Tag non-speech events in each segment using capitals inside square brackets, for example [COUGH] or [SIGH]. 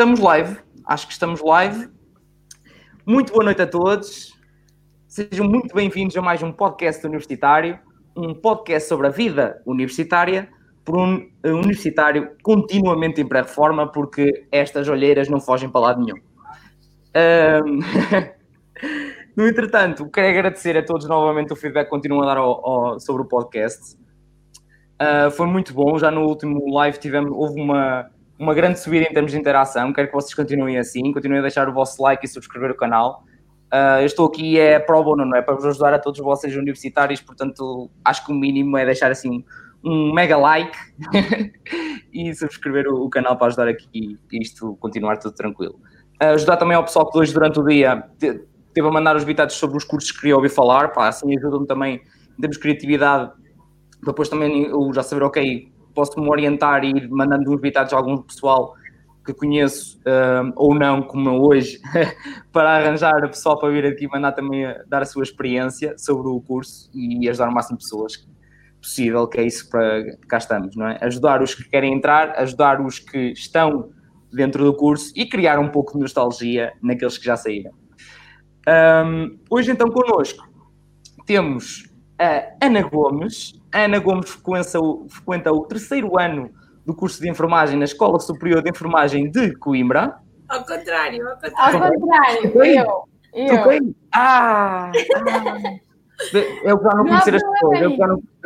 estamos live. Acho que estamos live. Muito boa noite a todos. Sejam muito bem-vindos a mais um podcast universitário. Um podcast sobre a vida universitária por um universitário continuamente em pré-reforma, porque estas olheiras não fogem para lado nenhum. Um... [LAUGHS] no entretanto, quero agradecer a todos novamente o feedback que continuam a dar ao, ao, sobre o podcast. Uh, foi muito bom. Já no último live tivemos, houve uma, uma grande subida em termos de interação. Quero que vocês continuem assim, continuem a deixar o vosso like e subscrever o canal. Uh, eu estou aqui é pro bono, não é? Para vos ajudar a todos vocês universitários, portanto, acho que o mínimo é deixar assim um mega like [LAUGHS] e subscrever o, o, canal para ajudar aqui isto continuar tudo tranquilo. Uh, ajudar também ao pessoal que hoje durante o dia teve a mandar os bitados sobre os cursos que queria ouvir falar, pá, assim ajudam-me também em termos de criatividade depois também eu já saber, ok, posso-me orientar e ir mandando uns bitados a algum pessoal que conheço uh, ou não, como hoje, [LAUGHS] para arranjar pessoal para vir aqui mandar também a, dar a sua experiência sobre o curso e ajudar o máximo de pessoas possível, que é isso para cá estamos, não é? Ajudar os que querem entrar, ajudar os que estão dentro do curso e criar um pouco de nostalgia naqueles que já saíram. Um, hoje então connosco temos a Ana Gomes. Ana Gomes frequenta o, frequenta o terceiro ano do curso de enfermagem na Escola Superior de Enfermagem de Coimbra. Ao contrário, ao contrário. Ao contrário, eu. eu. Ah, ah. É o que dá não conhecer as pessoas. É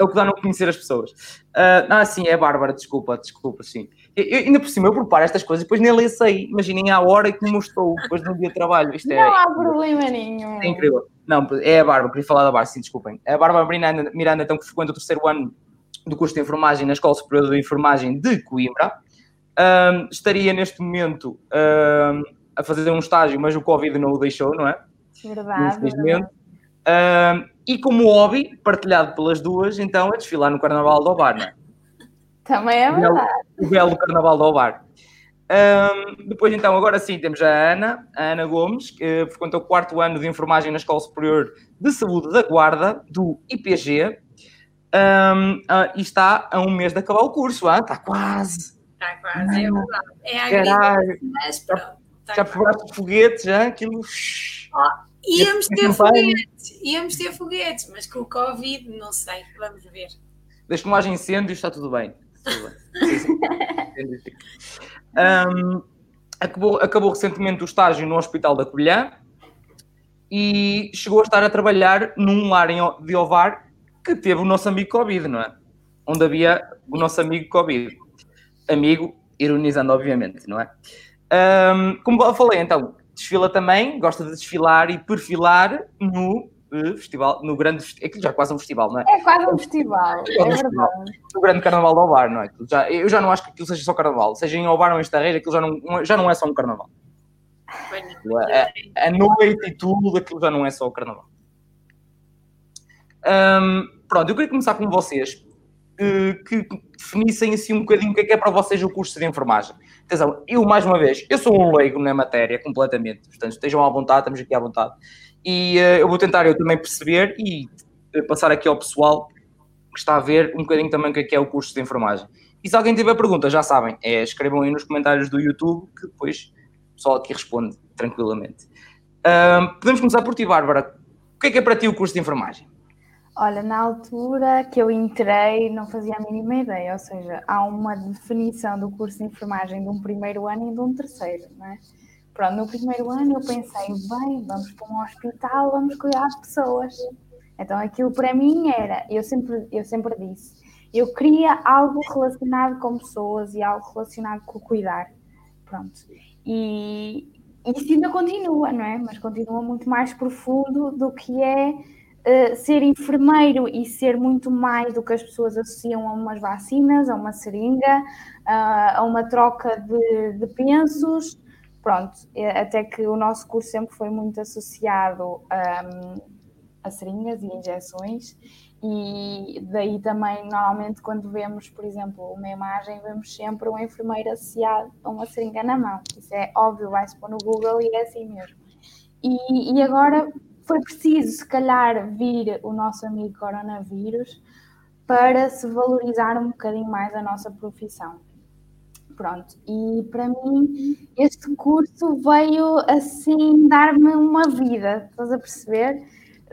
o que dá não, é conhecer as pessoas. Ah, sim, é Bárbara, desculpa, desculpa, sim. Eu, ainda por cima, eu preparo estas coisas e depois nem lhe sei. Imaginem a hora que me estou depois de um dia de trabalho. Isto é, não há problema nenhum. É incrível. Não, é a Bárbara, queria falar da Bárbara, sim, desculpem. É a Bárbara Miranda, Miranda, então, que frequenta o terceiro ano do curso de enfermagem na Escola Superior de Enfermagem de Coimbra. Um, estaria neste momento um, a fazer um estágio, mas o Covid não o deixou, não é? Verdade. Infelizmente. Um, e como hobby, partilhado pelas duas, então é desfilar no Carnaval do Obar, não é? Também é verdade. O belo, o belo Carnaval do Obar. Um, depois, então, agora sim, temos a Ana, a Ana Gomes, que frequenta o quarto ano de enfermagem na Escola Superior de Saúde da Guarda, do IPG, um, uh, ah, e está a um mês de acabar o curso, ah? está quase. Está quase, é verdade. É a mas pronto. Tá já provaste foguetes, já? Aquilo. Oh, íamos ter foguetes, íamos ter foguetes, mas com o Covid, não sei, vamos ver. Desde que não haja incêndios, está tudo bem. Um, acabou, acabou recentemente o estágio no Hospital da Colhã e chegou a estar a trabalhar num lar de Ovar que teve o nosso amigo Covid, não é? Onde havia o nosso amigo Covid. Amigo, ironizando, obviamente, não é? Um, como eu falei, então, desfila também, gosta de desfilar e perfilar no festival, no grande. Aquilo já é quase um festival, não é? É quase um festival, é, é verdade. O grande carnaval do Obar, não é? Já, eu já não acho que aquilo seja só carnaval. Seja em Obar ou em Estarreira, aquilo já não, já não é só um carnaval. A, a noite e tudo, aquilo já não é só o carnaval. Um, pronto, eu queria começar com vocês que, que definissem assim um bocadinho o que é, que é para vocês o curso de enfermagem. Atenção, eu mais uma vez, eu sou um leigo na matéria completamente, portanto estejam à vontade, estamos aqui à vontade. E uh, eu vou tentar eu também perceber e eh, passar aqui ao pessoal que está a ver um bocadinho também o que é, que é o curso de enfermagem. E se alguém tiver perguntas, já sabem, é, escrevam aí nos comentários do YouTube que depois o pessoal aqui responde tranquilamente. Uh, podemos começar por ti, Bárbara. O que é que é para ti o curso de enfermagem? Olha, na altura que eu entrei, não fazia a mínima ideia, ou seja, há uma definição do curso de enfermagem de um primeiro ano e de um terceiro, não é? Pronto, no primeiro ano eu pensei, bem, vamos para um hospital, vamos cuidar de pessoas. Então aquilo para mim era, eu sempre, eu sempre disse, eu queria algo relacionado com pessoas e algo relacionado com cuidar. Pronto. E isso ainda continua, não é? Mas continua muito mais profundo do que é uh, ser enfermeiro e ser muito mais do que as pessoas associam a umas vacinas, a uma seringa, uh, a uma troca de, de pensos pronto, até que o nosso curso sempre foi muito associado um, a seringas e injeções, e daí também, normalmente, quando vemos, por exemplo, uma imagem, vemos sempre um enfermeiro associado a uma seringa na mão. Isso é óbvio, vai-se pôr no Google e é assim mesmo. E, e agora foi preciso, se calhar, vir o nosso amigo coronavírus para se valorizar um bocadinho mais a nossa profissão Pronto, e para mim este curso veio assim dar-me uma vida, estás a perceber?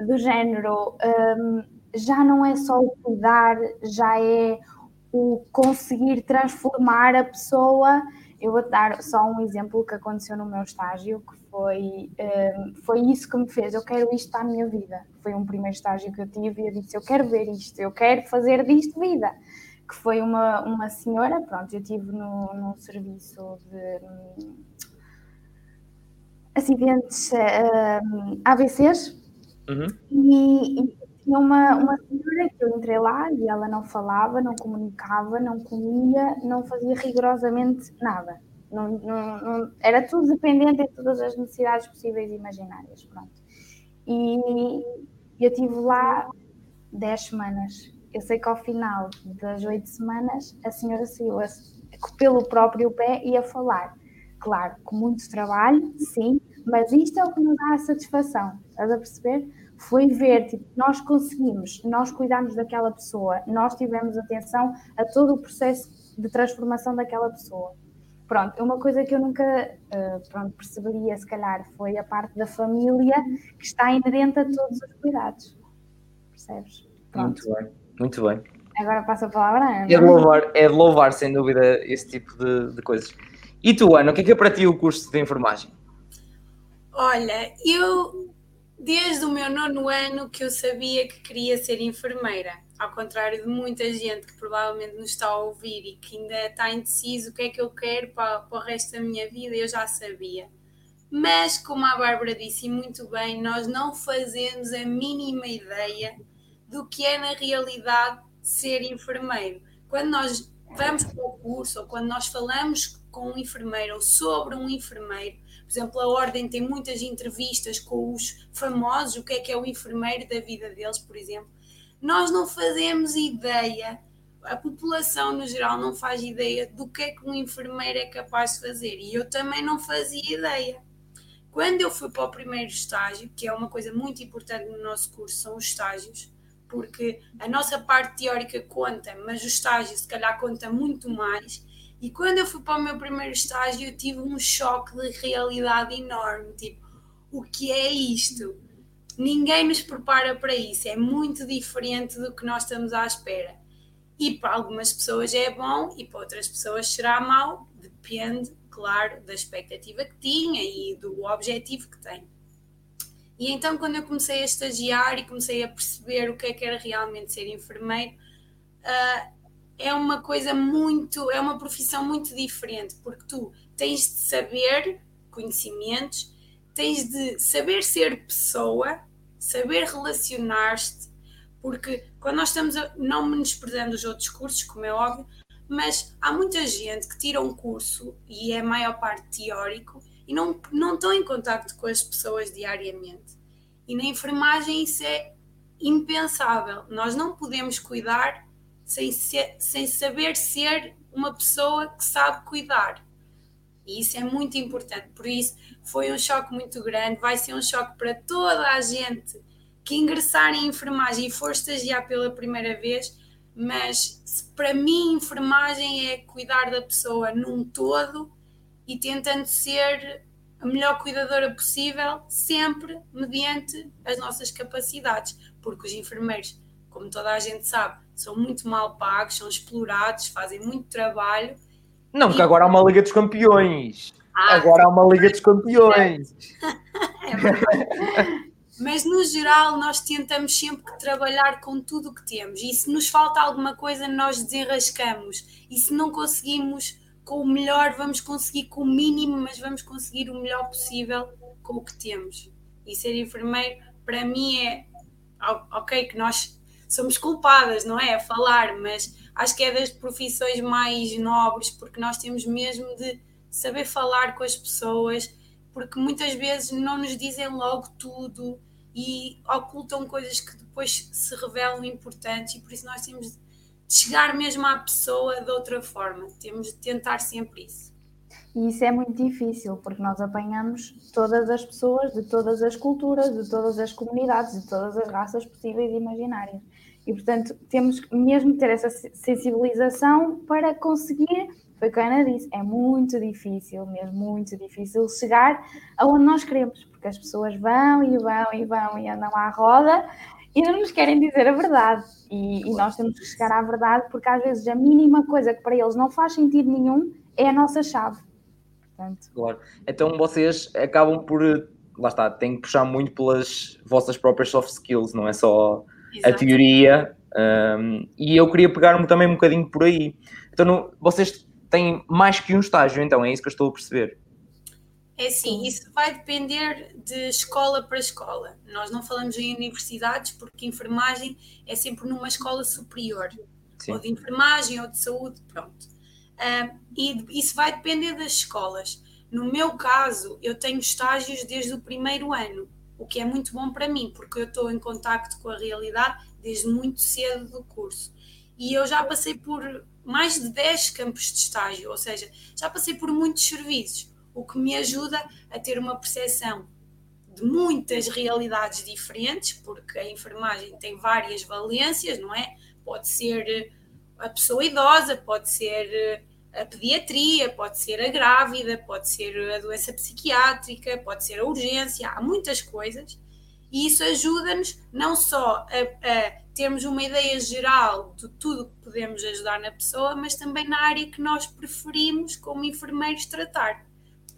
Do género, um, já não é só o cuidar, já é o conseguir transformar a pessoa. Eu vou dar só um exemplo que aconteceu no meu estágio, que foi, um, foi isso que me fez. Eu quero isto para a minha vida. Foi um primeiro estágio que eu tive e eu disse: Eu quero ver isto, eu quero fazer disto vida que foi uma, uma senhora, pronto, eu estive no, no serviço de um, acidentes um, AVCs uhum. e, e, tinha uma, uma senhora que eu entrei lá e ela não falava, não comunicava, não comia, não fazia rigorosamente nada. Não, não, não, era tudo dependente de todas as necessidades possíveis e imaginárias. Pronto. E eu tive lá 10 semanas eu sei que ao final das oito semanas a senhora saiu a, pelo próprio pé e a falar. Claro, com muito trabalho, sim, mas isto é o que nos dá a satisfação, estás a perceber? Foi ver, tipo, nós conseguimos, nós cuidamos daquela pessoa, nós tivemos atenção a todo o processo de transformação daquela pessoa. Pronto, uma coisa que eu nunca uh, pronto, perceberia, se calhar, foi a parte da família que está inerente a todos os cuidados. Percebes? Pronto. Muito bem. Muito bem. Agora passo a palavra a Ana. É de louvar, é de louvar sem dúvida, esse tipo de, de coisas. E tu, Ana, o que é que é para ti o curso de enfermagem? Olha, eu desde o meu nono ano que eu sabia que queria ser enfermeira, ao contrário de muita gente que provavelmente nos está a ouvir e que ainda está indeciso o que é que eu quero para, para o resto da minha vida, eu já sabia. Mas, como a Bárbara disse muito bem, nós não fazemos a mínima ideia do que é na realidade ser enfermeiro. Quando nós vamos para o curso ou quando nós falamos com um enfermeiro ou sobre um enfermeiro, por exemplo, a Ordem tem muitas entrevistas com os famosos, o que é que é o enfermeiro da vida deles, por exemplo. Nós não fazemos ideia, a população no geral não faz ideia do que é que um enfermeiro é capaz de fazer e eu também não fazia ideia. Quando eu fui para o primeiro estágio, que é uma coisa muito importante no nosso curso, são os estágios, porque a nossa parte teórica conta, mas o estágio se calhar conta muito mais. E quando eu fui para o meu primeiro estágio, eu tive um choque de realidade enorme. Tipo, o que é isto? Ninguém nos prepara para isso. É muito diferente do que nós estamos à espera. E para algumas pessoas é bom e para outras pessoas será mau. Depende, claro, da expectativa que tinha e do objetivo que tem. E então, quando eu comecei a estagiar e comecei a perceber o que é que era realmente ser enfermeiro, uh, é uma coisa muito, é uma profissão muito diferente, porque tu tens de saber conhecimentos, tens de saber ser pessoa, saber relacionar-te, porque quando nós estamos, a, não menosprezando os outros cursos, como é óbvio, mas há muita gente que tira um curso e é a maior parte teórico e não, não estão em contato com as pessoas diariamente. E na enfermagem isso é impensável. Nós não podemos cuidar sem, ser, sem saber ser uma pessoa que sabe cuidar. E isso é muito importante. Por isso, foi um choque muito grande. Vai ser um choque para toda a gente que ingressar em enfermagem e for estagiar pela primeira vez. Mas para mim, enfermagem é cuidar da pessoa num todo e tentando ser a melhor cuidadora possível, sempre mediante as nossas capacidades, porque os enfermeiros, como toda a gente sabe, são muito mal pagos, são explorados, fazem muito trabalho. Não, porque agora há uma Liga dos Campeões. Ah, agora há uma Liga dos Campeões. [LAUGHS] é Mas no geral, nós tentamos sempre trabalhar com tudo o que temos. E se nos falta alguma coisa, nós desenrascamos. E se não conseguimos com o melhor, vamos conseguir com o mínimo, mas vamos conseguir o melhor possível com o que temos. E ser enfermeiro, para mim, é ok que nós somos culpadas, não é? A falar, mas acho que é das profissões mais nobres, porque nós temos mesmo de saber falar com as pessoas, porque muitas vezes não nos dizem logo tudo e ocultam coisas que depois se revelam importantes, e por isso nós temos de chegar mesmo à pessoa de outra forma. Temos de tentar sempre isso. E isso é muito difícil, porque nós apanhamos todas as pessoas de todas as culturas, de todas as comunidades, de todas as raças possíveis e imaginárias. E, portanto, temos mesmo que ter essa sensibilização para conseguir foi o que a Ana disse, é muito difícil, mesmo muito difícil chegar aonde nós queremos, porque as pessoas vão e vão e vão e andam à roda e não nos querem dizer a verdade. E, e, nós temos que chegar à verdade, porque às vezes a mínima coisa que para eles não faz sentido nenhum é a nossa chave. Portanto... Claro. Então vocês acabam por, lá está, têm que puxar muito pelas vossas próprias soft skills, não é só Exato. a teoria. Um, e eu queria pegar-me também um bocadinho por aí. Então, vocês têm mais que um estágio, então, é isso que eu estou a perceber. É sim, isso vai depender de escola para escola. Nós não falamos em universidades porque enfermagem é sempre numa escola superior, sim. ou de enfermagem ou de saúde, pronto. Uh, e isso vai depender das escolas. No meu caso, eu tenho estágios desde o primeiro ano, o que é muito bom para mim, porque eu estou em contacto com a realidade desde muito cedo do curso. E eu já passei por mais de 10 campos de estágio, ou seja, já passei por muitos serviços o que me ajuda a ter uma percepção de muitas realidades diferentes, porque a enfermagem tem várias valências, não é? Pode ser a pessoa idosa, pode ser eh, a pediatria, pode ser a grávida, pode ser a doença psiquiátrica, pode ser a urgência, há muitas coisas. E isso ajuda-nos não só a, a, termos uma ideia geral de tudo que podemos ajudar na pessoa, mas também na área que nós preferimos como enfermeiros tratar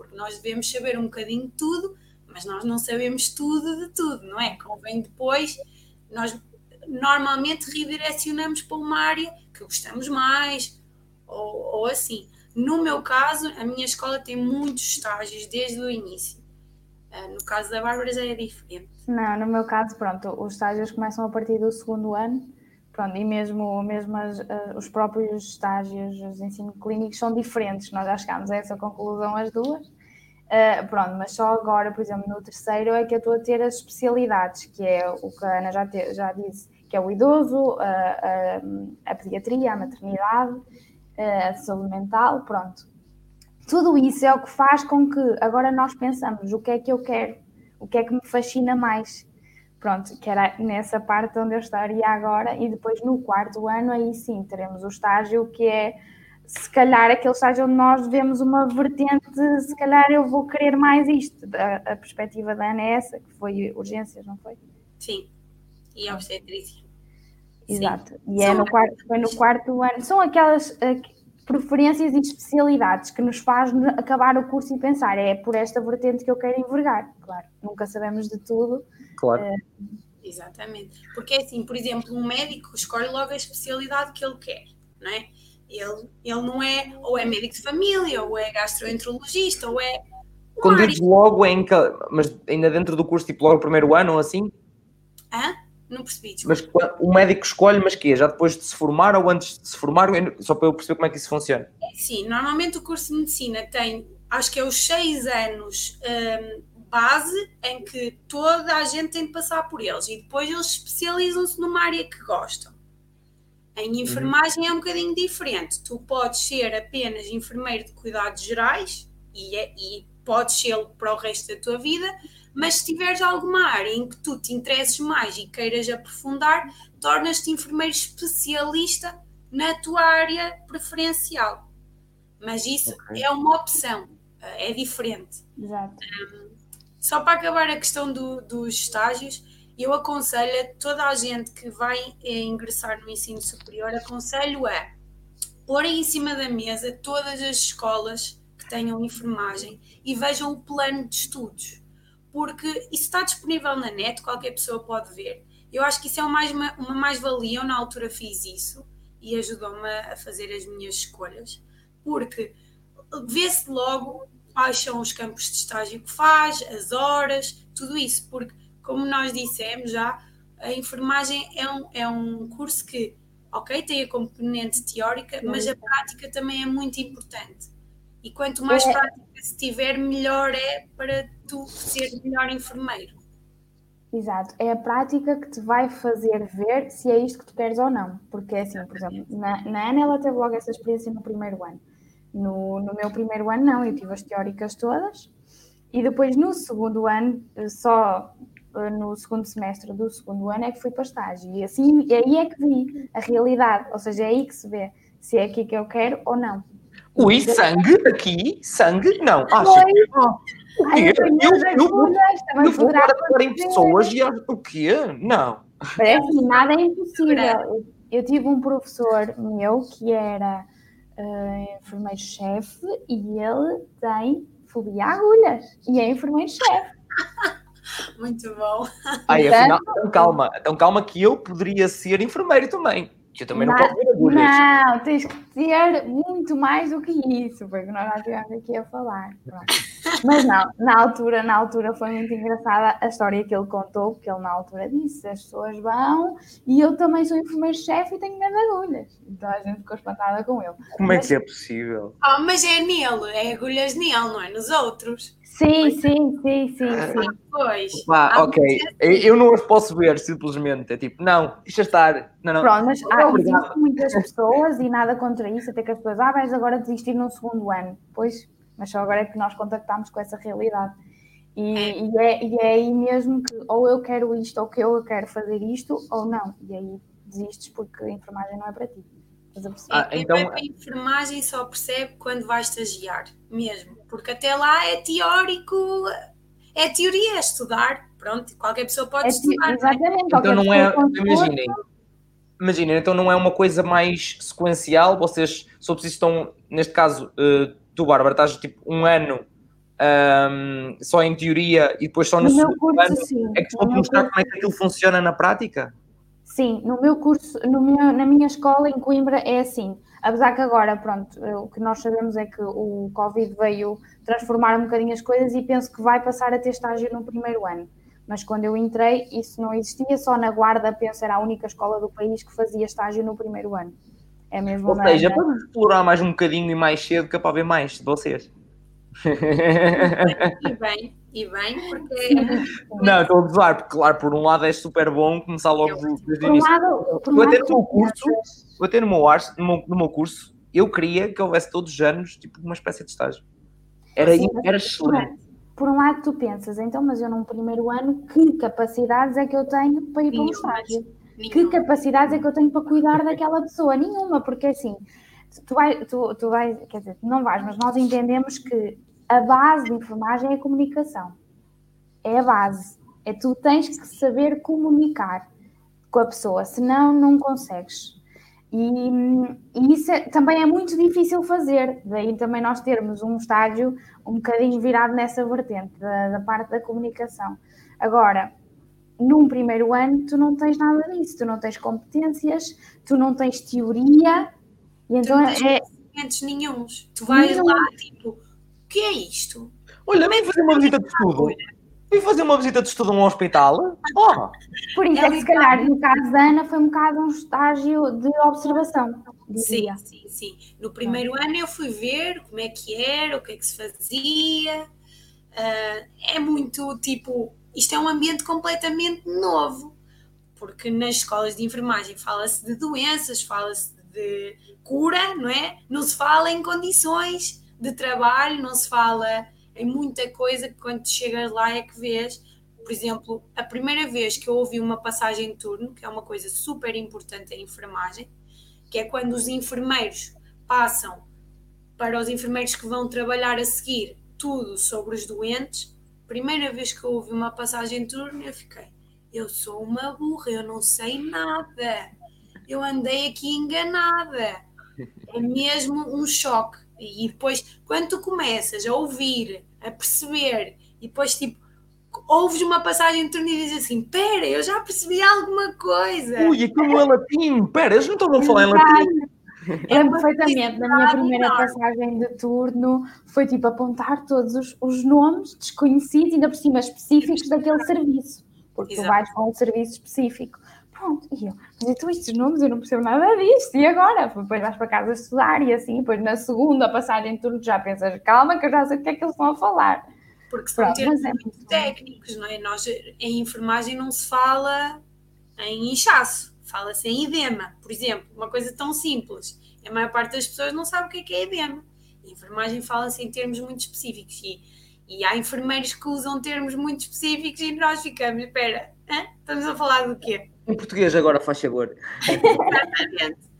porque nós devemos saber um bocadinho de tudo, mas nós não sabemos tudo de tudo, não é? Convém depois, nós normalmente redirecionamos para uma área que gostamos mais, ou, ou assim. No meu caso, a minha escola tem muitos estágios desde o início. Uh, no caso da Bárbara já é diferente. Não, no meu caso, pronto, os estágios começam a partir do segundo ano Pronto, e mesmo, mesmo as, uh, os próprios estágios de ensino clínico são diferentes, nós já chegámos a essa conclusão as duas. Uh, pronto, mas só agora, por exemplo, no terceiro é que eu estou a ter as especialidades, que é o que a Ana já, te, já disse, que é o idoso, a pediatria, a maternidade, a saúde mental, pronto. Tudo isso é o que faz com que agora nós pensamos o que é que eu quero, o que é que me fascina mais pronto, que era nessa parte onde eu estaria agora, e depois no quarto ano, aí sim, teremos o estágio que é se calhar aquele estágio onde nós vemos uma vertente, se calhar eu vou querer mais isto. A, a perspectiva da Ana é essa, que foi urgências, não foi? Sim, e obstetrícia. Exato, Sim. e é no quarto, foi no quarto ano. São aquelas uh, preferências e especialidades que nos faz acabar o curso e pensar, é por esta vertente que eu quero envergar. Claro, nunca sabemos de tudo, Claro. É, exatamente. Porque é assim, por exemplo, um médico escolhe logo a especialidade que ele quer, não é? Ele, ele não é, ou é médico de família, ou é gastroenterologista, ou é. Quando diz logo, é em que, mas ainda dentro do curso, tipo logo o primeiro ano ou assim? Hã? Não percebi. Desculpa. Mas o médico escolhe, mas que Já depois de se formar ou antes de se formar? Só para eu perceber como é que isso funciona. Sim, normalmente o curso de medicina tem, acho que é os seis anos um, base em que toda a gente tem de passar por eles e depois eles especializam-se numa área que gostam. Em uhum. enfermagem uhum. é um bocadinho diferente. Tu podes ser apenas enfermeiro de cuidados gerais e, é, e podes ser para o resto da tua vida, mas se tiveres alguma área em que tu te interesses mais e queiras aprofundar, tornas-te enfermeiro especialista na tua área preferencial. Mas isso okay. é uma opção, é diferente. Exato. Um, só para acabar a questão do, dos estágios, eu aconselho a toda a gente que vai eh, ingressar no ensino superior, aconselho a pôr em cima da mesa todas as escolas que tenham enfermagem e vejam o plano de estudos, porque isso está disponível na net, qualquer pessoa pode ver. Eu acho que isso é uma, uma mais-valia, eu na altura fiz isso e ajudou-me a fazer as minhas escolhas, porque vê-se logo quais são os campos de estágio que faz, as horas, tudo isso, porque, como nós dissemos já, a enfermagem é um, é um curso que, ok, tem a componente teórica, mas a prática também é muito importante. E quanto mais é. prática se tiver, melhor é para tu ser melhor enfermeiro. Exato, é a prática que te vai fazer ver se é isto que tu queres ou não. Porque, assim, por exemplo, na, na Ana ela teve logo essa experiência no primeiro ano. No, no meu primeiro ano, não, eu tive as teóricas todas. E depois, no segundo ano, só eh, no segundo semestre do segundo ano, é que fui para estágio. E assim, aí é que vi a realidade. Ou seja, é aí que se vê se é aqui que eu quero ou não. Ui, sangue aqui? Sangue? Não, acho que não. O Ai, quê? eu vou- agora em pessoas e acho- o quê? Não. É assim, nada é impossível. Eu, tive um professor meu que era eh, enfermeiro-chefe e ele tem fobia a agulhas e é enfermeiro-chefe. [LAUGHS] Muito bom. Ai, afinal, então calma, então calma que eu poderia ser enfermeiro também. Que eu também não posso ter Não, tens que ter muito mais do que isso, porque nós já estivemos aqui a falar. Mas não, na altura, na altura foi muito engraçada a história que ele contou, porque ele na altura disse, as pessoas vão e eu também sou enfermeiro-chefe e tenho medo de agulhas. Então a gente ficou espantada com ele. Como é que é possível? Oh, mas é nele, é agulhas nele, não é nos outros. Sim, sim, sim, sim, sim. Pois. Pá, Há ok. muitas- Eu eu não as posso ver, simplesmente. É tipo, não, deixa estar. Não, não. Pronto, mas há, muitas pessoas e nada contra isso, até que as pessoas, ah, vais agora desistir no segundo ano. Pois, mas só agora é que nós contactámos com essa realidade. E É. e é, e é aí mesmo que ou eu quero isto, ou que eu quero fazer isto, ou não. E aí desistes porque a enfermagem não é para ti. Ah, então- a enfermagem só percebe quando vai estagiar, mesmo. Porque até lá é teórico, é teoria, é estudar. Pronto, qualquer pessoa pode É estudar. não é? exatamente. Então não é. Imaginem. Imaginem, então não é uma coisa mais sequencial. Vocês, se eu preciso, estão, neste caso, eh, tu, Bárbara, estás tipo um ano ahm, só em teoria e depois só no, No meu segundo curso, ano sim. é que te vou mostrar como é que aquilo funciona na prática? Sim, no meu curso, no meu- na minha escola em Coimbra é assim. Apesar que agora, pronto, eh, o que nós sabemos é que o Covid veio transformar um bocadinho as coisas e penso que vai passar a ter estágio no primeiro ano. Mas quando eu entrei, isso não existia, só na Guarda, penso, era a única escola do país que fazia estágio no primeiro ano. É mesmo Ou seja, vamos explorar mais um bocadinho e mais cedo que é para ver mais de vocês. [LAUGHS] E bem, e bem, porque é Não, estou a gozar, porque claro, por um lado é super bom começar logo Eu- desde o início. lado, Eu até no meu curso, eu até no meu, ars- no meu, no meu curso, eu queria que houvesse todos os anos tipo uma espécie de estágio. Era, Sim, era excelente. Por um lado, tu pensas, então, mas eu num primeiro ano, que capacidades é que eu tenho para ir para um estágio? Que capacidades é que eu tenho para cuidar daquela pessoa? Nenhuma, porque assim, tu vais, tu, tu vais, quer dizer, não vais, mas nós entendemos que a base de enfermagem é a comunicação. É a base. É tu tens que saber comunicar com a pessoa, senão não consegues. E, e isso é- também é muito difícil fazer, daí também nós termos um estágio um bocadinho virado nessa vertente, da, da parte da comunicação. Agora, num primeiro ano, tu não tens nada disso, tu não tens competências, tu não tens teoria, e Tu então não é, tens é- conhecimentos nenhuns. Tu vais Nenhum. lá, tipo, o que é isto? Olha, vem fazer uma visita de estudo. Vem fazer uma visita de estudo a um hospital. [LAUGHS] Oh, por isso É é que se calhar no caso da Ana foi um bocado um estágio de observação, Sim, diria. sim, sim. No primeiro ano eu fui ver como é que era, o que é que se fazia. Ah, é muito tipo, isto é um ambiente completamente novo, porque nas escolas de enfermagem fala-se de doenças, fala-se de cura, não é? Não se fala em condições de trabalho, não se fala em muita coisa que quando chegas lá é que vês. Por exemplo, a primeira vez que eu ouvi uma passagem de turno, que é uma coisa super importante em enfermagem, que é quando os enfermeiros passam para os enfermeiros que vão trabalhar a seguir tudo sobre os doentes. Primeira vez que eu ouvi uma passagem de turno, eu fiquei, eu sou uma burra, eu não sei nada. Eu andei aqui enganada. É mesmo um choque. E depois, quando tu começas a ouvir, a perceber, e depois tipo, ouves uma passagem de turno e dizes assim: Pera, eu já percebi alguma coisa. ui, aquilo é latim. Pera, eles não estão a falar em latim. Lembro perfeitamente da minha primeira enorme. passagem de turno, foi tipo apontar todos os, os nomes desconhecidos, ainda por cima específicos daquele serviço, porque tu Exato. vais com um serviço específico. Pronto, e eu, mas então estes nomes eu não percebo nada disto, e agora? Depois vais para casa estudar e assim, depois na segunda passagem de turno já pensas, calma que eu já sei o que é que eles estão a falar. Porque são Pronto, termos é muito técnicos, não é? Nós, em enfermagem, não se fala em inchaço, fala-se em edema, por exemplo, uma coisa tão simples. A maior parte das pessoas não sabe o que é, que é edema. Em enfermagem fala-se em termos muito específicos e, e há enfermeiros que usam termos muito específicos e nós ficamos, espera, estamos a falar do quê? Em português agora, faz favor. Exatamente. [LAUGHS]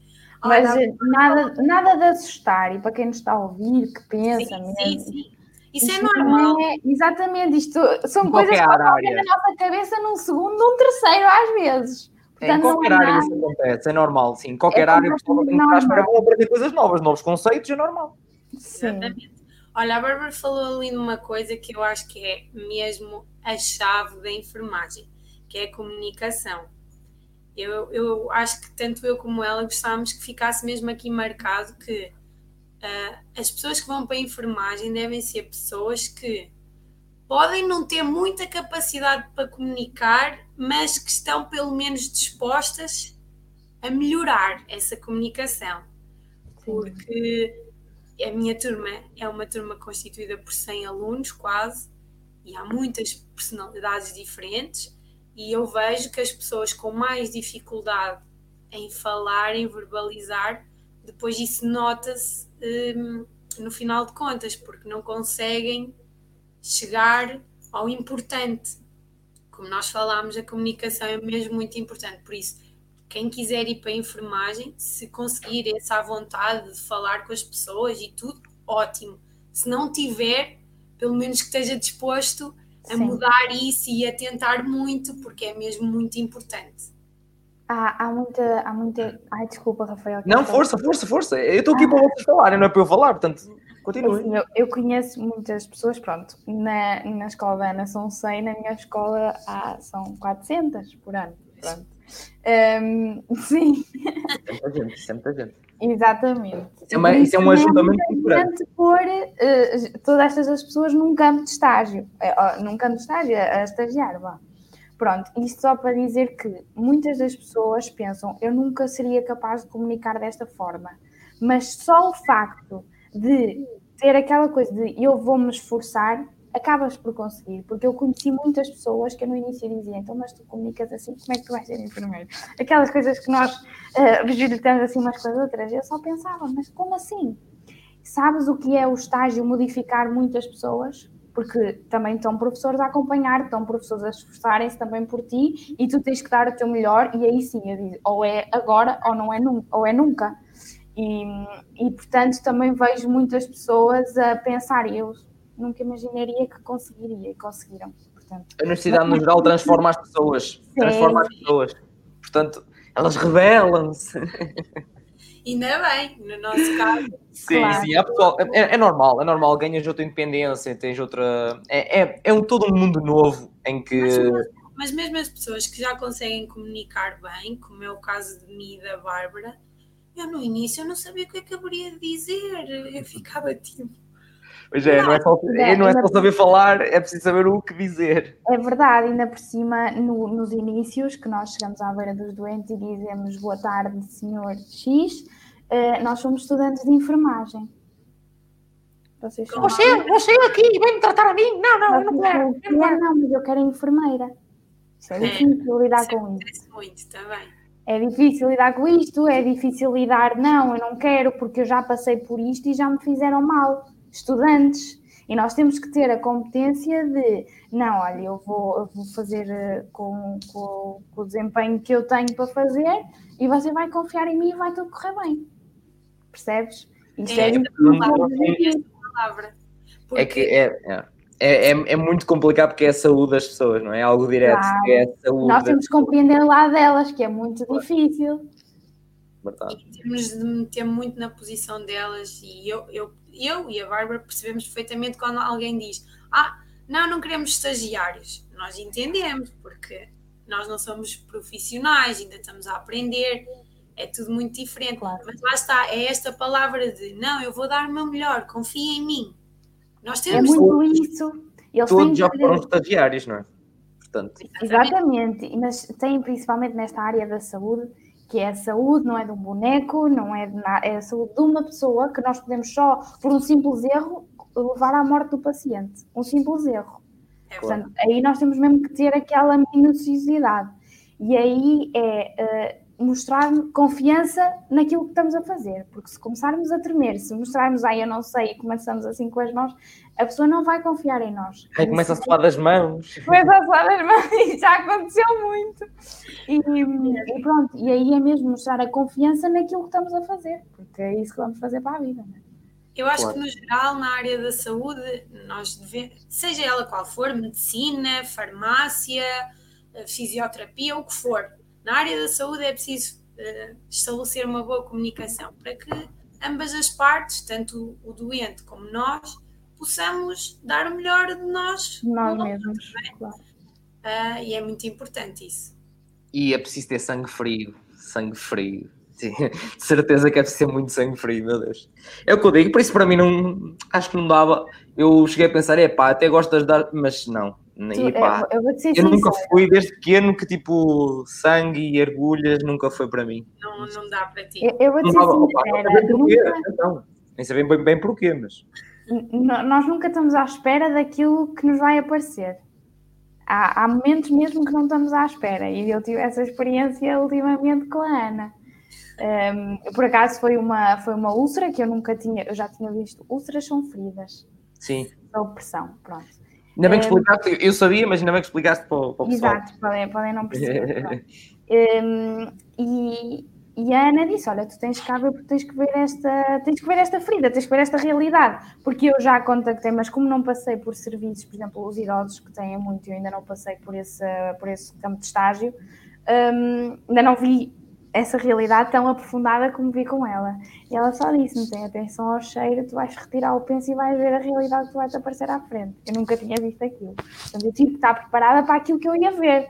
Mas Olha, nada, nada de assustar, e para quem nos está a ouvir, que pensa sim, mesmo. Sim, sim. Isso é normal. É, exatamente, isto são coisas que passam na nossa cabeça num segundo, num terceiro, às vezes. Portanto, em qualquer é área nada... isso acontece, é normal, sim. Em qualquer é área, a pessoa tem que estar à espera aprender coisas novas, novos conceitos, é normal. Sim. Exatamente. Olha, a Bárbara falou ali numa coisa que eu acho que é mesmo a chave da enfermagem, que é a comunicação. Eu, eu acho que tanto eu como ela gostávamos que ficasse mesmo aqui marcado que uh, as pessoas que vão para a enfermagem devem ser pessoas que podem não ter muita capacidade para comunicar, mas que estão pelo menos dispostas a melhorar essa comunicação. Porque a minha turma é uma turma constituída por 100 alunos, quase, e há muitas personalidades diferentes, e eu vejo que as pessoas com mais dificuldade em falar, em verbalizar, depois isso nota-se um, no final de contas, porque não conseguem chegar ao importante. Como nós falámos, a comunicação é mesmo muito importante, por isso quem quiser ir para a enfermagem, se conseguir essa vontade de falar com as pessoas e tudo, ótimo. Se não tiver, pelo menos que esteja disposto a Sim. mudar isso e a tentar muito, porque é mesmo muito importante. Há, há muita, há muita. Ai, desculpa, Rafael. Não, força, força, força. Eu estou aqui ah. para vocês falarem, não é para eu falar, portanto, continue. Assim, eu, eu, conheço muitas pessoas, pronto, na, na escola da Ana são 100, na minha escola há, são 400 por ano. Pronto. Um, [LAUGHS] sim. Muita gente, isso é muita gente. Exatamente. Isso é, uma, isso é um ajuntamento importante pôr uh, todas estas pessoas num campo de estágio, uh, num campo de estágio, a estagiar, vá. Pronto, isto só para dizer que muitas das pessoas pensam eu nunca seria capaz de comunicar desta forma, mas só o facto de ter aquela coisa de eu vou me esforçar acabas por conseguir, porque eu conheci muitas pessoas que no início diziam, então, mas tu comunicas assim, como é que tu vais ser enfermeiro? Aquelas coisas que nós uh, assim umas com as outras, eu só pensava, mas como assim? Sabes o que é o estágio modificar muitas pessoas? Porque também estão professores a acompanhar, estão professores a esforçarem-se também por ti e tu tens que dar o teu melhor e aí sim, eu digo, ou é agora ou não é ou é nunca. E, e portanto também vejo muitas pessoas a pensar, eu nunca imaginaria que conseguiria e conseguiram. Portanto, a universidade, no geral, transforma as pessoas. Transforma as pessoas. Portanto, elas rebelam-se. Ainda bem, no nosso caso. Sim, claro. sim, é, pessoal, é, é, normal, é normal, ganhas outra independência, tens outra. É, é, é um, todo um mundo novo em que. Mas, mas mesmo as pessoas que já conseguem comunicar bem, como é o caso de mim e da Bárbara, eu no início eu não sabia o que é que haveria de dizer, eu ficava tipo Pois é, não, não é, só, é, não é só saber falar, é preciso saber o que dizer. É verdade, ainda por cima, no, nos inícios, que nós chegamos à beira dos doentes e dizemos boa tarde, senhor X, uh, nós somos estudantes de enfermagem. Vocês são... Você, você aqui, vem me tratar a mim? Não, não, eu não quero. Não, não, mas eu quero enfermeira. Isso é, é difícil lidar isso com isso. muito também. É difícil lidar com isto, é difícil lidar, não, eu não quero porque eu já passei por isto e já me fizeram mal estudantes. E nós temos que ter a competência de, não, olha, eu vou, eu vou fazer eh, com, com, com, o desempenho que eu tenho para fazer e você vai confiar em mim e vai tudo correr bem. Percebes? Isto é, é, é palavra. É que é, é, é, é, muito complicado porque é a saúde das pessoas, não é? Algo direto. Claro. É Nós temos que compreender o lado delas, que é muito difícil. Verdade. E temos de meter muito na posição delas e eu, eu eu e a Bárbara percebemos perfeitamente quando alguém diz: Ah, não, não queremos estagiários. Nós entendemos, porque nós não somos profissionais, ainda estamos a aprender, é tudo muito diferente. Claro. Mas lá está, é esta palavra de: Não, eu vou dar o meu melhor, confia em mim. Nós é temos. É muito isso. Eles Todos já foram estagiários, não é? Portanto. Exatamente, mas tem principalmente nesta área da saúde que é a saúde, não é de um boneco, não é, de nada, é a saúde de uma pessoa que nós podemos só, por um simples erro, levar à morte do paciente. Um simples erro. É Portanto, aí nós temos mesmo que ter aquela minuciosidade. E aí é uh, mostrar confiança naquilo que estamos a fazer, porque se começarmos a tremer, se mostrarmos, ai, eu não sei, e começamos assim com as mãos, a pessoa não vai confiar em nós. Aí começa a suar das mãos. Começa a suar das mãos, [LAUGHS] e já aconteceu muito. E, e, pronto, e aí é mesmo mostrar a confiança naquilo que estamos a fazer, porque é isso que vamos fazer para a vida. Não é? Eu acho claro. que, no geral, na área da saúde, nós devemos, seja ela qual for, medicina, farmácia, eh, fisioterapia, o que for, na área da saúde é preciso uh, estabelecer uma boa comunicação para que ambas as partes, tanto o doente como nós, possamos dar o melhor de nós. Nós mesmos, é? claro. Uh, e é muito importante isso. E é preciso ter sangue frio, sangue frio. Sim, [LAUGHS] de certeza que é preciso ter muito sangue frio, meu Deus. É o que eu digo, por isso para mim não acho que não dava. Eu cheguei a pensar, é pá, até gosto de ajudar, mas não, e, pá, eu, eu, eu nunca fui desde pequeno que tipo sangue e ergulhas nunca foi para mim. Não, não dá para ti. Eu, eu vou dizer não, sincera, opa, nunca... então, nem sabem bem, bem porquê, mas nós nunca estamos à espera daquilo que nos vai aparecer. Há, há momentos mesmo que não estamos à espera e eu tive essa experiência ultimamente com a Ana. Um, por acaso foi uma, foi uma úlcera que eu nunca tinha, eu já tinha visto. Úlceras são feridas. Sim. Sob pressão, pronto. Ainda bem que explicaste, eu sabia, mas ainda bem que explicaste para, o, para o pessoal. Exato, podem, podem não perceber. um, e, e a Ana disse: Olha, tu tens que ver porque tens que ver esta, tens que ver esta ferida, tens que ver esta realidade. Porque eu já contactei, mas como não passei por serviços, por exemplo, os idosos que têm muito, eu ainda não passei por esse, por esse campo de estágio, um, ainda não vi essa realidade tão aprofundada como vi com ela. E ela só disse-me: tem atenção ao cheiro, tu vais retirar o penso e vais ver a realidade que vai te aparecer à frente. Eu nunca tinha visto aquilo. Portanto, eu tive que estar preparada para aquilo que eu ia ver.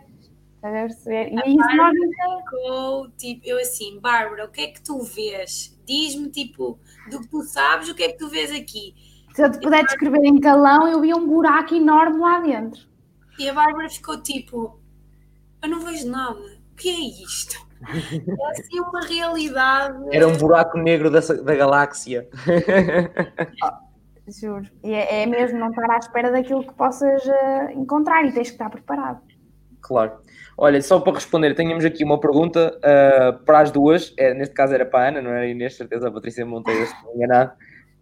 Estás a perceber? E a isso nós ficou, tipo, eu assim, Bárbara, o que é que tu vês? Diz-me, tipo, do que tu sabes, o que é que tu vês aqui? Se eu te puder descrever em calão, eu vi um buraco enorme lá dentro. E a Bárbara ficou tipo, eu não vejo nada. O que é isto? [LAUGHS] É assim uma realidade. Era um buraco negro da, da galáxia. Oh, [LAUGHS] juro. E é, é, mesmo não estar à espera daquilo que possas uh, encontrar e tens que estar preparado. Claro. Olha, só para responder, tínhamos aqui uma pergunta uh, para as duas. É, neste caso era para a Ana, não era Inês, certeza, a Patrícia Monteiro, se não enganar.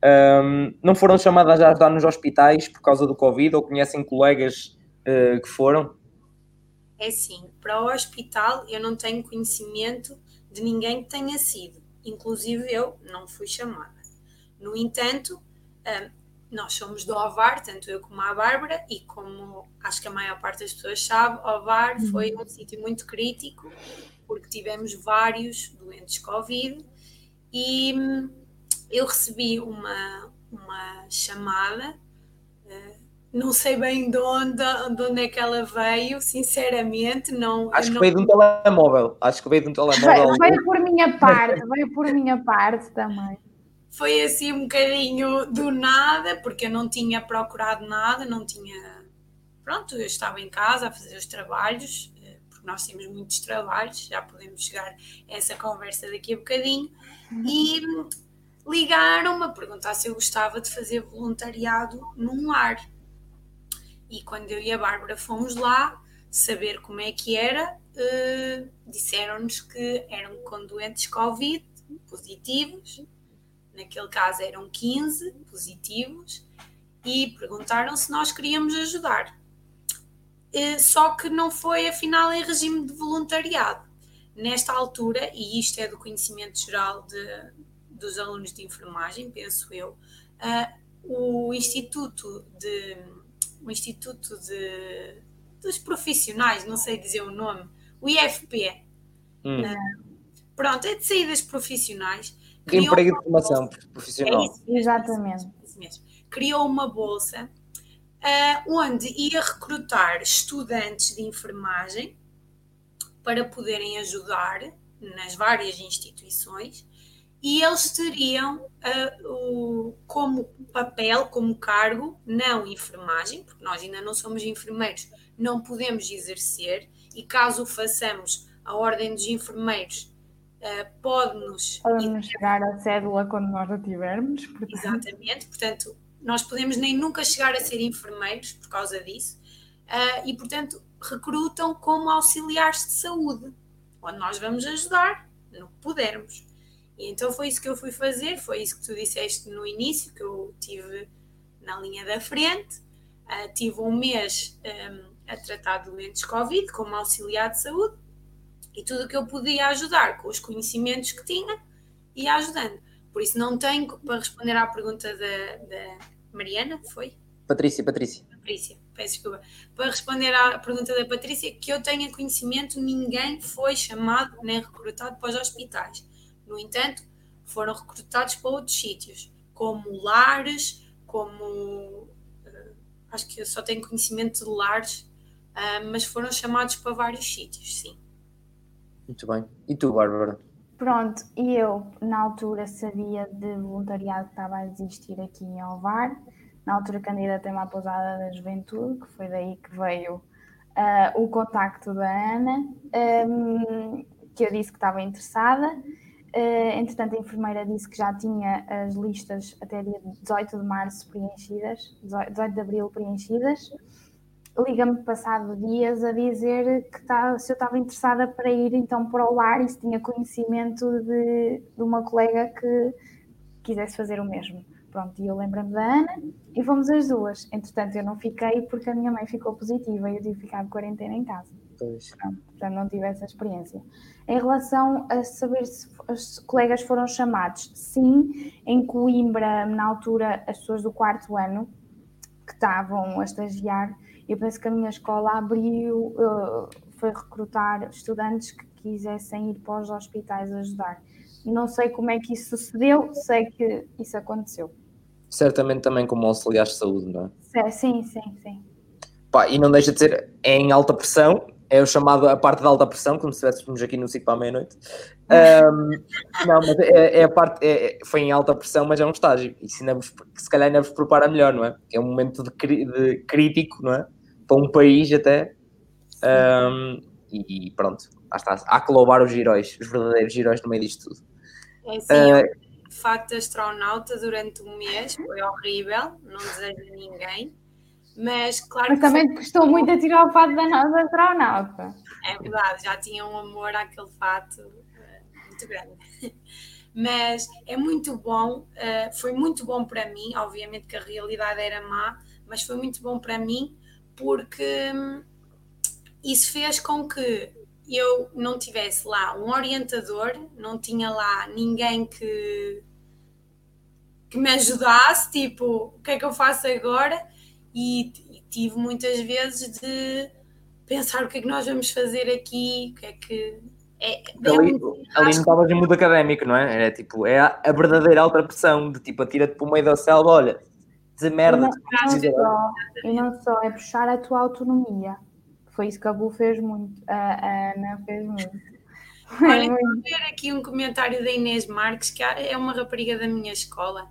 Um, não foram chamadas a ajudar nos hospitais por causa do Covid ou conhecem colegas uh, que foram? É sim, para o hospital eu não tenho conhecimento de ninguém que tenha sido, inclusive eu não fui chamada. No entanto, nós somos do OVAR, tanto eu como a Bárbara, e como acho que a maior parte das pessoas sabe, OVAR uhum. foi um sítio muito crítico, porque tivemos vários doentes Covid, e hum, eu recebi uma, uma chamada não sei bem de onde, de onde é que ela veio, sinceramente, não. Acho que não... veio de um telemóvel. Acho que veio de um telemóvel. Veio, veio por minha parte, veio por minha parte também. Foi assim um bocadinho do nada, porque eu não tinha procurado nada, não tinha. Pronto, eu estava em casa a fazer os trabalhos, eh, porque nós temos muitos trabalhos, já podemos chegar a essa conversa daqui a bocadinho, e ligaram-me a perguntar se eu gostava de fazer voluntariado num lar e quando eu e a Bárbara fomos lá saber como é que era, uh, disseram-nos que eram com doentes Covid positivos, naquele caso eram 15 positivos, e perguntaram se nós queríamos ajudar. Uh, só que não foi afinal em regime de voluntariado. Nesta altura, e isto é do conhecimento geral de, dos alunos de enfermagem, penso eu, uh, o Instituto de o Instituto de, dos Profissionais, não sei dizer o nome, o IFP. Hum. Uh, pronto, é de saídas profissionais. Emprego de formação profissional. É isso, Exatamente. Isso mesmo. Criou uma bolsa uh, onde ia recrutar estudantes de enfermagem para poderem ajudar nas várias instituições e eles teriam uh, o, como papel, como cargo, não enfermagem, porque nós ainda não somos enfermeiros, não podemos exercer, e caso o façamos, a Ordem dos Enfermeiros uh, pode-nos. Pode-nos chegar a cédula quando nós a tivermos. Portanto. Exatamente, portanto, nós podemos nem nunca chegar a ser enfermeiros por causa disso, uh, e portanto recrutam como auxiliares de saúde onde nós vamos ajudar no que pudermos. E então foi isso que eu fui fazer, foi isso que tu disseste no início, que eu tive na linha da frente. Uh, tive um mês um, a tratar doentes Covid como auxiliar de saúde e tudo o que eu podia ajudar com os conhecimentos que tinha, ia ajudando. Por isso não tenho, para responder à pergunta da, da Mariana, foi? Patrícia, Patrícia. Patrícia, peço desculpa. Para responder à pergunta da Patrícia, que eu tenha conhecimento, ninguém foi chamado nem recrutado para os hospitais. No entanto, foram recrutados para outros sítios, como lares, como. Uh, acho que eu só tenho conhecimento de lares, uh, mas foram chamados para vários sítios, sim. Muito bem. E tu, Bárbara? Pronto, e eu na altura sabia de voluntariado que estava a existir aqui em Alvar. Na altura candidatei-me à pousada da juventude, que foi daí que veio uh, o contacto da Ana, um, que eu disse que estava interessada. Uh, entretanto, a enfermeira disse que já tinha as listas até dia 18 de março preenchidas, 18 de abril preenchidas liga-me passado dias a dizer que tá, se eu estava interessada para ir então para o lar e se tinha conhecimento de, de uma colega que quisesse fazer o mesmo. Pronto, e eu lembro-me da Ana e fomos as duas. Entretanto, eu não fiquei porque a minha mãe ficou positiva e eu tive que ficar de quarentena em casa. Pois. Portanto, não tive essa experiência. Em relação a saber se os colegas foram chamados, sim, em Coimbra, na altura, as pessoas do quarto ano que estavam a estagiar eu penso que a minha escola abriu, uh, foi recrutar estudantes que quisessem ir para os hospitais ajudar. Não sei como é que isso sucedeu, sei que isso aconteceu. Certamente também como auxiliar de saúde, não é? Sim, sim, sim. Pá, e não deixa de ser é em alta pressão, é o chamado a parte da alta pressão, como se estivéssemos aqui no ciclo para a meia-noite. [LAUGHS] Um, não, mas é, é a parte, é, foi em alta pressão, mas é um estágio. E se, vos, se calhar ainda vos prepara melhor, não é? É um momento de, de crítico, não é? para um país até. Um, e pronto, lá está. Há que louvar os heróis, os verdadeiros heróis no meio disto tudo. É sim, uh, de facto, astronauta durante um mês foi horrível, não desejo a ninguém. Mas claro mas também foi... custou muito a tirar o fato da nossa astronauta. É verdade, já tinha um amor àquele fato uh, muito grande. [LAUGHS] Mas é muito bom, uh, foi muito bom para mim, obviamente que a realidade era má, mas foi muito bom para mim porque hum, isso fez com que eu não tivesse lá um orientador, não tinha lá ninguém que, que me ajudasse, tipo, o que é que eu faço agora? E, e tive muitas vezes de pensar o que é que nós vamos fazer aqui, o que é que. É, é ali, ali não estavas em mundo académico, não é? É tipo, é a, a verdadeira alta pressão de tipo, atira-te para o meio da selva, olha, de merda. E não, só, e não só, é puxar a tua autonomia. Foi isso que a Bu fez muito, a, a Ana fez muito. Olha, vou ver aqui um comentário da Inês Marques, que é uma rapariga da minha escola.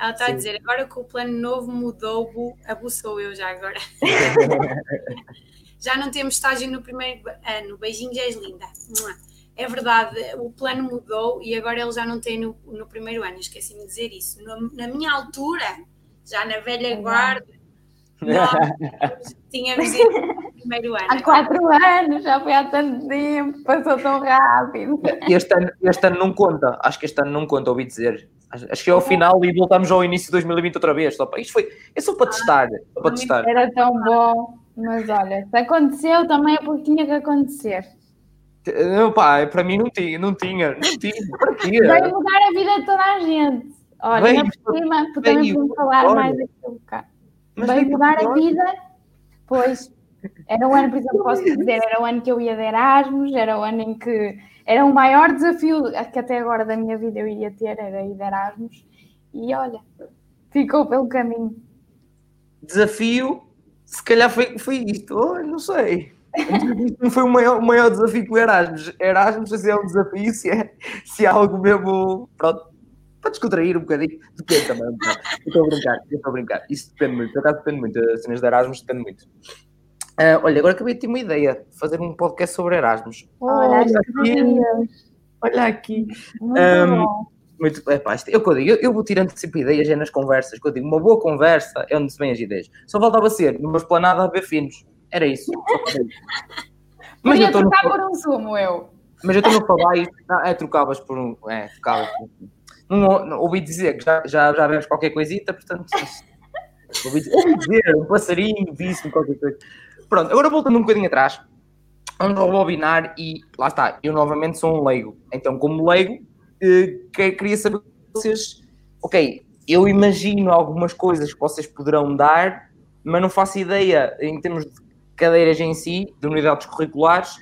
Ela está a dizer, agora que o plano novo mudou, Bu, a Bu sou eu já agora. [LAUGHS] já não temos estágio no primeiro ano. Beijinhos, és linda. É verdade, o plano mudou e agora ele já não tem no, no primeiro ano. Esqueci-me de dizer isso. No, na minha altura, já na velha guarda, nós tínhamos ido no primeiro ano. Há quatro anos, já foi há tanto tempo, passou tão rápido. Este ano, este ano não conta, acho que este ano não conta, ouvi dizer. Acho que é ao final e voltamos ao início de 2020 outra vez. Só para, isto foi, é só para ah, testar. Só para testar. Era tão bom, mas olha, se aconteceu também é porque tinha que acontecer. Não, pá, para mim não tinha, não tinha, não tinha. Para quê? Vai mudar a vida de toda a gente. Olha, veio, por cima, podemos falar olha, mais aqui um bocado. Vai mudar a vida, pois era o ano, por exemplo, posso dizer, era o ano que eu ia de Erasmus, era o ano em que era o maior desafio que até agora da minha vida eu iria ter, era ir de Erasmus, e olha, ficou pelo caminho. Desafio, se calhar foi, foi isto, oh, não sei. Não foi o maior, o maior desafio que o Erasmus. Erasmus se é um desafio, se é, se é algo mesmo. Pronto, para descontrair um bocadinho, depende também. Um estou a brincar, estou a brincar. Isso depende muito, por acaso depende muito. As cenas de Erasmus depende muito. Uh, olha, agora acabei de ter uma ideia, fazer um podcast sobre Erasmus. Olha, olha aqui. Olha aqui. Muito um, muito, epá, isto, eu, eu, digo, eu, eu vou tirando sempre ideias é nas conversas, que eu digo, uma boa conversa é onde se vêm as ideias. Só faltava ser, numa esplanada a ver finos. Era isso. [LAUGHS] Mas Podia trocar no... por um sumo, eu. Mas eu tenho a falar isto, não, é trocavas por um. É, trocavas por um. Não, ouvi dizer que já, já, já vemos qualquer coisita, portanto. [LAUGHS] ouvi dizer, um passarinho, disse qualquer coisa. Pronto, agora voltando um bocadinho atrás, vamos rebobinar e lá está, eu novamente sou um leigo. Então, como leigo, eh, queria saber se vocês. Ok, eu imagino algumas coisas que vocês poderão dar, mas não faço ideia em termos de cadeiras em si, de unidades curriculares,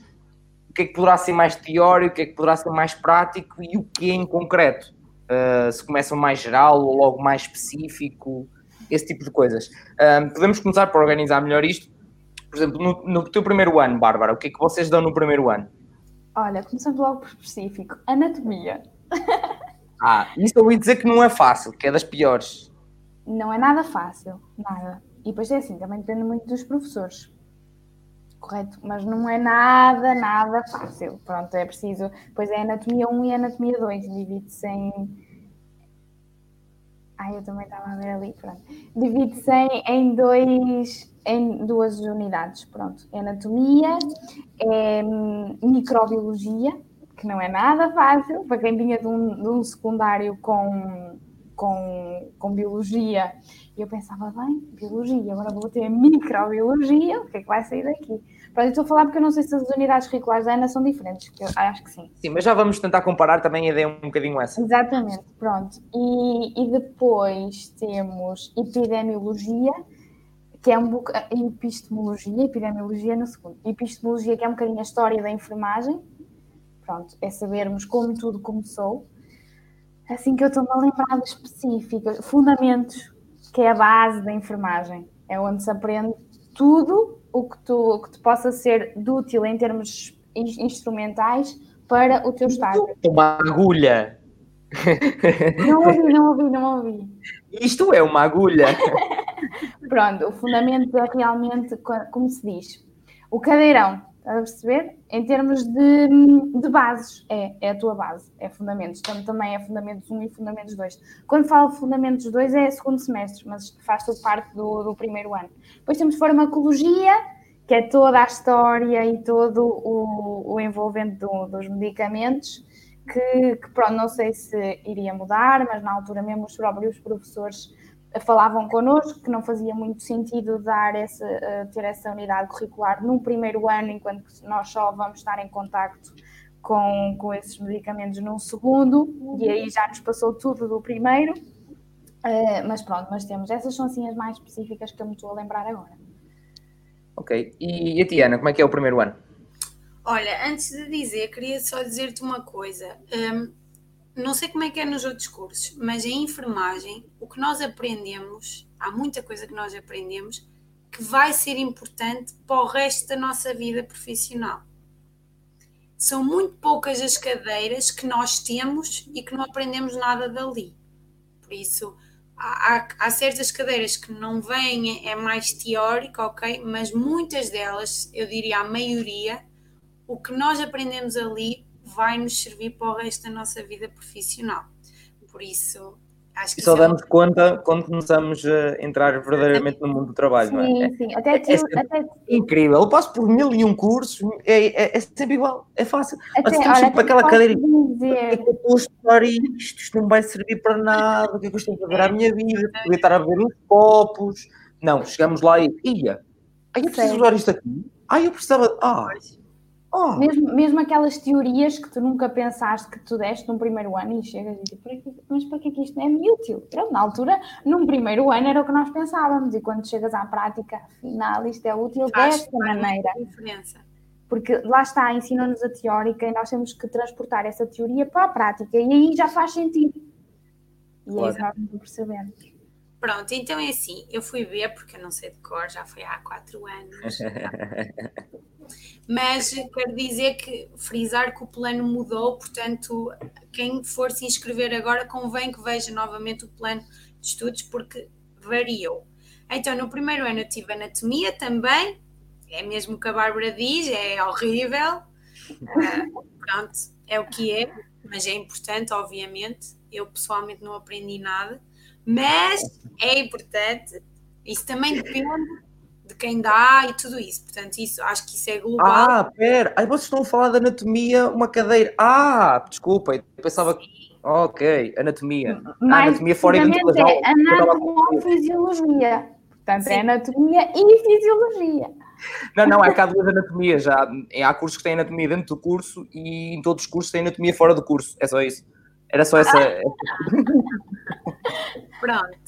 o que é que poderá ser mais teórico, o que é que poderá ser mais prático e o que é em concreto. Uh, se começa mais geral ou logo mais específico, esse tipo de coisas. Podemos começar por organizar melhor isto. Por exemplo, no, no teu primeiro ano, Bárbara, o que é que vocês dão no primeiro ano? Olha, começando logo por específico, anatomia. [LAUGHS] Ah, isso eu ouvi dizer que não é fácil, que é das piores. Não é nada fácil, nada. E depois é assim, também depende muito dos professores. Correto? Mas não é nada, nada fácil. Pronto, é preciso. Pois é anatomia 1 e anatomia 2, divide-se em. Ai, eu também estava a ver ali, pronto. Divide-se em, em, dois, em duas unidades, pronto. Anatomia, é microbiologia, que não é nada fácil, para quem vinha de um, de um secundário com, com, com biologia, e eu pensava, bem, biologia, agora vou ter microbiologia, o que é que vai sair daqui? Pronto, eu estou a falar porque eu não sei se as unidades curriculares da ANA são diferentes, que eu acho que sim. Sim, mas já vamos tentar comparar também a ideia um bocadinho essa. Exatamente, pronto. E, e depois temos epidemiologia, que é um pouco epistemologia, epidemiologia no segundo. Epistemologia, que é um bocadinho a história da enfermagem, pronto, é sabermos como tudo começou. Assim que eu estou-me a lembrar de específicas, fundamentos, que é a base da enfermagem, é onde se aprende tudo o que, tu, o que te possa ser de útil em termos instrumentais para o teu estágio. Uma agulha. Não ouvi, não ouvi, não ouvi. Isto é uma agulha. [LAUGHS] Pronto, o fundamento é realmente, como se diz, o cadeirão a perceber? Em termos de, de bases, é, é a tua base, é fundamentos. Então, também é fundamentos 1 e fundamentos 2. Quando falo fundamentos 2 é segundo semestre, mas faz tudo parte do, do primeiro ano. Depois temos farmacologia, que é toda a história e todo o, o envolvente do, dos medicamentos, que, que, pronto, não sei se iria mudar, mas na altura mesmo os próprios professores falavam connosco que não fazia muito sentido dar esse, uh, ter essa unidade curricular num primeiro ano, enquanto nós só vamos estar em contacto com, com esses medicamentos num segundo, e aí já nos passou tudo do primeiro. Uh, mas pronto, mas temos. Essas são assim as mais específicas que eu me estou a lembrar agora. Ok. E a Tiana, como é que é o primeiro ano? Olha, antes de dizer, queria só dizer-te uma coisa. Um, não sei como é que é nos outros cursos, mas em enfermagem, o que nós aprendemos, há muita coisa que nós aprendemos que vai ser importante para o resto da nossa vida profissional. São muito poucas as cadeiras que nós temos e que não aprendemos nada dali. Por isso, há, há, certas cadeiras que não vêm, é mais teórico, ok? Mas muitas delas, eu diria a maioria, o que nós aprendemos ali vai nos servir para o resto da nossa vida profissional. Por isso, acho que. E só é damos é conta quando começamos a entrar verdadeiramente no mundo do trabalho, sim, não é? Sim, sim. Até, é, é até... incrível. Eu passo por mil e um cursos, é, é, é sempre igual, é fácil. Até, Mas temos sempre aquela cadeira. Dizer... Eu estou a estudar isto, isto não vai servir para nada, o que é que eu estou a fazer à minha vida? Podia estar a ver uns copos. Não, chegamos lá e. Ia, ai, eu preciso usar isto aqui. Ai, eu precisava. Ah, Oh. Mesmo, mesmo aquelas teorias que tu nunca pensaste que tu deste num primeiro ano e chegas e dizes, mas para que é que isto é útil? Pronto, na altura, num primeiro ano era o que nós pensávamos e quando chegas à prática, afinal, isto é útil faz, desta maneira. Diferença. Porque lá está, ensinou-nos a teórica e nós temos que transportar essa teoria para a prática e aí já faz sentido. E claro. é isso nós não percebemos. Pronto, então é assim, eu fui ver, porque eu não sei de cor, já foi há quatro anos. [LAUGHS] Mas quero dizer que frisar que o plano mudou, portanto, quem for se inscrever agora convém que veja novamente o plano de estudos, porque variou. Então, no primeiro ano eu tive anatomia também, é mesmo o que a Bárbara diz, é horrível. Uh, pronto, é o que é, mas é importante, obviamente. Eu pessoalmente não aprendi nada, mas é importante. Isso também depende de quem dá e tudo isso. Portanto, isso, acho que isso é global. Ah, pera, aí vocês estão a falar de anatomia, uma cadeira. Ah, desculpa, eu pensava que. Ok, anatomia. Mais anatomia fora e dentro das aulas. é anatomofisiologia. Portanto, Sim. é anatomia e fisiologia. Não, não, é há duas anatomias já. Há cursos que têm anatomia dentro do curso e em todos os cursos têm anatomia fora do curso. É só isso. Era só essa. [LAUGHS] Pronto.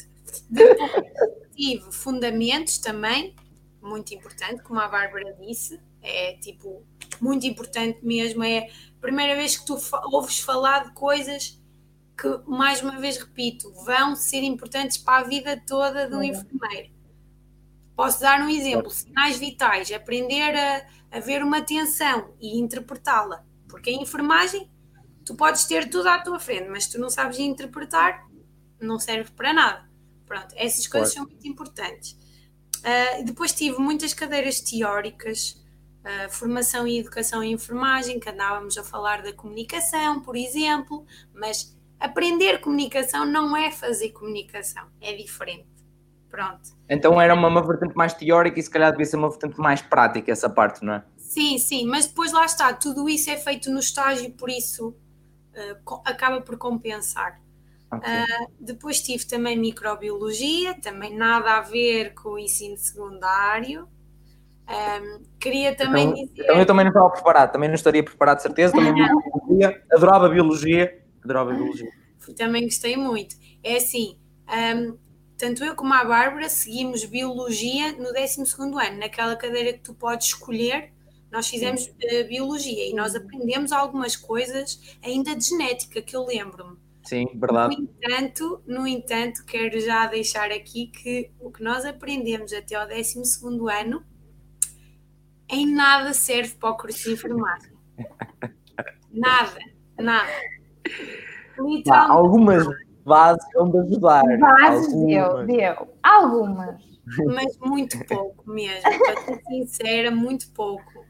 Depois tive fundamentos também, muito importante, como a Bárbara disse. É tipo, muito importante mesmo. É a primeira vez que tu ouves falar de coisas que, mais uma vez repito, vão ser importantes para a vida toda de um enfermeiro. Posso dar um exemplo: sinais vitais, aprender a, a ver uma tensão e interpretá-la. Porque a enfermagem, tu podes ter tudo à tua frente, mas tu não sabes interpretar, não serve para nada. Pronto, essas coisas são muito importantes. Ah, depois tive muitas cadeiras teóricas, ah, formação e educação em enfermagem, que andávamos a falar da comunicação, por exemplo, mas aprender comunicação não é fazer comunicação, é diferente. Pronto. Então era uma, uma vertente mais teórica e se calhar devia ser uma vertente mais prática essa parte, não é? Sim, sim, mas depois lá está, tudo isso é feito no estágio, por isso co- acaba por compensar. Ok. Ah, depois tive também microbiologia, também nada a ver com o ensino secundário. Ahm, queria também então, dizer. então eu também não estava preparado, também não estaria preparado de certeza, também [LAUGHS] biologia, adorava biologia, adorava biologia. também gostei muito. É assim, ahm, tanto eu como a Bárbara seguimos biologia no 12 ano, naquela cadeira que tu podes escolher. Nós fizemos eh, biologia e nós aprendemos algumas coisas ainda de genética, que eu lembro-me. Sim, No verdade. entanto, no entanto, quero já deixar aqui que o que nós aprendemos até ao 12 ano em nada serve para o curso de enfermagem. [LAUGHS] Nada, nada. Literalmente, algumas bases vão de ajudar. Bases deu, deu. Algumas. mas muito [LAUGHS] pouco mesmo. Para ser sincera, muito pouco.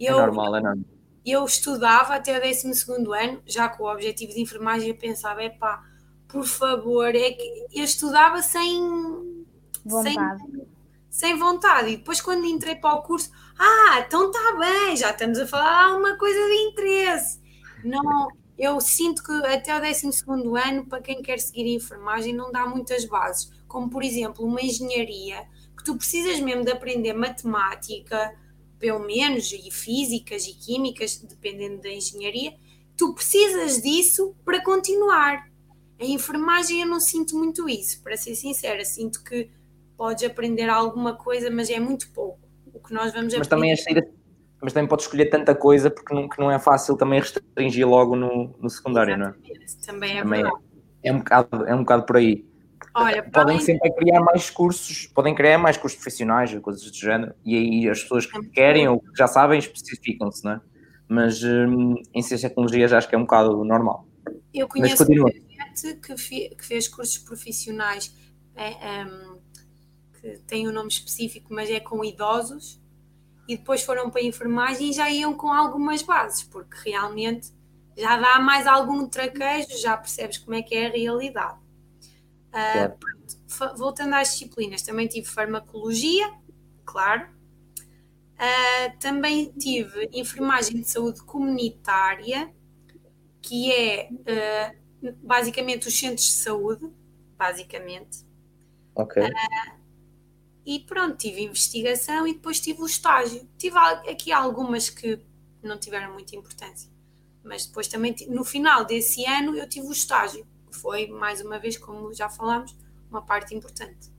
É Eu, normal, é normal. Eu estudava até o 12 ano, já com o objetivo de enfermagem, eu pensava, epá, por favor, é que eu estudava sem, Vontade. sem, sem vontade. E depois, quando entrei para o curso, ah, então está bem, já estamos a falar alguma coisa de interesse. Não, eu sinto que até o 12 ano, para quem quer seguir a enfermagem, não dá muitas bases. Como, por exemplo, uma engenharia, que tu precisas mesmo de aprender matemática, pelo menos, e físicas e químicas, dependendo da engenharia, tu precisas disso para continuar. A enfermagem eu não sinto muito isso, para ser sincera, sinto que podes aprender alguma coisa, mas é muito pouco. O que nós vamos Mas aprender. também, saídas- mas também podes escolher tanta coisa porque não, que não é fácil também restringir logo no, no secundário, não é? Exatamente, Também é Também é. verdade. É um bocado, é um bocado por aí. Olha, podem sempre criar mais cursos, podem criar mais cursos profissionais, coisas do género, e aí as pessoas que querem ou que já sabem especificam-se, não é? Mas hum, em ciência e tecnologia já acho que é um bocado normal. Eu conheço gente que, fe- que fez cursos profissionais é, em, que tem um nome específico, mas é com idosos, e depois foram para a enfermagem e já iam com algumas bases, porque realmente já dá mais algum traquejo, já percebes como é que é a realidade. Ah, pronto, fa- voltando às disciplinas, também tive farmacologia, claro. Ah, também tive enfermagem de saúde comunitária, que é ah, basicamente os centros de saúde, basicamente. Ok. E pronto, tive investigação e depois tive o estágio. Tive aqui algumas que não tiveram muita importância, mas depois também, no final desse ano, eu tive o estágio, foi, mais uma vez, como já falámos, uma parte importante.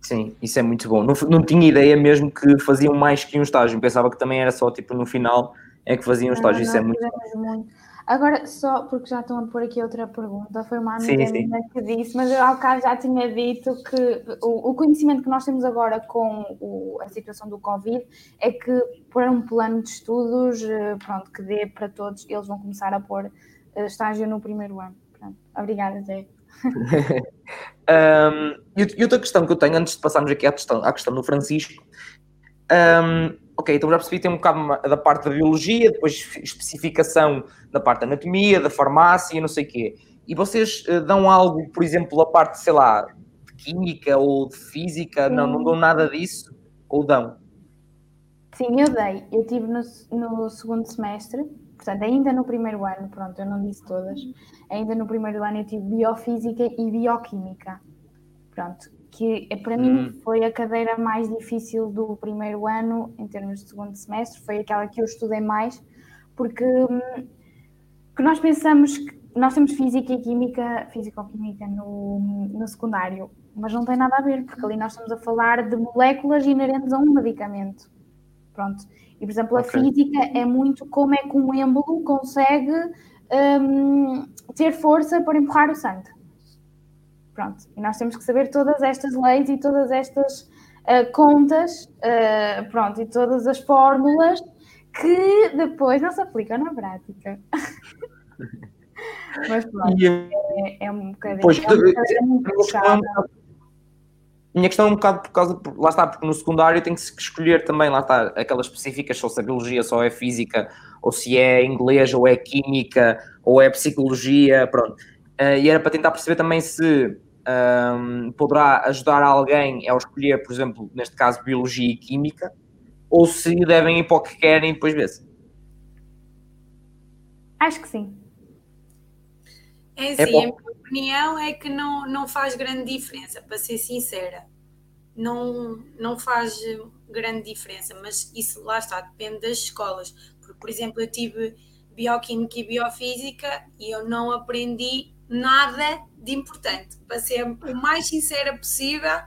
Sim, isso é muito bom. Não, não tinha ideia mesmo que faziam mais que um estágio. Pensava que também era só tipo no final é que faziam um estágio. Isso é Nós muito muito. Agora, só porque já estão a pôr aqui outra pergunta, foi uma amiga sim. minha que disse, mas eu ao bocado já tinha dito que o, o conhecimento que nós temos agora com o- a situação do Covid é que para um plano de estudos, eh, pronto, que dê para todos, eles vão começar a pôr eh, estágio no primeiro ano. Pronto. Obrigada, Zé. Um, [LAUGHS] e, outra questão que eu tenho, antes de passarmos aqui à questão, à questão do Francisco, um, ok, então já percebi que tem um bocado da parte da biologia, depois especificação da parte da anatomia, da farmácia, não sei o quê. E vocês eh, dão algo, por exemplo, a parte, sei lá, de química ou de física? Não, não dão nada disso? Ou dão? Sim, eu dei. Eu tive no, no segundo semestre, portanto, ainda no primeiro ano, pronto, eu não disse todas, ainda no primeiro ano eu tive Biofísica e Bioquímica. Pronto, que é, para hum. mim foi a cadeira mais difícil do primeiro ano, em termos de segundo semestre, foi aquela que eu estudei mais, porque, hum, nós pensamos que nós temos física e química, físico-química no, no secundário, mas não tem nada a ver, porque ali nós estamos a falar de moléculas inerentes a um medicamento. Pronto. E, por exemplo, a okay. física é muito como é que um êmbolo consegue um, ter força para empurrar o sangue. Pronto. E nós temos que saber todas estas leis e todas estas uh, contas, uh, pronto, e todas as fórmulas que depois não se aplicam na prática. [LAUGHS] Mas pronto, é, é, um bocadinho. Pois, é um bocadinho minha questão é um bocado por causa, lá está, porque no secundário tem que se escolher também, lá está, aquelas específicas, ou se é biologia, só é física, ou se é inglês, ou é química, ou é psicologia, pronto. Uh, e era para tentar perceber também se um, poderá ajudar alguém ao escolher, por exemplo, neste caso, biologia e química, ou se devem ir para o que querem e depois ver-se. Acho que sim. É sim, é a minha opinião é que não, não faz grande diferença, para ser sincera. Não, não faz grande diferença, mas isso lá está, depende das escolas. Porque, por exemplo, eu tive bioquímica e biofísica e eu não aprendi nada de importante. Para ser o mais sincera possível,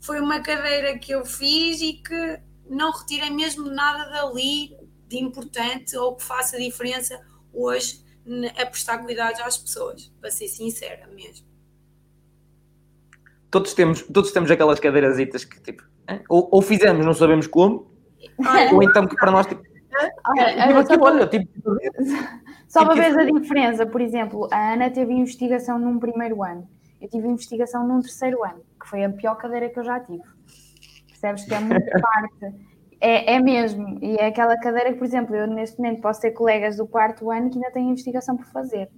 foi uma cadeira que eu fiz e que não retirei mesmo nada dali de importante ou que faça diferença hoje a prestar cuidados às pessoas, para ser sincera mesmo. Todos temos, todos temos aquelas cadeirasitas que tipo, ou, ou fizemos, não sabemos como, ou então que para nós tipo, Olha, tipo, olha, tipo, só para [LAUGHS] ver a diferença, por exemplo, a Ana teve investigação num primeiro ano, eu tive investigação num terceiro ano, que foi a pior cadeira que eu já tive. Percebes que é muito [LAUGHS] parte é, é mesmo, e é aquela cadeira que, por exemplo, eu neste momento posso ter colegas do quarto ano que ainda têm investigação por fazer.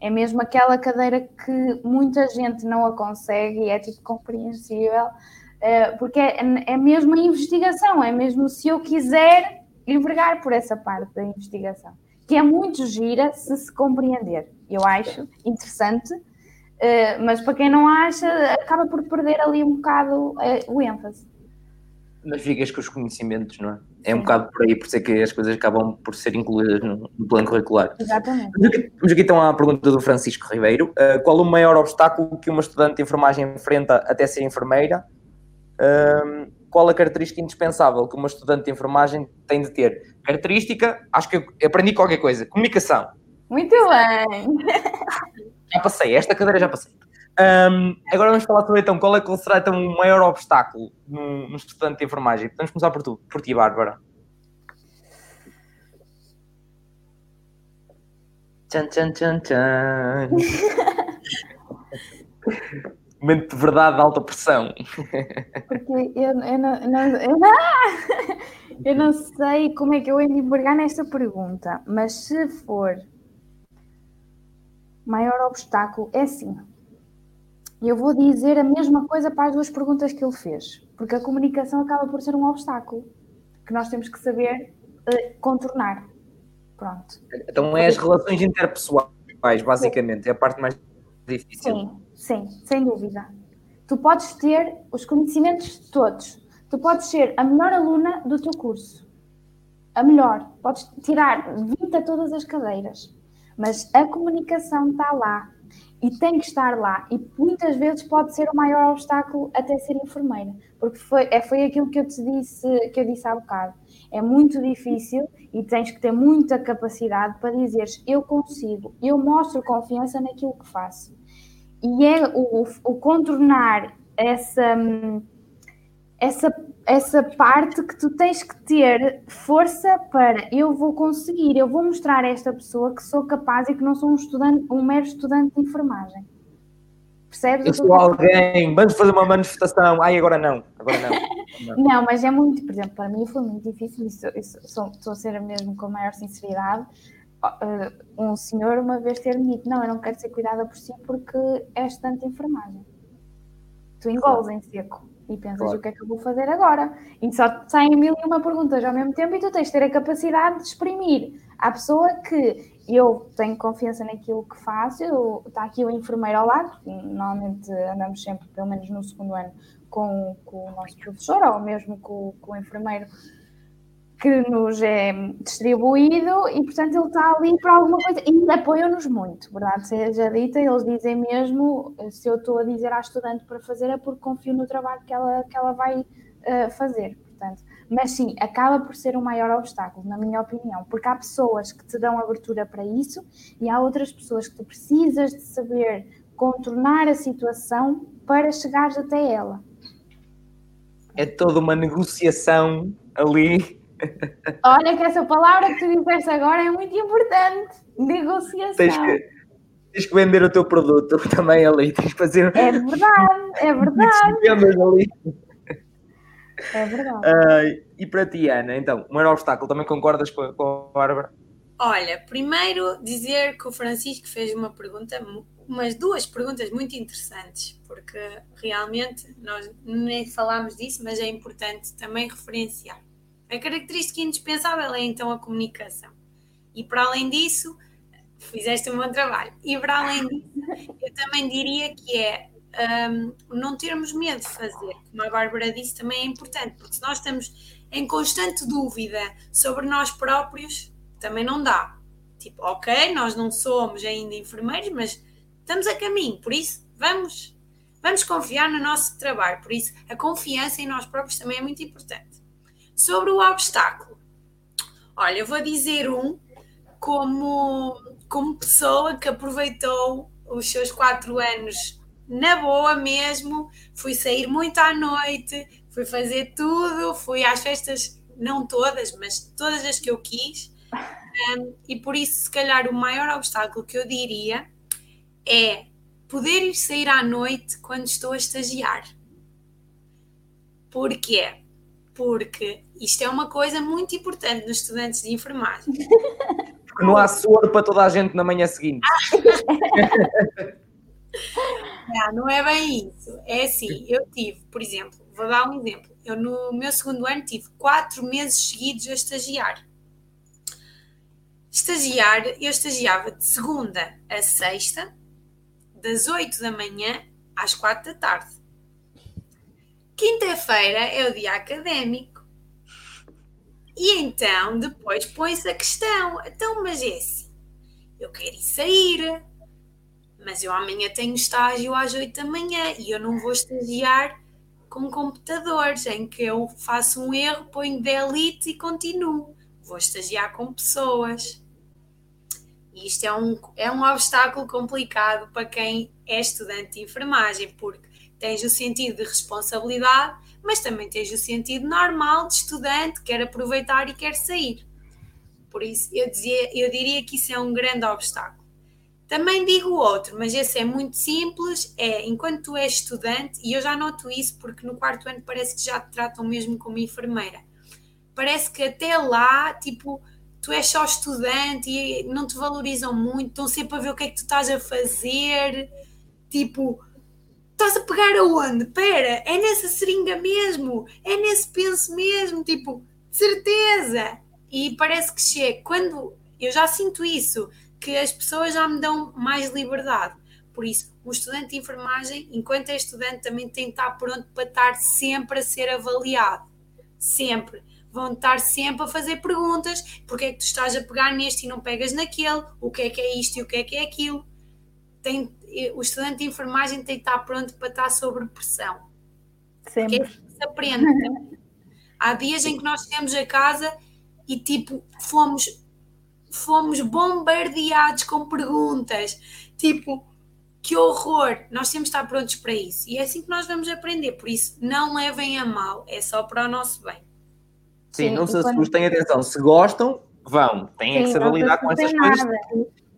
É mesmo aquela cadeira que muita gente não a consegue e é tipo compreensível, eh, porque é, é mesmo a investigação, é mesmo se eu quiser envergar por essa parte da investigação, que é muito gira se se compreender. Eu acho interessante, eh, mas para quem não acha, acaba por perder ali um bocado eh, o ênfase mas ficas com os conhecimentos, não é? É um bocado por aí, por ser que as coisas acabam por ser incluídas no, no plano curricular. Exatamente. Vamos aqui então à pergunta do Francisco Ribeiro. Uh, qual o maior obstáculo que uma estudante de enfermagem enfrenta até ser enfermeira? Uh, qual a característica indispensável que uma estudante de enfermagem tem de ter? Característica, acho que eu aprendi qualquer coisa. Comunicação. Muito bem. Já passei, esta cadeira já passei. Um, agora vamos falar sobre então qual é que será então o maior obstáculo no, no estudante de enfermagem. Podemos começar por tu, por ti, Bárbara. Tchan, tchan, tchan, tchan. [LAUGHS] Momento de verdade de alta pressão. Porque eu, eu, não, eu, não, eu, não, [LAUGHS] eu não sei como é que eu ia me embargar nesta pergunta, mas se for maior obstáculo, é sim e eu vou dizer a mesma coisa para as duas perguntas que ele fez, porque a comunicação acaba por ser um obstáculo que nós temos que saber uh, contornar. Pronto. Então é as relações interpessoais, basicamente, sim. é a parte mais difícil. Sim, sim, sem dúvida. Tu podes ter os conhecimentos todos. Tu podes ser a melhor aluna do teu curso. A melhor. Podes tirar 20 a todas as cadeiras. Mas a comunicação está lá e tem que estar lá. E muitas vezes pode ser o maior obstáculo até ser enfermeira, porque foi, é, foi aquilo que eu te disse, que eu disse há bocado. É muito difícil e tens que ter muita capacidade para dizeres eu consigo, eu mostro confiança naquilo que faço. E é o, o contornar essa. Hum, essa, essa parte que tu tens que ter força para eu vou conseguir, eu vou mostrar a esta pessoa que sou capaz e que não sou um, estudante, um mero estudante de enfermagem. Percebes? Eu sou alguém, vamos fazer uma manifestação, ai agora não, agora não. [LAUGHS] não. não. mas é muito, por exemplo, para mim foi muito difícil, estou a ser mesmo com a maior sinceridade, uh, um senhor uma vez ter-me dito, não, eu não quero ser cuidada por si porque é estudante de enfermagem. Tu engoles em seco e pensas claro. o que é que eu vou fazer agora. E só saem mil e uma perguntas ao mesmo tempo e tu tens de ter a capacidade de exprimir à pessoa que eu tenho confiança naquilo que faço, eu, está aqui o enfermeiro ao lado, normalmente andamos sempre, pelo menos no segundo ano, com, com o nosso professor ou mesmo com, com o enfermeiro que nos é distribuído e, portanto, ele está ali para alguma coisa. E apoiam-nos muito, verdade seja dita, eles dizem mesmo, se eu estou a dizer à estudante para fazer é porque confio no trabalho que ela, que ela vai uh, fazer, portanto, mas sim, acaba por ser o maior obstáculo, na minha opinião, porque há pessoas que te dão abertura para isso e há outras pessoas que tu precisas de saber contornar a situação para chegares até ela. É toda uma negociação ali Olha que essa palavra que tu disseste agora é muito importante. Negociação. Tens que, tens que vender o teu produto [LAUGHS] também ali. Tens que fazer. É verdade, é [LAUGHS] verdade. ali. É verdade. Uh, e para ti, Ana, então, o maior obstáculo, também concordas com a, com a Bárbara? Olha, primeiro dizer que o Francisco fez uma pergunta, umas duas perguntas muito interessantes, porque realmente nós nem falámos disso, mas é importante também referenciar. A característica indispensável é então a comunicação. E para além disso, fizeste um bom trabalho. E para além disso, eu também diria que é um, não termos medo de fazer. Como a Bárbara disse, também é importante, porque se nós estamos em constante dúvida sobre nós próprios, também não dá. Tipo, ok, nós não somos ainda enfermeiros, mas estamos a caminho, por isso vamos, vamos confiar no nosso trabalho. Por isso, a confiança em nós próprios também é muito importante. Sobre o obstáculo, olha, eu vou dizer um como, como pessoa que aproveitou os seus quatro anos na boa mesmo, fui sair muito à noite, fui fazer tudo, fui às festas, não todas, mas todas as que eu quis. Um, e por isso, se calhar, o maior obstáculo que eu diria é poder ir sair à noite quando estou a estagiar. Porquê? porque isto é uma coisa muito importante nos estudantes de enfermagem. Porque não há soro para toda a gente na manhã seguinte. [LAUGHS] não, não é bem isso. É assim, eu tive, por exemplo, vou dar um exemplo. Eu no meu segundo ano tive quatro meses seguidos a estagiar. Estagiar, eu estagiava de segunda a sexta, das oito da manhã às quatro da tarde. Quinta-feira é o dia académico. E então depois põe-se a questão: então, mas é assim, eu quero ir sair, mas eu amanhã tenho estágio às 8 da manhã e eu não vou estagiar com computadores em que eu faço um erro, ponho delete e continuo. Vou estagiar com pessoas. E isto é um, é um obstáculo complicado para quem é estudante de enfermagem, porque tens o sentido de responsabilidade, mas também tens o sentido normal de estudante, quer aproveitar e quer sair. Por isso, eu, dizia, eu diria que isso é um grande obstáculo. Também digo outro, mas esse é muito simples, é enquanto tu és estudante, e eu já noto isso porque no quarto ano parece que já te tratam mesmo como enfermeira. Parece que até lá, tipo, tu és só estudante e não te valorizam muito, estão sempre a ver o que é que tu estás a fazer, tipo, Estás a pegar aonde? Pera, é nessa seringa mesmo, é nesse penso mesmo, tipo, certeza. E parece que chega, quando eu já sinto isso, que as pessoas já me dão mais liberdade. Por isso, o estudante de enfermagem, enquanto é estudante, também tem que estar pronto para estar sempre a ser avaliado. Sempre. Vão estar sempre a fazer perguntas: porque é que tu estás a pegar neste e não pegas naquele? O que é que é isto e o que é que é aquilo? Tem, o estudante de enfermagem tem que estar pronto para estar sob pressão. Sempre. Porque é se aprende. Há dias em que nós chegamos a casa e tipo fomos fomos bombardeados com perguntas, tipo que horror, nós temos de estar prontos para isso. E é assim que nós vamos aprender, por isso não levem a mal, é só para o nosso bem. Sim, Sim não se assustem, atenção, se gostam, vão, têm Sim, que saber lidar com essas coisas.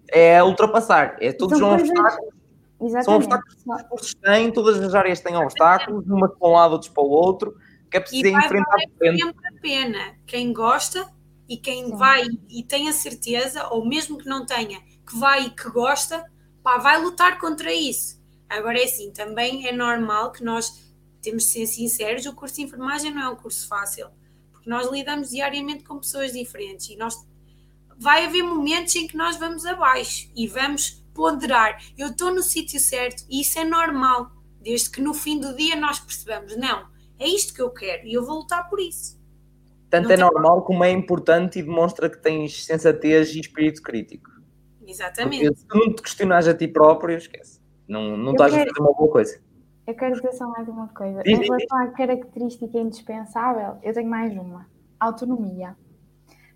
É ultrapassar, é todos os obstáculos Exatamente. São obstáculos que os cursos têm, todas as áreas têm obstáculos, uma para um lado, outros para o outro, que é preciso enfrentar valer sempre a pena. Quem gosta e quem Sim. vai e tem a certeza, ou mesmo que não tenha, que vai e que gosta, pá, vai lutar contra isso. Agora é assim, também é normal que nós temos de ser sinceros, o curso de enfermagem não é um curso fácil, porque nós lidamos diariamente com pessoas diferentes e nós vai haver momentos em que nós vamos abaixo e vamos ponderar, eu estou no sítio certo e isso é normal, desde que no fim do dia nós percebamos, não, é isto que eu quero e eu vou lutar por isso. Tanto não é normal como é importante e demonstra que tens sensatez e espírito crítico. Exatamente. Porque se tu não te questionas a ti próprio, esquece. Não, não estás quero... a fazer uma boa coisa. Eu quero dizer só mais uma coisa. Em relação à característica indispensável, eu tenho mais uma. Autonomia.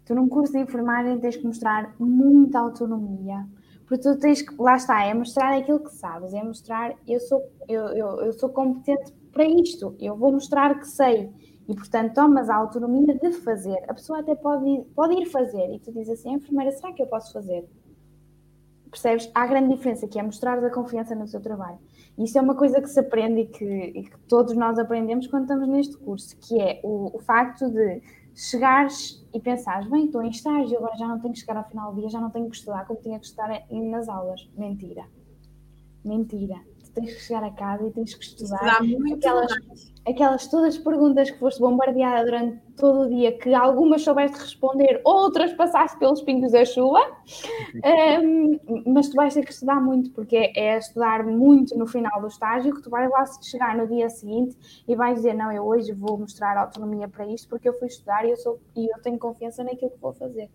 Tu num curso de enfermagem tens que mostrar muita autonomia. Porque tu tens que, lá está, é mostrar aquilo que sabes, é mostrar eu sou, eu, eu, eu sou competente para isto, eu vou mostrar que sei. E, portanto, tomas a autonomia de fazer. A pessoa até pode ir, pode ir fazer e tu dizes assim, enfermeira, será que eu posso fazer? Percebes? Há grande diferença que é mostrar a confiança no seu trabalho. Isso é uma coisa que se aprende e que, e que todos nós aprendemos quando estamos neste curso, que é o, o facto de chegares e pensares, bem, estou em estágio, agora já não tenho que chegar ao final do dia, já não tenho que estudar como tinha que estudar nas aulas. Mentira. Mentira tens que chegar a casa e tens que estudar aquelas, aquelas todas as perguntas que foste bombardeada durante todo o dia, que algumas soubeste responder, outras passaste pelos pingos da chuva, um, mas tu vais ter que estudar muito, porque é, é estudar muito no final do estágio que tu vais lá chegar no dia seguinte e vais dizer, não, eu hoje vou mostrar autonomia para isto porque eu fui estudar e eu, sou, e eu tenho confiança naquilo que vou fazer.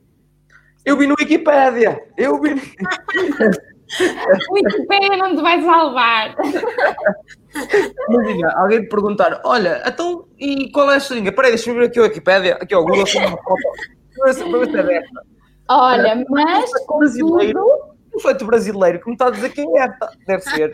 Eu vi no Wikipédia! Eu vi. [LAUGHS] [LAUGHS] O Wikipedia não te vai salvar. Imagina, alguém te perguntar: Olha, então, e qual é a seringa? Peraí, deixa-me ver aqui o Wikipedia, aqui ao Google, assim, uma foto. Para ver. Olha, mas. Brasileiro, o feito brasileiro, como está a dizer quem é, deve ser.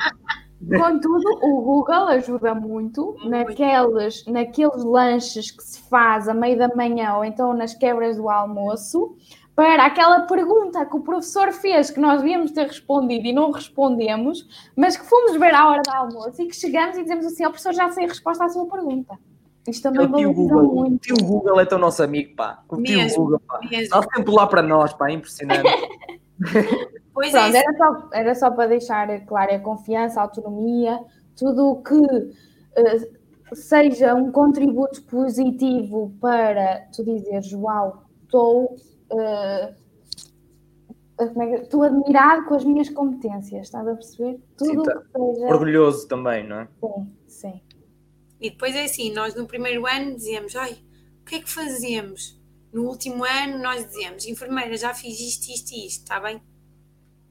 Contudo, o Google ajuda muito, muito naqueles, naqueles lanches que se faz a meio da manhã ou então nas quebras do almoço para aquela pergunta que o professor fez, que nós devíamos ter respondido e não respondemos, mas que fomos ver à hora do almoço e que chegamos e dizemos assim: o professor já sei a resposta à sua pergunta. Isto também valoriza muito. O tio Google é teu nosso amigo, pá. O tio Google, pá. Está sempre lá para nós, pá. Impressionante. [LAUGHS] pois é Pronto, é. Era, só, era só para deixar claro a confiança, a autonomia, tudo o que uh, seja um contributo positivo para tu dizeres, uau, estou uh, estou admirado com as minhas competências, estás a perceber? Tudo sim, tá. seja... Orgulhoso também, não é? Sim, sim. E depois é assim, nós no primeiro ano dizíamos, ai, o que é que fazíamos? No último ano nós dizíamos, enfermeira, já fiz isto, isto e isto, está bem?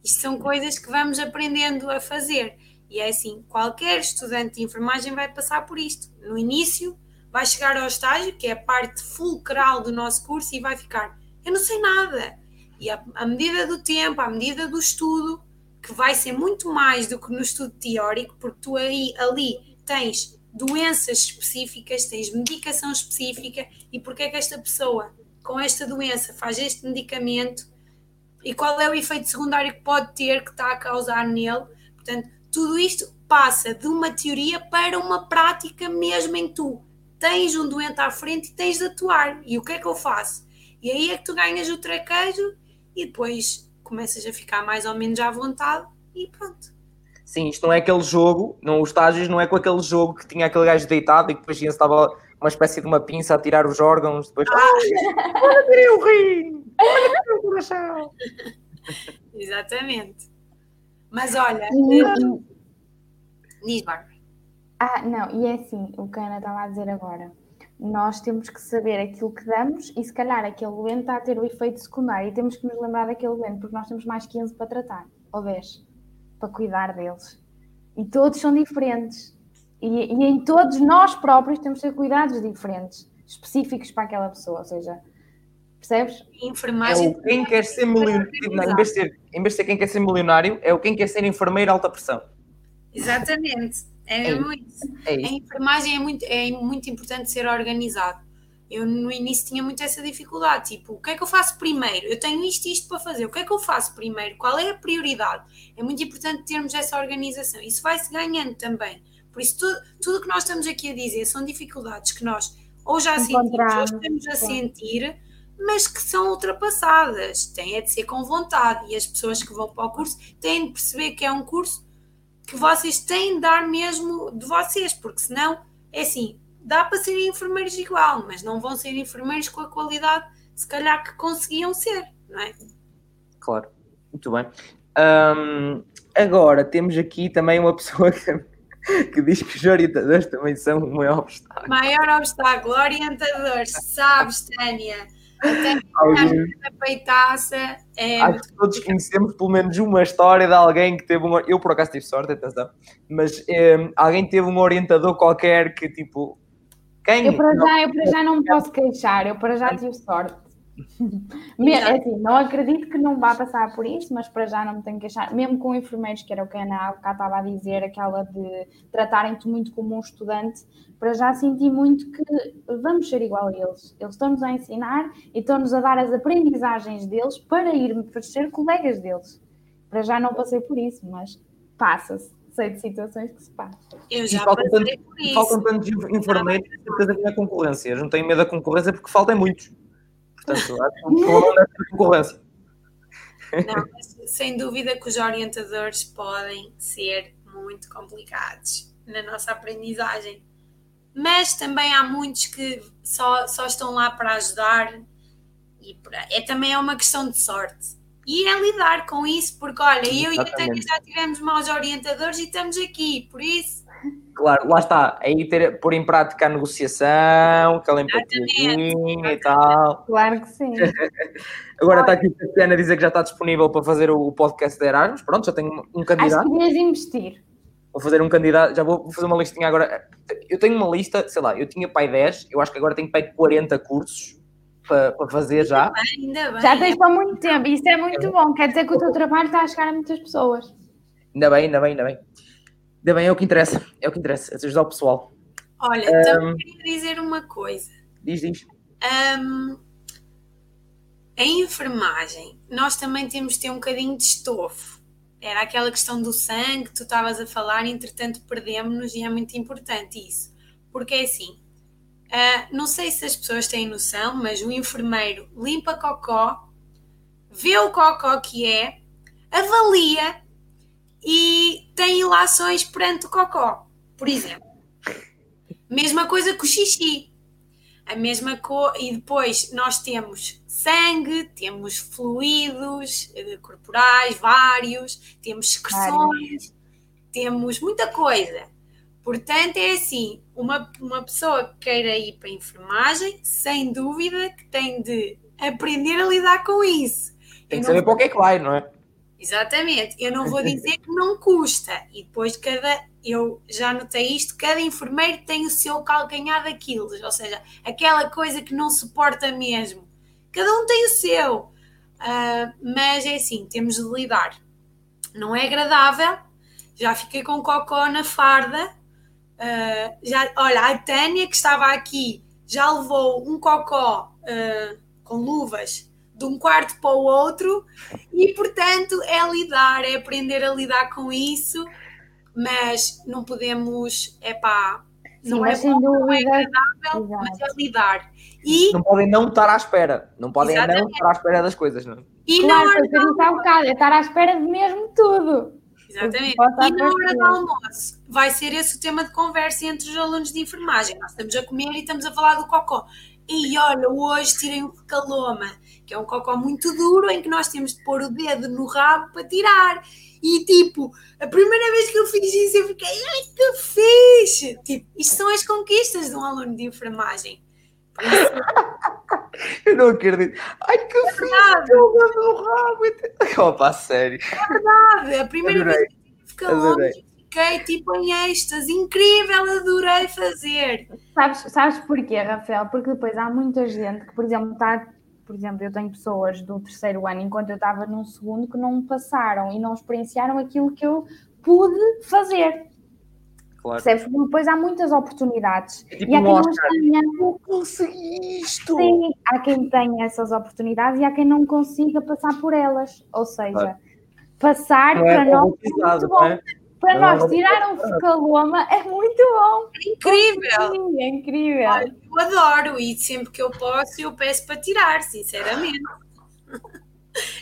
Isto são coisas que vamos aprendendo a fazer. E é assim, qualquer estudante de enfermagem vai passar por isto. No início, vai chegar ao estágio, que é a parte fulcral do nosso curso, e vai ficar eu não sei nada. E à, medida do tempo, à medida do estudo, que vai ser muito mais do que no estudo teórico, porque tu aí, ali tens doenças específicas, tens medicação específica e porque é que esta pessoa com esta doença faz este medicamento e qual é o efeito secundário que pode ter que está a causar nele. Portanto, tudo isto passa de uma teoria para uma prática mesmo em tu. Tens um doente à frente e tens de atuar. E o que é que eu faço? E aí é que tu ganhas o traquejo e depois começas a ficar mais ou menos à vontade e pronto. Sim, isto não é aquele jogo, não, os estágios não é com aquele jogo que tinha aquele gajo deitado e que depois estava uma espécie de uma pinça a tirar os órgãos, depois. Ah, [LAUGHS] olha, tirei o rim! Olha, o coração! [LAUGHS] Exatamente. Mas olha. Diz, Bárbara. Ah, não, e é assim, o que a Ana estava a dizer agora nós temos que saber aquilo que damos e se calhar aquele doente está a ter o efeito secundário e temos que nos lembrar daquele doente porque nós temos mais 15 para tratar, ou 10, para cuidar deles. E todos são diferentes. E, e em todos nós próprios temos que ter cuidados diferentes, específicos para aquela pessoa, ou seja, percebes? Enfermagem. É o quem quer ser milionário, em, vez de ser, em vez de ser quem quer ser milionário, é o quem quer ser enfermeiro alta pressão. Exatamente. É, é isso. É. A enfermagem é muito, é muito importante ser organizado. Eu no início tinha muito essa dificuldade, tipo, o que é que eu faço primeiro? Eu tenho isto e isto para fazer, o que é que eu faço primeiro? Qual é a prioridade? É muito importante termos essa organização. Isso vai-se ganhando também. Por isso, tudo, tudo que nós estamos aqui a dizer são dificuldades que nós ou já sentimos ou estamos a sentir, mas que são ultrapassadas. Tem é de ser com vontade. E as pessoas que vão para o curso têm de perceber que é um curso que vocês têm de dar mesmo de vocês, porque senão é assim, dá para serem enfermeiros igual, mas não vão ser enfermeiros com a qualidade, se calhar, que conseguiam ser, não é? Claro, muito bem. Um, agora temos aqui também uma pessoa que, [LAUGHS] que diz que os orientadores também são um maior obstáculo. Maior obstáculo, orientadores, sabes, Tânia? A peitaça é... Acho que todos conhecemos pelo menos uma história de alguém que teve um. Eu por acaso tive sorte, atenção, mas um, alguém teve um orientador qualquer que tipo. Quem? Eu para, já, eu para já não me posso queixar, eu para já tive sorte. [LAUGHS] Mesmo, assim, não acredito que não vá passar por isso, mas para já não me tenho que queixar. Mesmo com enfermeiros, que era o que a Ana cá estava a dizer, aquela de tratarem-te muito como um estudante, para já senti muito que vamos ser igual a eles. Eles estão-nos a ensinar e estão-nos a dar as aprendizagens deles para ir para ser colegas deles. Para já não passei por isso, mas passa-se. Sei de situações que se passam. Eu já passei tanto, por isso. Faltam tantos enfermeiros, certeza que não é concorrência. Eu não tenho medo da concorrência porque faltam muitos. Portanto, acho que um problema concorrência. Não, mas sem dúvida que os orientadores podem ser muito complicados na nossa aprendizagem. Mas também há muitos que só, só estão lá para ajudar e para, é também é uma questão de sorte. E é lidar com isso, porque olha, eu Exatamente. e a Tânia já tivemos maus orientadores e estamos aqui, por isso Claro, lá está. Aí ter, pôr em prática a negociação, aquela empatia e tal. Claro que sim. [LAUGHS] Agora está aqui a Tatiana a dizer que já está disponível para fazer o podcast de Erasmus. Pronto, já tenho um candidato. Acho que devias investir. Vou fazer um candidato, já vou fazer uma listinha agora. Eu tenho uma lista, sei lá, eu tinha pai 10, eu acho que agora tenho pai 40 cursos para, para fazer já. Ainda bem, Já tens para muito tempo, isso é muito bom. Quer dizer que o teu trabalho está a chegar a muitas pessoas. Ainda bem, ainda bem, ainda bem. Ainda bem, é o que interessa. É o que interessa, é ajudar o pessoal. Olha, um, também queria dizer uma coisa. Diz, diz. Um, em enfermagem, nós também temos de ter um bocadinho de estofo. Era aquela questão do sangue que tu estavas a falar, entretanto perdemos-nos e é muito importante isso. Porque é assim, uh, não sei se as pessoas têm noção, mas o enfermeiro limpa cocó, vê o cocó que é, avalia e tem ilações perante o cocó, por exemplo. Mesma coisa com o xixi. A mesma coisa. E depois nós temos sangue, temos fluidos eh, corporais, vários, temos secreções, temos muita coisa. Portanto, é assim: uma, uma pessoa que queira ir para a enfermagem, sem dúvida que tem de aprender a lidar com isso. Tem que saber para o que é que vai, não é? Exatamente. Eu não vou [LAUGHS] dizer que não custa. E depois cada. Eu já notei isto, cada enfermeiro tem o seu calcanhar daquilo, ou seja, aquela coisa que não suporta mesmo. Cada um tem o seu. Uh, mas é assim, temos de lidar. Não é agradável. Já fiquei com cocó na farda. Uh, já, olha, a Tânia que estava aqui já levou um cocó uh, com luvas de um quarto para o outro e, portanto, é lidar, é aprender a lidar com isso, mas não podemos, é pá, não é bom, não é agradável, Exato. mas é lidar. E, não podem não estar à espera, não podem Exatamente. não estar à espera das coisas, não E claro, não hora bocado, é estar à espera de mesmo tudo. Exatamente. E na hora do almoço vai ser esse o tema de conversa entre os alunos de enfermagem. Nós estamos a comer e estamos a falar do cocó. E olha, hoje tirei um caloma que é um cocó muito duro em que nós temos de pôr o dedo no rabo para tirar. E tipo, a primeira vez que eu fiz isso, eu fiquei, ai que fixe! Tipo, isto são as conquistas de um aluno de enfermagem. [LAUGHS] eu não acredito. Ai que é fixe! no rabo! [LAUGHS] Opa, sério. É verdade, a primeira adorei. vez que eu tive calor, fiquei tipo em êxtase, incrível, adorei fazer. Sabes, sabes porquê, Rafael? Porque depois há muita gente que, por exemplo, está por exemplo, eu tenho pessoas do terceiro ano, enquanto eu estava num segundo, que não passaram e não experienciaram aquilo que eu pude fazer. Claro. Percebes? Depois há muitas oportunidades. É tipo e há quem não tenha. Eu consegui isto! Sim, há quem tenha essas oportunidades e há quem não consiga passar por elas. Ou seja, claro. passar não é para nós é muito bom. É? Para nós tirar um focaloma é muito bom. É incrível. Sim, é incrível. Olha, eu adoro e sempre que eu posso eu peço para tirar, sinceramente. [LAUGHS]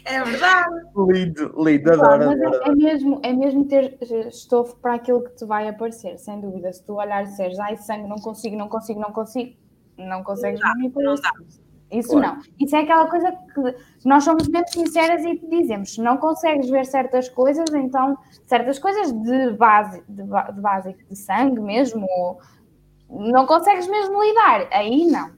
É verdade. Lindo, lindo, adoro. Mas é, é mesmo, é mesmo ter estofo para aquilo que te vai aparecer, sem dúvida. Se tu olhares e disseres, ai, sangue, não consigo, não consigo, não consigo, não consegues Não dá, não dá. Isso Claro. não. Isso é aquela coisa que nós somos mesmo sinceras e te dizemos, se não consegues ver certas coisas, então certas coisas de base, de, de básico, de sangue mesmo, não consegues mesmo lidar, aí não.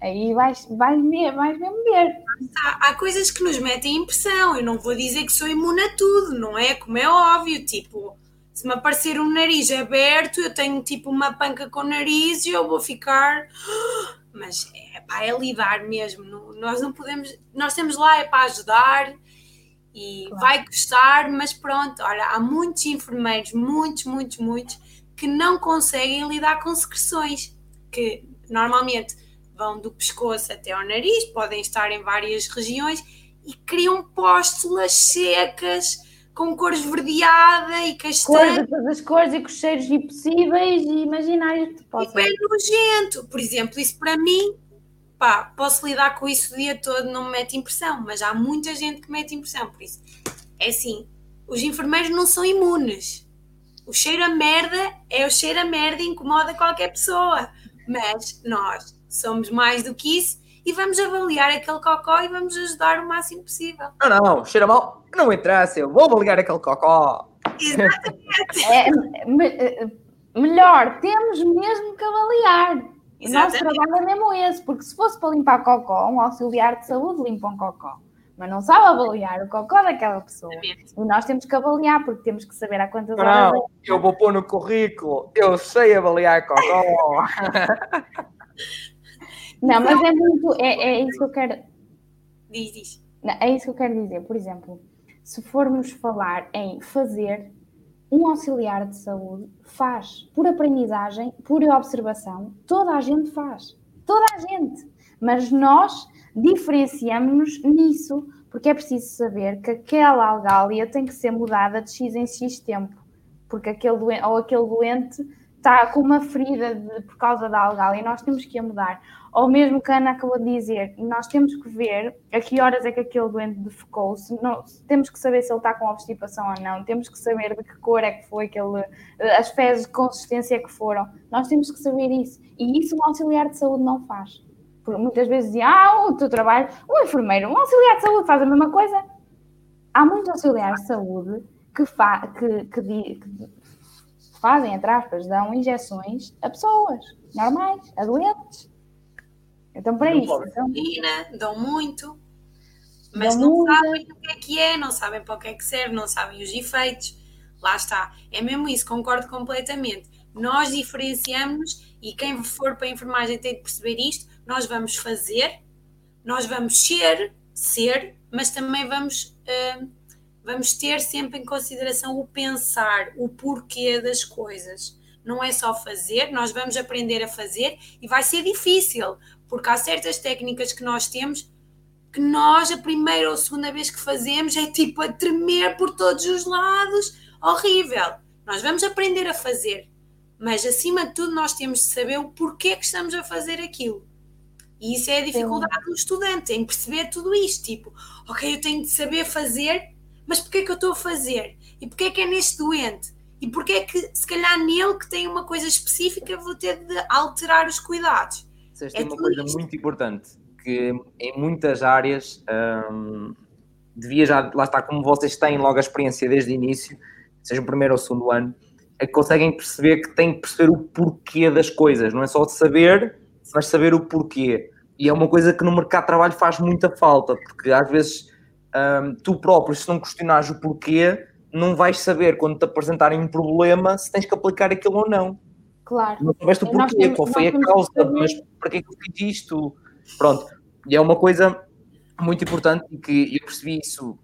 Aí vais, vais, vais mesmo ver. Há, há coisas que nos metem impressão. Eu não vou dizer que sou imune a tudo, não é? Como é óbvio, tipo, se me aparecer um nariz aberto, eu tenho tipo uma panca com o nariz e eu vou ficar. [GASPS] Mas é pá, é lidar mesmo. não- nós não podemos. Nós estamos lá é para ajudar e Claro. vai custar, mas pronto, olha, há muitos enfermeiros, muitos, muitos, muitos, que não conseguem lidar com secreções, que normalmente vão do pescoço até ao nariz, podem estar em várias regiões e criam póstulas secas com cor esverdeada e Cores castanha. todas as cores e com cheiros impossíveis e imaginários que te E possam. bem nojento. Por exemplo, isso para mim, pá, posso lidar com isso o dia todo, não me mete impressão, mas há muita gente que mete impressão, por isso. É assim, os enfermeiros não são imunes. O cheiro a merda é o cheiro a merda e incomoda qualquer pessoa. Mas nós somos mais do que isso e vamos avaliar aquele cocó e vamos ajudar o máximo possível. Não, não, cheira mal, não interessa, eu vou ligar aquele cocó. Exatamente. É, me- melhor, temos mesmo que avaliar. O nosso trabalho é mesmo esse, porque se fosse para limpar cocó, um auxiliar de saúde limpa um cocó, mas não sabe avaliar o cocó daquela pessoa. E nós temos que avaliar, porque temos que saber há quantas horas. Não, eu vou pôr no currículo, eu sei avaliar cocó. [LAUGHS] Não, mas é muito. É, é isso que eu quero. Diz, diz. Não, é isso que eu quero dizer. Por exemplo, se formos falar em fazer, um auxiliar de saúde faz por aprendizagem, por observação, toda a gente faz. Toda a gente. Mas nós diferenciamos-nos nisso, porque é preciso saber que aquela algália tem que ser mudada de X em X tempo. Porque aquele doente, ou aquele doente está com uma ferida de- por causa da algália e nós temos que a mudar. Ou mesmo que a Ana acabou de dizer, nós temos que ver a que horas é que aquele doente defecou, se não- temos que saber se ele está com obstipação ou não, temos que saber de que cor é que foi aquele, eh, as fezes de consistência que foram. Nós temos que saber isso. E isso um auxiliar de saúde não faz. Porque muitas vezes dizem, ah, o teu trabalho, um enfermeiro, um auxiliar de saúde faz a mesma coisa. Há muitos auxiliares de saúde que, fa que, que, que fazem, entre aspas, dão injeções a pessoas normais, a doentes. Então, para isso, então, dão muito, mas Dão não muito. sabem o que é que é, não sabem para o que é que serve, não sabem os efeitos. Lá está. É mesmo isso, concordo completamente. Nós diferenciamos e quem for para a enfermagem tem de perceber isto. Nós vamos fazer, nós vamos ser, ser, mas também vamos, hum, vamos ter sempre em consideração o pensar, o porquê das coisas. Não é só fazer, nós vamos aprender a fazer e vai ser difícil, porque há certas técnicas que nós temos que nós, a primeira ou segunda vez que fazemos, é tipo a tremer por todos os lados, horrível. Nós vamos aprender a fazer, mas acima de tudo nós temos de saber o porquê que estamos a fazer aquilo. E isso é a dificuldade do estudante, em perceber tudo isto. Tipo, ok, eu tenho de saber fazer, mas porquê que eu estou a fazer? E porquê que é neste doente? E porquê é que, se calhar, nele que tem uma coisa específica, vou ter de alterar os cuidados? Vocês É uma coisa isto. muito importante, que em muitas áreas hum, devia já, lá está, como vocês têm logo a experiência desde o início, seja o primeiro ou o segundo ano, é que conseguem perceber que têm que perceber o porquê das coisas, não é só saber, mas saber o porquê. E é uma coisa que no mercado de trabalho faz muita falta, porque às vezes hum, tu próprio, se não questionares o porquê, não vais saber quando te apresentarem um problema se tens que aplicar aquilo ou não. claro. Não soubeste o porquê, qual foi a causa, mas para que é que eu fiz isto? Pronto, e é uma coisa muito importante que eu percebi isso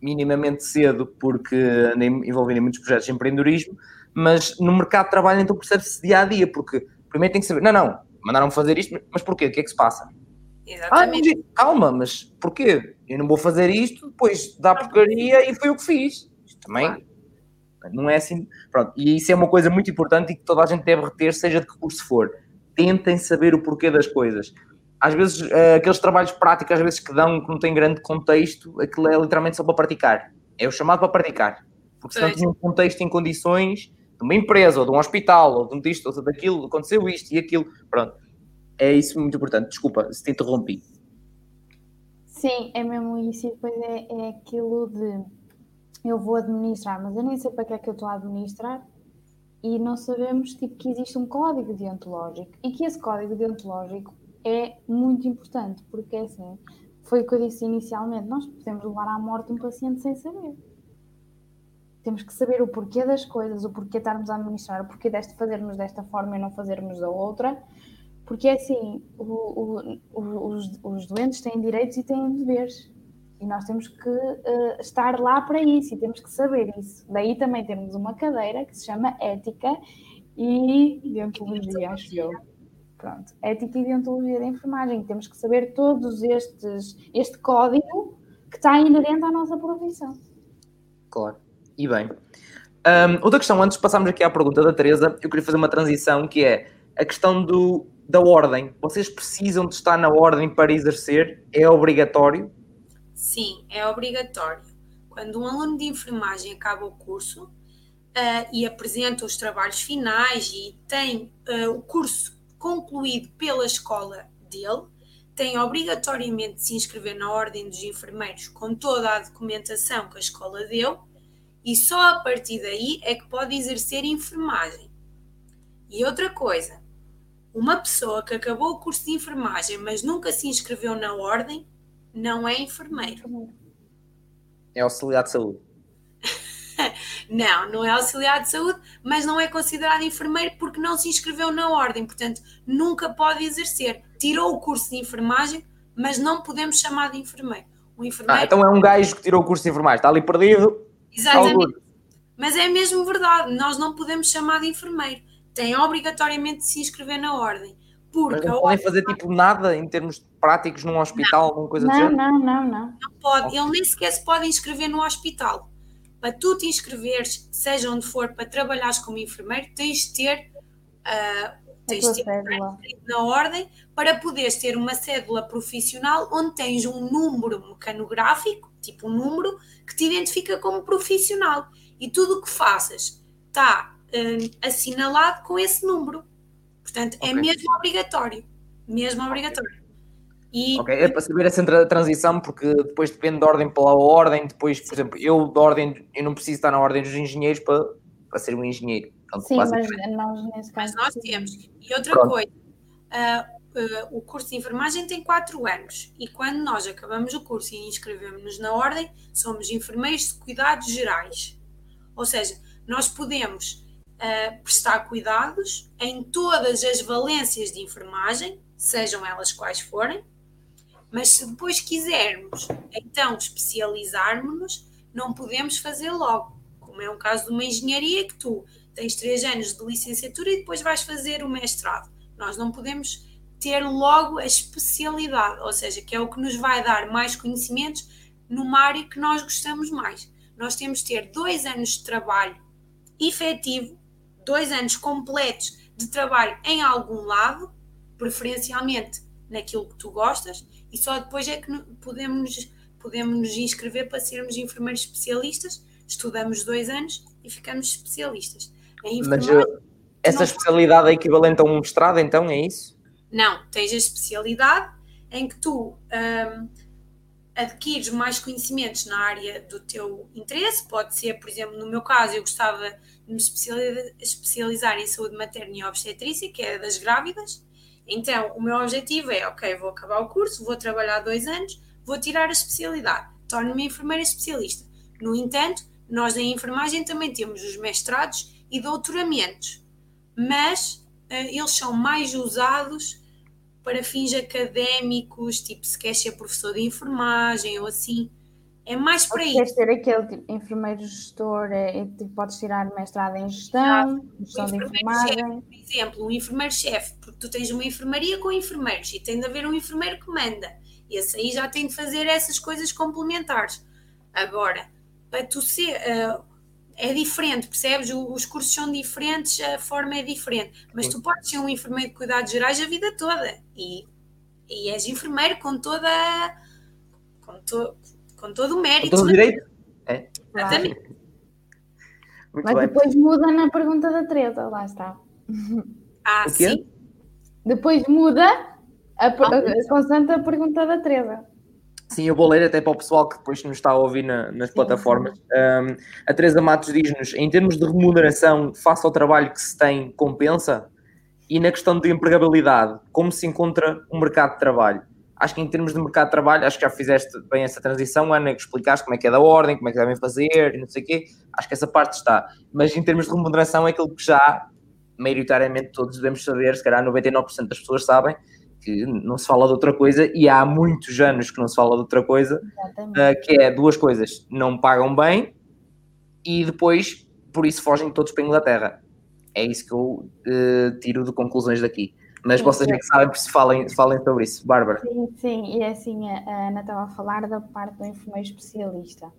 minimamente cedo porque andei envolvido em muitos projetos de empreendedorismo, mas no mercado de trabalho então percebe-se dia a dia, porque primeiro tem que saber, não, não, mandaram-me fazer isto, mas porquê? O que é que se passa? Ah, Exatamente. mas, calma, mas porquê? Eu não vou fazer isto, depois dá porcaria e foi o que fiz. Isto também Claro. não é assim. Pronto, e isso é uma coisa muito importante e que toda a gente deve reter, seja de que curso for. Tentem saber o porquê das coisas. às vezes uh, aqueles trabalhos práticos, às vezes que dão, que não têm grande contexto, aquilo é literalmente só para praticar. É o chamado para praticar. Porque se não tinha um contexto em condições de uma empresa, ou de um hospital, ou de um disto, ou daquilo, aconteceu isto e aquilo. Pronto. É isso muito importante. Desculpa se te interrompi. Sim, é mesmo isso. E depois é, é aquilo de eu vou administrar, mas eu nem sei para que é que eu estou a administrar e não sabemos tipo, que existe um código deontológico e que esse código deontológico é muito importante, porque é assim, foi o que eu disse inicialmente, nós podemos levar à morte um paciente sem saber. Temos que saber o porquê das coisas, o porquê estarmos a administrar, o porquê deste fazermos desta forma e não fazermos da outra, porque assim, o, o, os, os doentes têm direitos e têm deveres. E nós temos que uh, estar lá para isso e temos que saber isso. Daí também temos uma cadeira que se chama Ética e Deontologia, acho eu. Pronto, Ética e Deontologia da Enfermagem. Temos que saber todos estes, este código que está inerente à nossa profissão. Claro. E bem. Um, outra questão, antes de passarmos aqui à pergunta da Teresa, eu queria fazer uma transição que é a questão do, da ordem. Vocês precisam de estar na ordem para exercer? É obrigatório? Sim, é obrigatório. Quando um aluno de enfermagem acaba o curso uh, e apresenta os trabalhos finais e tem uh, o curso concluído pela escola dele, tem obrigatoriamente de se inscrever na Ordem dos Enfermeiros com toda a documentação que a escola deu e só a partir daí é que pode exercer enfermagem. E outra coisa, uma pessoa que acabou o curso de enfermagem mas nunca se inscreveu na Ordem não é enfermeiro. É auxiliar de saúde. [LAUGHS] não, não é auxiliar de saúde, mas não é considerado enfermeiro porque não se inscreveu na ordem, portanto, nunca pode exercer. Tirou o curso de enfermagem, mas não podemos chamar de enfermeiro. O enfermeiro... Ah, então é um gajo que tirou o curso de enfermagem, está ali perdido. Exatamente. Mas é mesmo verdade, nós não podemos chamar de enfermeiro. Tem obrigatoriamente de se inscrever na ordem. Porque Mas não podem fazer tipo nada em termos práticos num hospital, alguma coisa não, género? Não, não, não. Não pode. Ele nem sequer se pode inscrever no hospital. Para tu te inscreveres, seja onde for, para trabalhares como enfermeiro, tens de ter, uh, tens de ter na ordem para poderes ter uma cédula profissional onde tens um número mecanográfico, tipo um número, que te identifica como profissional. E tudo o que faças está uh, assinalado com esse número. Portanto, é okay. é mesmo obrigatório. Mesmo obrigatório. E, ok, é para saber essa transição, porque depois depende da ordem pela ordem. Depois, por exemplo, eu da ordem, eu não preciso estar na ordem dos engenheiros para, para ser um engenheiro. Portanto, Sim, mas nós nesse caso. Mas nós temos. E outra Pronto. coisa, uh, uh, o curso de enfermagem tem 4 anos e quando nós acabamos o curso e inscrevemos-nos na ordem, somos enfermeiros de cuidados gerais. Ou seja, nós podemos uh, prestar cuidados em todas as valências de enfermagem, sejam elas quais forem, mas se depois quisermos então especializarmos-nos, não podemos fazer logo, como é um caso de uma engenharia que tu tens três anos de licenciatura e depois vais fazer o mestrado. Nós não podemos ter logo a especialidade, ou seja, que é o que nos vai dar mais conhecimentos numa área que nós gostamos mais. Nós temos de ter dois anos de trabalho efetivo dois anos completos de trabalho em algum lado, preferencialmente naquilo que tu gostas, e só depois é que podemos, podemos nos inscrever para sermos enfermeiros especialistas. Estudamos dois anos e ficamos especialistas. Mas uh, essa especialidade é equivalente a um mestrado, então, é isso? Não, tens a especialidade em que tu um, adquires mais conhecimentos na área do teu interesse. Pode ser, por exemplo, no meu caso, eu gostava me especializar em saúde materna e obstetrícia, que é das grávidas. Então, o meu objetivo é, ok, vou acabar o curso, vou trabalhar dois anos, vou tirar a especialidade, torno-me enfermeira especialista. No entanto, nós em enfermagem também temos os mestrados e doutoramentos, mas uh, eles são mais usados para fins académicos, tipo se quer ser professor de enfermagem ou assim. É mais para isso. Queres ser aquele tipo, enfermeiro gestor, é, é, tipo, podes tirar mestrado em gestão, gestão de enfermagem. Por exemplo, um enfermeiro-chefe, porque tu tens uma enfermaria com enfermeiros e tem de haver um enfermeiro que manda. E esse aí já tem de fazer essas coisas complementares. Agora, para tu ser. Uh, é diferente, percebes? Os cursos são diferentes, a forma é diferente. Mas tu podes ser um enfermeiro de cuidados gerais a vida toda. E e és enfermeiro com toda com, to, com todo o mérito. Com todo o direito? É. Exatamente. Muito Mas bem. depois muda na pergunta da Teresa, lá está. Ah, sim. Depois muda a, ah, constante a pergunta da Teresa. Sim, eu vou ler até para o pessoal que depois nos está a ouvir na, nas sim, plataformas. Sim. Um, a Teresa Matos diz-nos: em termos de remuneração, face ao trabalho que se tem, compensa? E na questão de empregabilidade, como se encontra o mercado de trabalho? Acho que em termos de mercado de trabalho, acho que já fizeste bem essa transição, Ana, que explicaste como é que é da ordem, como é que devem fazer e não sei o quê. Acho que essa parte está. Mas em termos de remuneração, é aquilo que já, maioritariamente, todos devemos saber, se calhar 99% das pessoas sabem, que não se fala de outra coisa e há muitos anos que não se fala de outra coisa, uh, que é duas coisas, não pagam bem e depois, por isso, fogem todos para a Inglaterra. É isso que eu uh, tiro de conclusões daqui. Mas sim, vocês é que sabem, se falem, falem sobre isso. Bárbara. Sim, sim, e é assim, a Ana estava a falar da parte do enfermeiro especialista.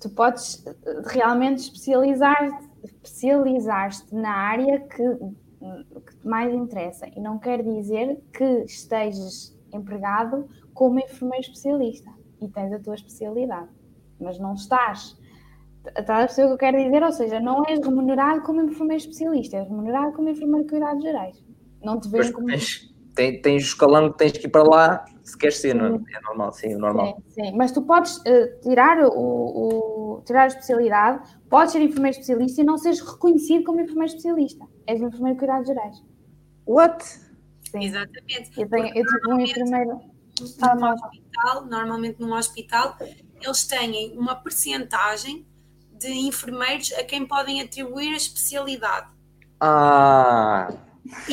Tu podes realmente especializar-te especializar na área que, que te mais interessa. E não quer dizer que estejas empregado como enfermeiro especialista e tens a tua especialidade. Mas não estás Estás a perceber o que eu quero dizer? Ou seja, não és remunerado como enfermeiro especialista, és remunerado como enfermeiro de cuidados gerais. Não te vejo como. Tens, tens, tens o escalão que tens que ir para lá se queres ser, não é? é normal, sim, é normal. Sim, sim. mas tu podes uh, tirar, o, o, tirar a especialidade, podes ser enfermeiro especialista e não seres reconhecido como enfermeiro especialista. És enfermeiro de cuidados gerais. What? Sim. Exatamente. Eu, tenho, eu tive um enfermeiro. Num hospital, normalmente num hospital, eles têm uma percentagem de enfermeiros a quem podem atribuir a especialidade. Ah,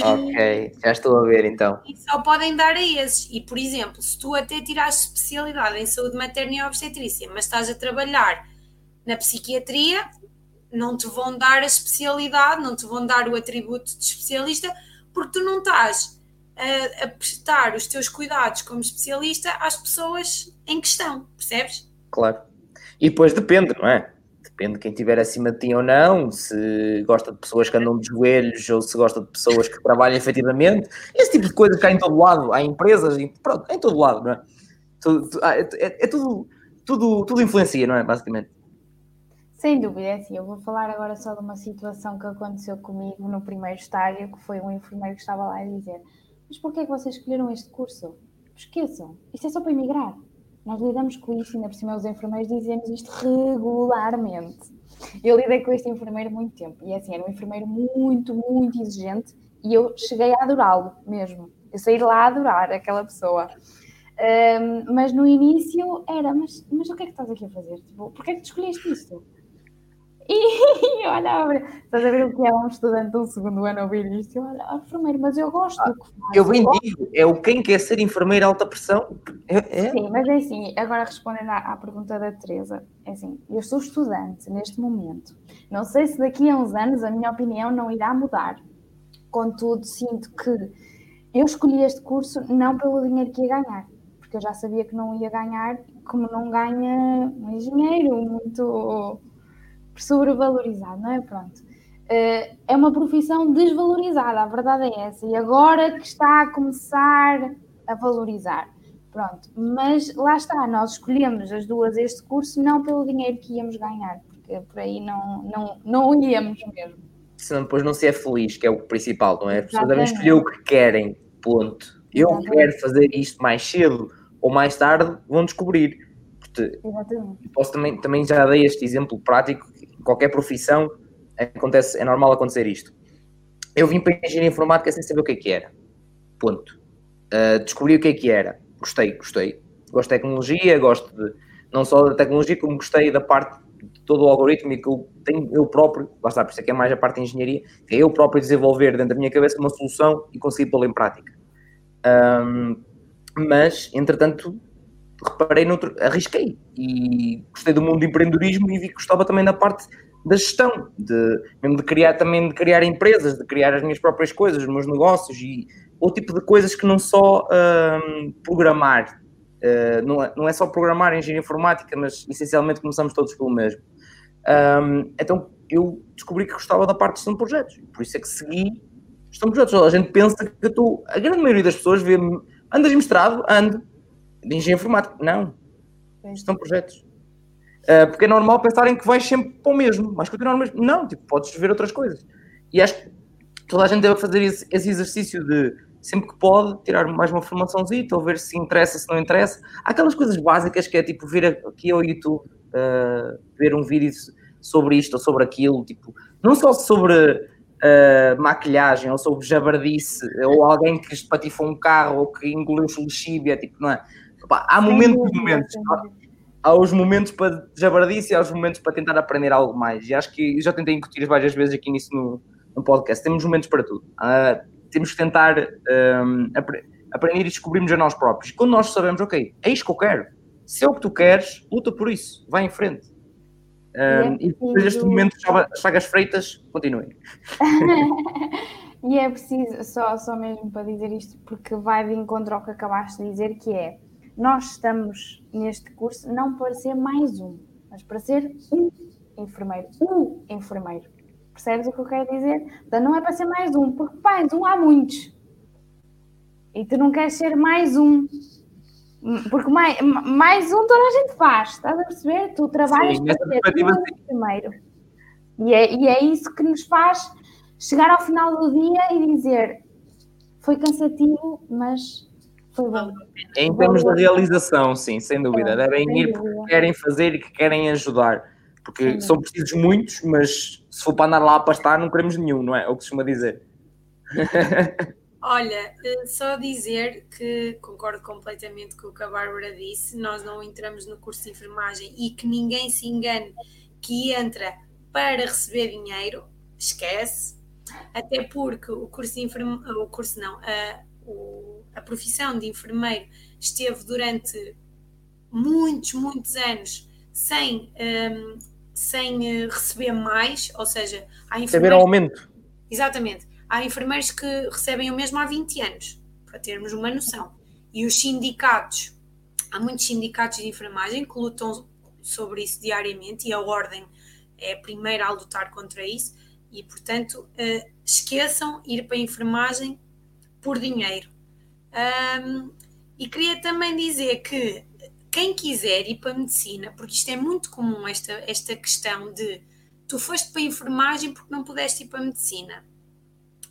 ok, já estou a ver então. E só podem dar a esses. E, por exemplo, se tu até tiraste especialidade em saúde materna e obstetrícia, mas estás a trabalhar na psiquiatria, não te vão dar a especialidade, não te vão dar o atributo de especialista, porque tu não estás a, a prestar os teus cuidados como especialista às pessoas em questão, percebes? Claro. E depois depende, não é? Depende de quem estiver acima de ti ou não, se gosta de pessoas que andam de joelhos ou se gosta de pessoas que trabalham efetivamente, esse tipo de coisas que há em todo lado, há empresas, pronto, em todo lado, não é? Tudo, é, é, é tudo, tudo, tudo influencia, não é? Basicamente. Sem dúvida, é assim, eu vou falar agora só de uma situação que aconteceu comigo no primeiro estágio, que foi um enfermeiro que estava lá a dizer mas porquê é que vocês escolheram este curso? Esqueçam, isto é só para emigrar. Nós lidamos com isto, ainda por cima os enfermeiros dizemos isto regularmente. Eu lidei com este enfermeiro muito tempo e assim, era um enfermeiro muito, muito exigente e eu cheguei a adorá-lo mesmo. Eu saí lá a adorar aquela pessoa. Um, mas no início era, mas, mas o que é que estás aqui a fazer? Tipo, porquê é que tu escolheste isto? E [LAUGHS] eu olhava, estás a ver o que é um estudante do segundo ano ouvir isto? Ah, enfermeiro, mas eu gosto ah, do que faz. Eu bem digo, é o quem quer ser enfermeiro alta pressão. É, é. Sim, mas é assim, agora respondendo à, à, pergunta da Teresa, é assim, eu sou estudante neste momento. Não sei se daqui a uns anos a minha opinião não irá mudar. Contudo, sinto que eu escolhi este curso não pelo dinheiro que ia ganhar, porque eu já sabia que não ia ganhar, como não ganha um engenheiro muito sobrevalorizado, não é? Pronto. Uh, é uma profissão desvalorizada, a verdade é essa, e agora que está a começar a valorizar. Pronto, mas lá está, nós escolhemos as duas este curso não pelo dinheiro que íamos ganhar, porque por aí não, não, não íamos mesmo. Senão depois não se é feliz, que é o principal, não é? As pessoas devem escolher o que querem, ponto. Eu Exatamente. quero fazer isto mais cedo ou mais tarde, vão descobrir. Exatamente. Posso também, também já dei este exemplo prático qualquer profissão acontece, é normal acontecer isto. Eu vim para a engenharia informática sem saber o que é que era. Ponto. Uh, descobri o que é que era. Gostei, gostei. Gosto de tecnologia, gosto de não só da tecnologia, como gostei da parte de todo o algoritmo e que eu tenho eu próprio, lá está, por isso é que é mais a parte de engenharia, que é eu próprio desenvolver dentro da minha cabeça uma solução e conseguir pô-la em prática. Um, mas, entretanto, reparei noutro, arrisquei e gostei do mundo do empreendedorismo e vi que gostava também da parte da gestão, de, mesmo de criar também de criar empresas, de criar as minhas próprias coisas, os meus negócios e outro tipo de coisas que não só um, programar, uh, não, é, não é só programar engenharia informática, mas essencialmente começamos todos pelo mesmo. Um, então eu descobri que gostava da parte de gestão de projetos, por isso é que segui gestão de projetos. A gente pensa que eu estou, a grande maioria das pessoas vê-me Andas mestrado? Ando. De engenharia informática? Não. Estão projetos. Uh, porque é normal pensarem que vais sempre para o mesmo, vais continuar o mesmo. Não, tipo, podes ver outras coisas. E acho que toda a gente deve fazer esse, esse exercício de sempre que pode tirar mais uma formaçãozinha, ou ver se interessa, se não interessa. Há aquelas coisas básicas que é tipo vir aqui ao YouTube, uh, ver um vídeo sobre isto ou sobre aquilo, tipo, não só sobre uh, maquilhagem ou sobre jabardice, ou alguém que espatifou um carro ou que engoliu lexíbia, tipo, não é? Opa, há momentos e momentos. Há os momentos para jabardice e há os momentos para tentar aprender algo mais. E acho que já tentei incutir várias vezes aqui nisso no, no podcast. Temos momentos para tudo. Uh, temos que tentar um, apre aprender e descobrirmos a nós próprios. Quando nós sabemos, ok, é isto que eu quero. Se é o que tu queres, luta por isso. Vai em frente. Um, e, é e depois deste momento, chagas freitas, continuem. [LAUGHS] e é preciso, só, só mesmo para dizer isto, porque vai de encontro ao que acabaste de dizer, que é nós estamos neste curso não para ser mais um, mas para ser um enfermeiro. Um enfermeiro. Percebes o que eu quero dizer? Então não é para ser mais um, porque mais um há muitos. E tu não queres ser mais um. Porque mais, mais um toda a gente faz, estás a perceber? Tu trabalhas Sim, para ser um primeiro. E é, e é isso que nos faz chegar ao final do dia e dizer foi cansativo, mas Em termos de realização, sim, sem dúvida. Devem ir porque querem fazer e que querem ajudar. Porque são precisos muitos, mas se for para andar lá para estar, não queremos nenhum, não é? É o que costuma dizer. [LAUGHS] Olha, eh, só dizer que concordo completamente com o que a Bárbara disse, nós não entramos no curso de enfermagem e que ninguém se engane que entra para receber dinheiro, esquece, até porque o curso de enfermagem, o curso não, a, o, a profissão de enfermeiro esteve durante muitos, muitos anos sem um, sem eh, receber mais, ou seja, há enfermeiros. aumento. Exatamente. Há enfermeiros que recebem o mesmo há 20 anos, para termos uma noção. E os sindicatos, há muitos sindicatos de enfermagem que lutam sobre isso diariamente e a Ordem é a primeira a lutar contra isso. E, portanto, uh, esqueçam ir para a enfermagem por dinheiro. Um, e queria também dizer que quem quiser ir para a medicina, porque isto é muito comum, esta, esta questão de tu foste para a enfermagem porque não pudeste ir para a medicina.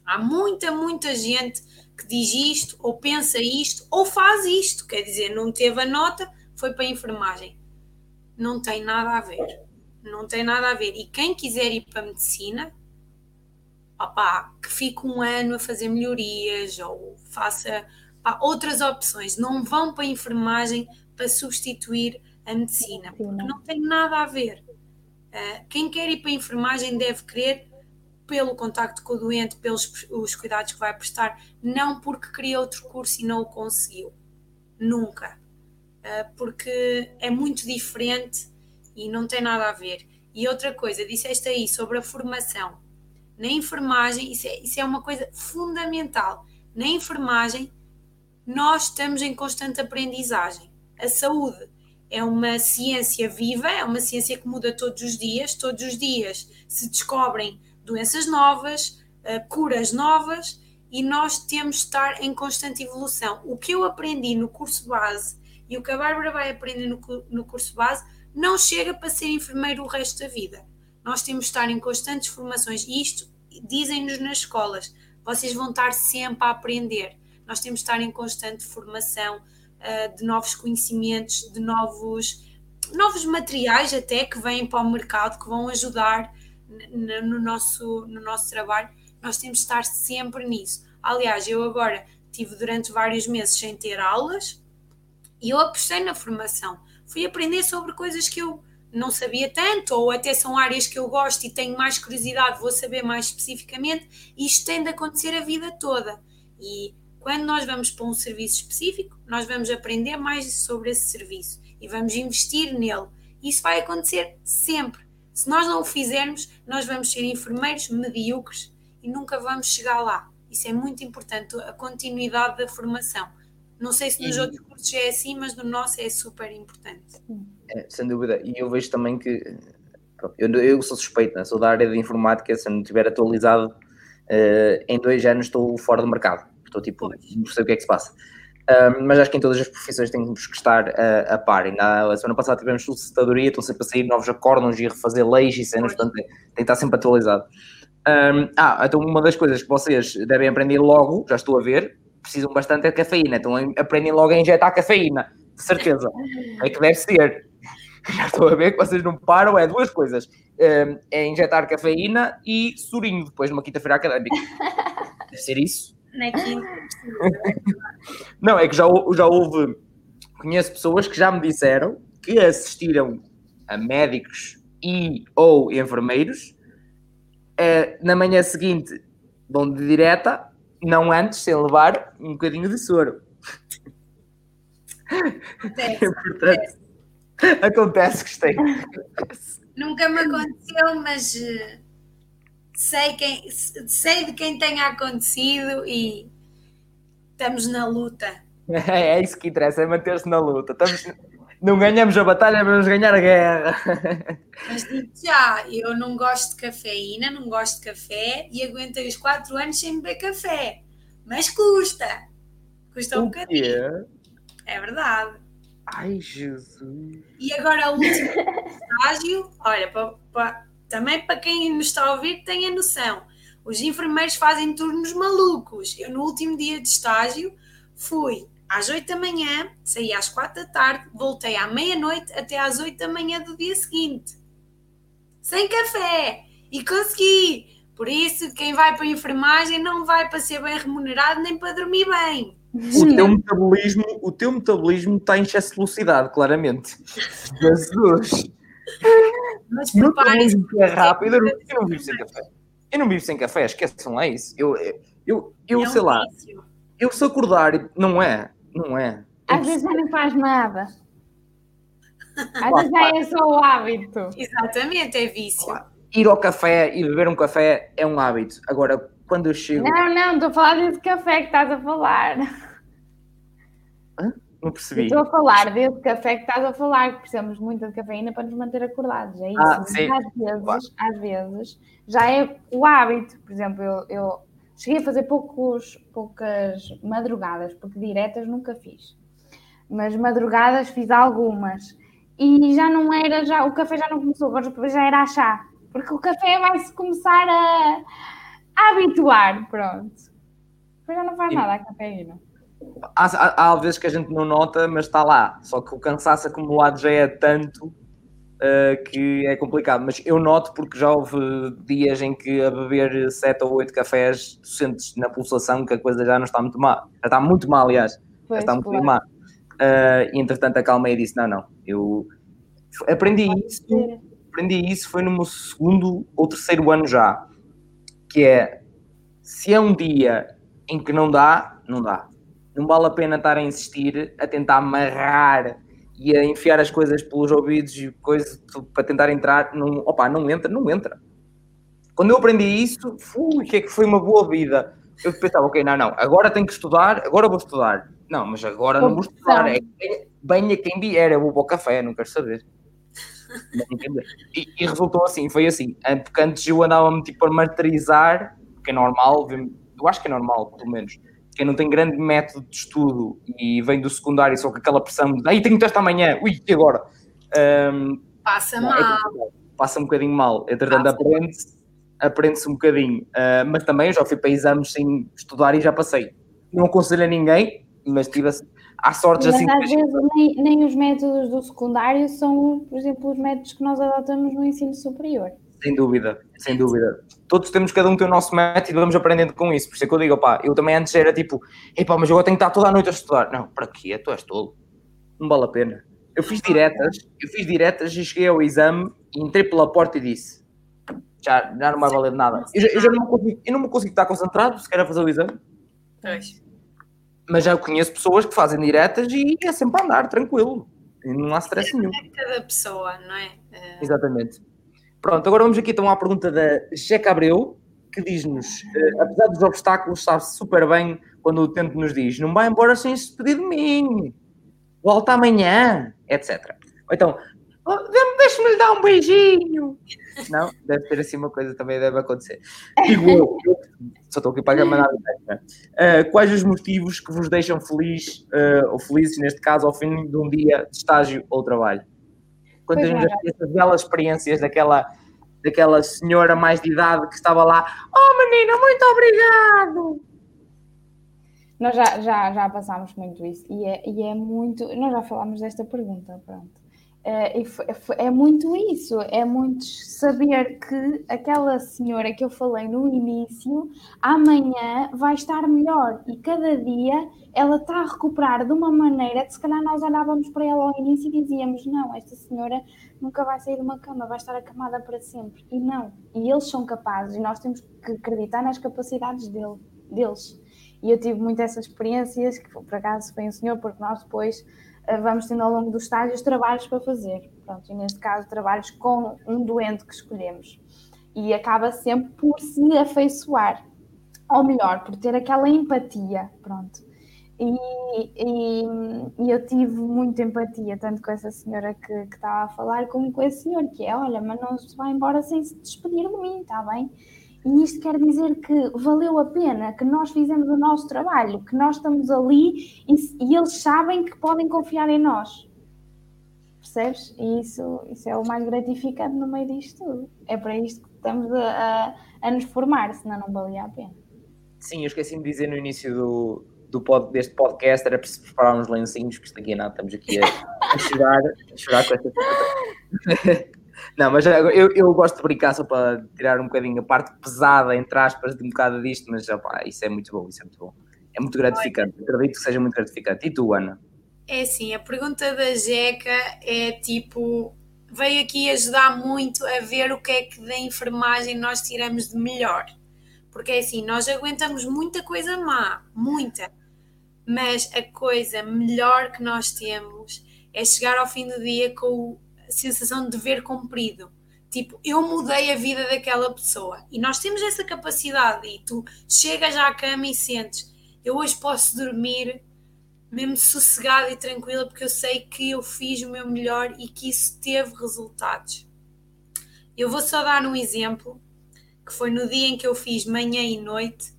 Há muita, muita gente que diz isto, ou pensa isto, ou faz isto, quer dizer, não teve a nota, foi para a enfermagem. Não tem nada a ver. Não tem nada a ver. E quem quiser ir para a medicina, opá, que fique um ano a fazer melhorias ou faça opá, outras opções. Não vão para a enfermagem para substituir a medicina, porque não tem nada a ver. Uh, quem quer ir para a enfermagem deve querer pelo contacto com o doente, pelos os cuidados que vai prestar, não porque queria outro curso e não o conseguiu. Nunca. Uh, porque é muito diferente e não tem nada a ver. E outra coisa, disseste aí sobre a formação. Na enfermagem, isso é, isso é uma coisa fundamental. Na enfermagem, nós estamos em constante aprendizagem a saúde é uma ciência viva, é uma ciência que muda todos os dias, todos os dias se descobrem doenças novas, eh, curas novas e nós temos de estar em constante evolução. O que eu aprendi no curso base e o que a Bárbara vai aprender no, no curso base não chega para ser enfermeiro o resto da vida. Nós temos de estar em constantes formações isto dizem-nos nas escolas. Vocês vão estar sempre a aprender. Nós temos de estar em constante formação, uh, de novos conhecimentos, de novos, novos materiais até que vêm para o mercado, que vão ajudar no nosso, no nosso trabalho. Nós temos de estar sempre nisso. Aliás, eu agora tive durante vários meses sem ter aulas e eu apostei na formação. Fui aprender sobre coisas que eu não sabia tanto, ou até são áreas que eu gosto e tenho mais curiosidade, vou saber mais especificamente, isto tem de acontecer a vida toda. E quando nós vamos para um serviço específico, nós vamos aprender mais sobre esse serviço e vamos investir nele. Isso vai acontecer sempre. Se nós não o fizermos, nós vamos ser enfermeiros medíocres e nunca vamos chegar lá. Isso é muito importante, a continuidade da formação. Não sei se nos e... outros cursos é assim, mas no nosso é super importante. É, sem dúvida. E eu vejo também que eu, eu sou suspeito, né? sou da área de informática, se eu não estiver atualizado, uh, em dois anos estou fora do mercado. Estou tipo, não sei o que é que se passa. Um, mas acho que em todas as profissões temos que estar a, a par. E na semana passada tivemos solicitadoria, estão sempre a sair novos acórdãos e refazer leis e cenas, portanto tem, tem que estar sempre atualizado. Um, ah, então uma das coisas que vocês devem aprender logo, já estou a ver, precisam bastante de cafeína, então aprendem logo a injetar cafeína, de certeza. É que deve ser. [LAUGHS] Já estou a ver que vocês não param, é duas coisas. Um, é injetar cafeína e surinho depois numa quinta-feira académica. Deve ser isso. Na quinta. Não, é que já, já houve. Conheço pessoas que já me disseram que assistiram a médicos e ou enfermeiros eh, na manhã seguinte vão de direta, não antes, sem levar um bocadinho de soro. Acontece, [LAUGHS] Portanto, acontece, gostei. Nunca me aconteceu, mas eh, sei, quem, sei de quem tenha acontecido e estamos na luta. É, [LAUGHS] é isso que interessa, é manter-se na luta. Estamos, não ganhamos a batalha, vamos ganhar a guerra. [LAUGHS] Mas digo já, eu não gosto de cafeína, não gosto de café e aguentei os 4 anos sem beber café. Mas custa. Custa um bocadinho. É verdade. Ai, Jesus. E agora o último estágio, olha, pa- pa- também para quem nos está a ouvir tenha noção, os enfermeiros fazem turnos malucos. Eu no último dia de estágio fui às 8 da manhã, saí às 4 da tarde, voltei à meia-noite até às 8 da manhã do dia seguinte. Sem café! E consegui! Por isso, quem vai para a enfermagem não vai para ser bem remunerado nem para dormir bem. O teu metabolismo, o teu metabolismo está em excesso de velocidade, claramente. [LAUGHS] Jesus. Mas preparem-se. metabolismo é rápido. Eu não, eu não vivo sem café. Eu não vivo sem café, esqueçam lá isso. Eu, eu, eu é um sei lá, vício. eu se acordar, e- não é, não é. Às vezes já não faz nada. Às vezes já é só o hábito. Exatamente, é vício. Ir ao café e beber um café é um hábito. Agora, quando eu chego, Não, não, estou a falar desse café que estás a falar. Não percebi. Estou a falar desse café que estás a falar, que precisamos muito de cafeína para nos manter acordados. É isso. Ah. Às vezes, às vezes já é o hábito. Por exemplo, eu, eu cheguei a fazer poucos, poucas madrugadas, porque diretas nunca fiz. Mas madrugadas fiz algumas. E já não era, já, o café já não começou, agora já era a chá. Porque o café vai-se começar a, a habituar, pronto. Depois já não faz Sim. nada a cafeína. Há, há, há vezes que a gente não nota, mas está lá. Só que o cansaço acumulado já é tanto uh, que é complicado. Mas eu noto porque já houve dias em que a beber 7 ou 8 cafés tu sentes na pulsação que a coisa já não está muito má. Já está muito má, aliás. Já Pois, está muito claro. má. Uh, e entretanto acalmei e disse: não, não. Eu aprendi isso aprendi isso foi no meu segundo ou terceiro ano já, que é se é um dia em que não dá, não dá. Não vale a pena estar a insistir, a tentar amarrar e a enfiar as coisas pelos ouvidos e coisas para tentar entrar. Não, opa, não entra, não entra. Quando eu aprendi isso, fui, que é que foi uma boa vida. Eu pensava, ok, não, não, agora tenho que estudar, agora vou estudar. Não, mas agora não vou estudar. É, é, venha quem vier, eu vou para o café, não quero saber. E, e resultou assim, foi assim. Porque antes eu andava-me tipo a martirizar, que é normal, eu acho que é normal, pelo menos. Quem não tem grande método de estudo e vem do secundário só com aquela pressão de aí tenho teste amanhã, ui, e agora? Um, Passa não, é mal. que passa um bocadinho mal. Entretanto, aprende-se aprende um bocadinho. Uh, mas também eu já fui para exames sem estudar e já passei. Não aconselho a ninguém, mas tive assim, há sortes Mas assim. às vezes nem, nem os métodos do secundário são, por exemplo, os métodos que nós adotamos no ensino superior. Sem dúvida, sem dúvida. Todos temos, cada um tem o nosso método e vamos aprendendo com isso. Por isso é que eu digo, pá, eu também antes era tipo, epá, mas eu agora tenho que estar toda a noite a estudar. Não, para quê? Tu és tolo. Não vale a pena. Eu fiz diretas, eu fiz diretas e cheguei ao exame e entrei pela porta e disse, já, já não vai valer nada. Eu, já, eu já não, me consigo, eu não me consigo estar concentrado se quero fazer o exame, Pois. mas já conheço pessoas que fazem diretas e é sempre a andar, tranquilo. E não há stress nenhum. É cada pessoa, não é? Eh, Exatamente. Pronto, agora vamos aqui então à pergunta da Jeca Abreu, que diz-nos, eh, apesar dos obstáculos, sabe-se super bem quando o tempo nos diz, não vai embora sem se despedir de mim, volta amanhã, etc. Ou então, "Oh, deixa-me lhe dar um beijinho. Não, deve ter assim uma coisa também deve acontecer. Digo eu, só estou aqui para mandar uh, Quais os motivos que vos deixam feliz, uh, ou felizes neste caso, ao fim de um dia de estágio ou trabalho? Quando temos essas belas experiências daquela, daquela senhora mais de idade que estava lá, oh menina, muito obrigado! Nós já, já, já passámos muito isso e é, e é muito. Nós já falámos desta pergunta, pronto. É, é muito isso, é muito saber que aquela senhora que eu falei no início, amanhã vai estar melhor e cada dia ela está a recuperar de uma maneira que se calhar nós olhávamos para ela ao início e dizíamos: Não, esta senhora nunca vai sair de uma cama, vai estar acamada para sempre. E não, e eles são capazes e nós temos que acreditar nas capacidades dele, deles. E eu tive muito essas experiências, que por acaso foi um senhor, porque nós depois vamos tendo ao longo do estágio os trabalhos para fazer. Pronto, e neste caso, trabalhos com um doente que escolhemos. E acaba sempre por se afeiçoar, ou melhor, por ter aquela empatia. Pronto. E, e, e, eu tive muita empatia, tanto com essa senhora que, que estava a falar, como com esse senhor, que é: olha, mas não se vai embora sem se despedir de mim, está bem? E isto quer dizer que valeu a pena, que nós fizemos o nosso trabalho, que nós estamos ali e, e eles sabem que podem confiar em nós. Percebes? E isso, isso é o mais gratificante no meio disto tudo. É para isto que estamos a, a, a nos formar, senão não valia a pena. Sim, eu esqueci-me de dizer no início do, do pod, deste podcast era para preparar uns lencinhos, que isto aqui é nada, estamos aqui a, a chorar, a chorar com esta [LAUGHS] Não, mas eu, eu gosto de brincar só para tirar um bocadinho a parte pesada, entre aspas, de um bocado disto, mas opa, isso é muito bom, isso é muito bom. É muito gratificante, acredito que seja muito gratificante. E tu, Ana? É assim, a pergunta da Jeca é tipo, veio aqui ajudar muito a ver o que é que da enfermagem nós tiramos de melhor. Porque é assim, nós aguentamos muita coisa má, muita. Mas a coisa melhor que nós temos é chegar ao fim do dia com sensação de dever cumprido. Tipo, eu mudei a vida daquela pessoa. E nós temos essa capacidade. E tu chegas à cama e sentes, eu hoje posso dormir mesmo sossegada e tranquila porque eu sei que eu fiz o meu melhor e que isso teve resultados. Eu vou só dar um exemplo, que foi no dia em que eu fiz manhã e noite.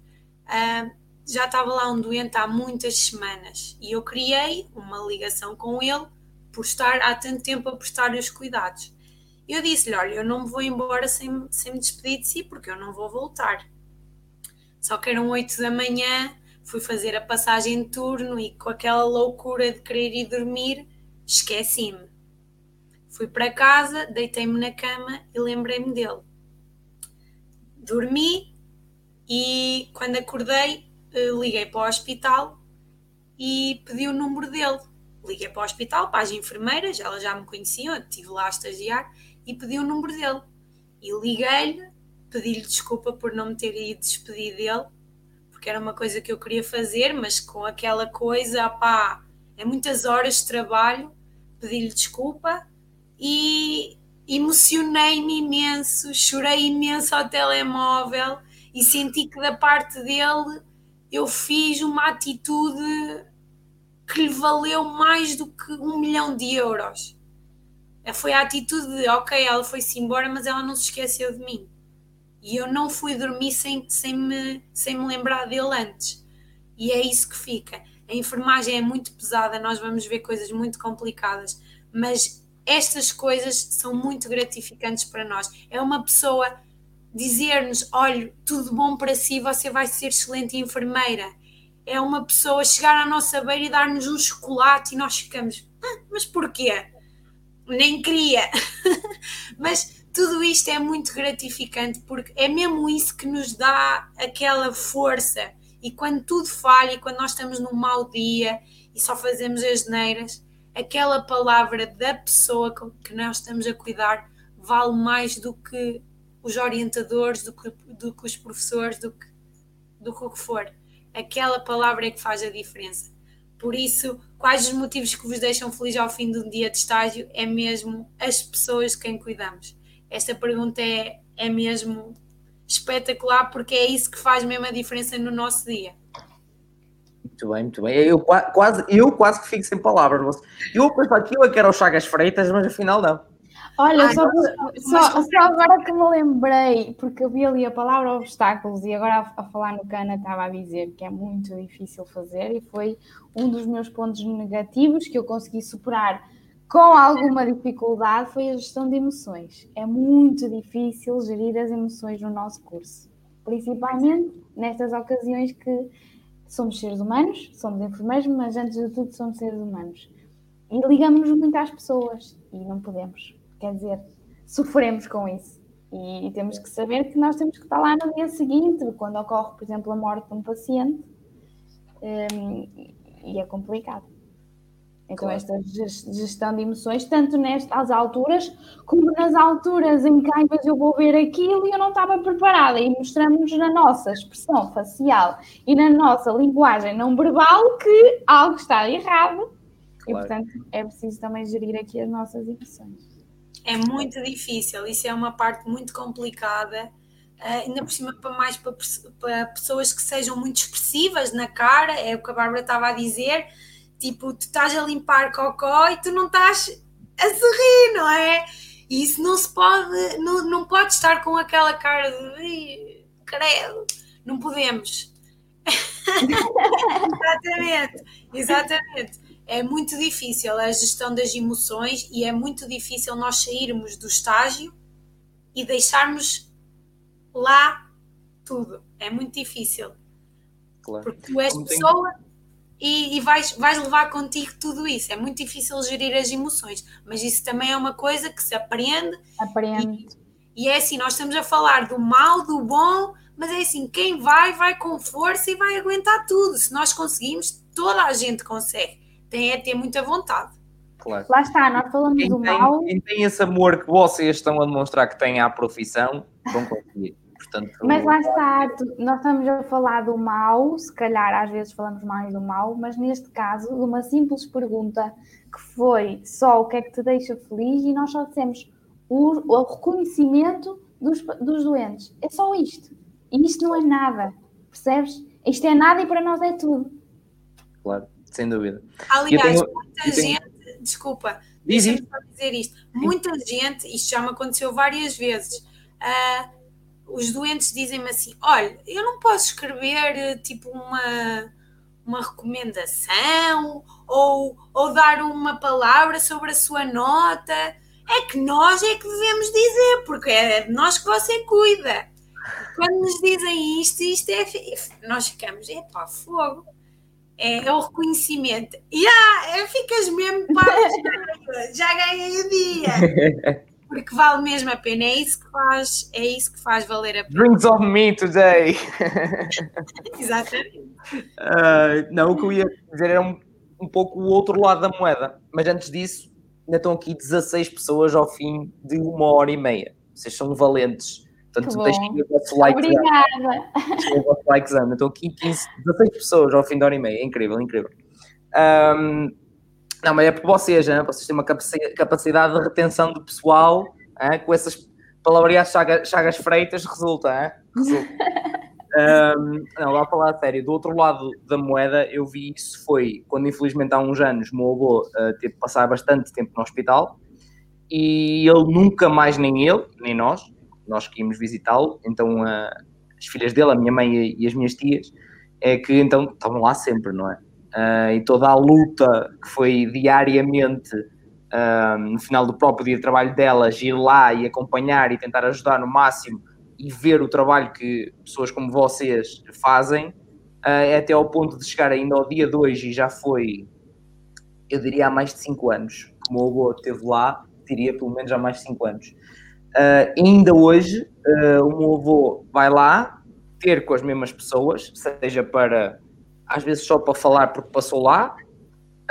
Uh, já estava lá um doente há muitas semanas e eu criei uma ligação com ele por estar há tanto tempo a prestar os cuidados. Eu disse-lhe: Olha, eu não me vou embora sem, sem me despedir de si, porque eu não vou voltar. Só que eram 8 da manhã, fui fazer a passagem de turno e com aquela loucura de querer ir dormir, esqueci-me. Fui para casa, deitei-me na cama e lembrei-me dele. Dormi e quando acordei, eh, liguei para o hospital e pedi o número dele liguei para o hospital, para as enfermeiras, elas já me conheciam, eu estive lá a estagiar, e pedi o número dele. E liguei-lhe, pedi-lhe desculpa por não me ter ido despedir dele, porque era uma coisa que eu queria fazer, mas com aquela coisa, pá, é muitas horas de trabalho, pedi-lhe desculpa e emocionei-me imenso, chorei imenso ao telemóvel e senti que da parte dele eu fiz uma atitude que lhe valeu mais do que um milhão de euros. Foi a atitude de, ok, ela foi-se embora, mas ela não se esqueceu de mim. E eu não fui dormir sem, sem, me, sem me lembrar dele antes. E é isso que fica. A enfermagem é muito pesada, nós vamos ver coisas muito complicadas, mas estas coisas são muito gratificantes para nós. É uma pessoa dizer-nos: olha, tudo bom para si, você vai ser excelente enfermeira é uma pessoa chegar à nossa beira e dar-nos um chocolate e nós ficamos, ah, mas porquê? Nem queria. [LAUGHS] mas tudo isto é muito gratificante porque é mesmo isso que nos dá aquela força. E quando tudo falha, e quando nós estamos num mau dia e só fazemos as neiras, aquela palavra da pessoa que nós estamos a cuidar vale mais do que os orientadores, do que, do que os professores, do que, do que o que for aquela palavra é que faz a diferença. Por isso, quais os motivos que vos deixam feliz ao fim do dia de estágio? É mesmo as pessoas de quem cuidamos. Esta pergunta é, é mesmo espetacular porque é isso que faz mesmo a diferença no nosso dia. Muito bem, muito bem. Eu quase, eu quase que fico sem palavras. Eu pensava que eu é era o Chagas Freitas, mas afinal não. Olha, Ai, só, só, só, agora que me lembrei, porque eu vi ali a palavra obstáculos e agora a, a falar no Cana estava a dizer que é muito difícil fazer e foi um dos meus pontos negativos que eu consegui superar com alguma dificuldade foi a gestão de emoções. É muito difícil gerir as emoções no nosso curso, principalmente nestas ocasiões que somos seres humanos, somos enfermeiros, mas antes de tudo somos seres humanos. E ligamos-nos muito às pessoas e não podemos. Quer dizer, sofremos com isso. E, temos que saber que nós temos que estar lá no dia seguinte, quando ocorre, por exemplo, a morte de um paciente, um, e é complicado. Então, claro. esta gestão de emoções, tanto nestas alturas, como nas alturas em que vezes eu vou ver aquilo e eu não estava preparada, e mostramos na nossa expressão facial e na nossa linguagem não verbal que algo está errado, claro. e portanto é preciso também gerir aqui as nossas emoções é muito difícil, isso é uma parte muito complicada, uh, ainda por cima para mais para, para, pessoas que sejam muito expressivas na cara, é o que a Bárbara estava a dizer, tipo, tu estás a limpar cocó e tu não estás a sorrir, não é? E isso não se pode, não, não pode estar com aquela cara de credo, não podemos. [LAUGHS] exatamente, exatamente é muito difícil a gestão das emoções e é muito difícil nós sairmos do estágio e deixarmos lá tudo. É muito difícil. Claro. Porque tu és Como pessoa tem... e, e, vais, vais levar contigo tudo isso. É muito difícil gerir as emoções, mas isso também é uma coisa que se aprende. Aprende. E, e é assim, nós estamos a falar do mal, do bom, mas é assim, quem vai, vai com força e vai aguentar tudo. Se nós conseguimos, toda a gente consegue tem é ter muita vontade. Claro. Lá está, nós falamos quem do tem, mal. Quem tem esse amor que vocês estão a demonstrar que têm à profissão, vão conseguir. Portanto, mas lá está, nós estamos a falar do mal, se calhar às vezes falamos mais do mal, mas neste caso, de uma simples pergunta que foi só o que é que te deixa feliz, e nós só dissemos o, o reconhecimento dos, dos doentes. É só isto. E isto não é nada, percebes? Isto é nada e para nós é tudo. Claro sem dúvida. Aliás, tenho, muita gente, tenho... desculpa, deixa-me só dizer isto, muita gente, isto já me aconteceu várias vezes, uh, os doentes dizem-me assim, olha, eu não posso escrever tipo uma, uma recomendação ou, ou dar uma palavra sobre a sua nota, é que nós é que devemos dizer, porque é de nós que você cuida. Quando nos dizem isto, isto é. Nós ficamos, epá, fogo é, é o reconhecimento. E ah, é, ficas mesmo para já ganhei o dia. [LAUGHS] Porque vale mesmo a pena, é isso que faz, é isso que faz valer a pena. Dreams of me today. [LAUGHS] Exatamente. Uh, não, o que eu ia dizer era um, um pouco o outro lado da moeda. Mas antes disso, ainda estão aqui 16 pessoas ao fim de uma hora e meia. Vocês são valentes. Portanto, deixem o vosso like. Obrigada. Deixem o vosso likezão. Estou aqui 15, 16 pessoas ao fim da hora e meia. É incrível, incrível. Um, não, mas é porque vocês, hein? vocês têm uma capacidade de retenção de pessoal hein? com essas palavreadas chagas, chagas freitas, resulta, hein? resulta. [LAUGHS] um, não, lá falar a sério, do outro lado da moeda, eu vi isso foi quando, infelizmente, há uns anos, o meu avô uh, teve que passar bastante tempo no hospital e ele nunca mais, nem ele, nem nós, nós que íamos visitá-lo, então uh, as filhas dele, a minha mãe e as minhas tias, é que então estavam lá sempre, não é? Uh, e toda a luta que foi diariamente uh, no final do próprio dia de trabalho delas, ir lá e acompanhar e tentar ajudar no máximo e ver o trabalho que pessoas como vocês fazem, uh, é até ao ponto de chegar ainda ao dia de hoje e já foi, eu diria, há mais de 5 anos que o avô esteve lá, diria pelo menos há mais de 5 anos. Uh, ainda hoje, uh, o meu avô vai lá ter com as mesmas pessoas, seja para, às vezes só para falar porque passou lá,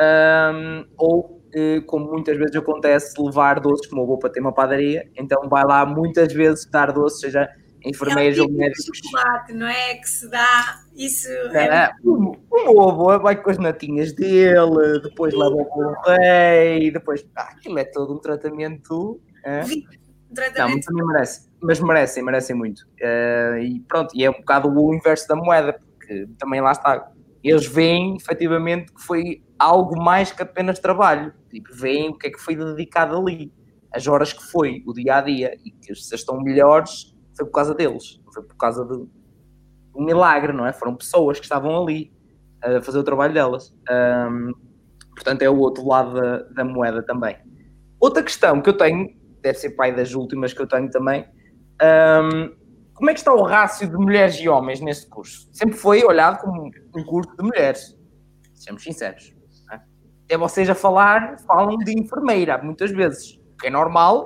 um, ou, uh, como muitas vezes acontece, levar doces, como o avô para ter uma padaria, então vai lá muitas vezes dar doces, seja enfermeiros é um tipo ou médicos. De chocolate, não é? Que se dá isso. É, é o, o meu avô vai com as natinhas dele, depois leva o rei, depois. Ah, aquilo é todo um tratamento. É? Não, mas também merece, mas merecem, merecem muito. Uh, e pronto, e é um bocado o inverso da moeda, porque também lá está. Eles veem efetivamente que foi algo mais que apenas trabalho. Tipo, veem o que é que foi dedicado ali. as horas que foi, o dia a dia, e que as estão melhores foi por causa deles, não foi por causa de um milagre, não é? Foram pessoas que estavam ali a fazer o trabalho delas. Um, portanto, é o outro lado da, da, moeda também. Outra questão que eu tenho, deve ser pai das últimas que eu tenho também, um, como é que está o rácio de mulheres e homens neste curso? Sempre foi olhado como um curso de mulheres, sejamos sinceros. É? Até vocês a falar, falam de enfermeira, muitas vezes, o que é normal,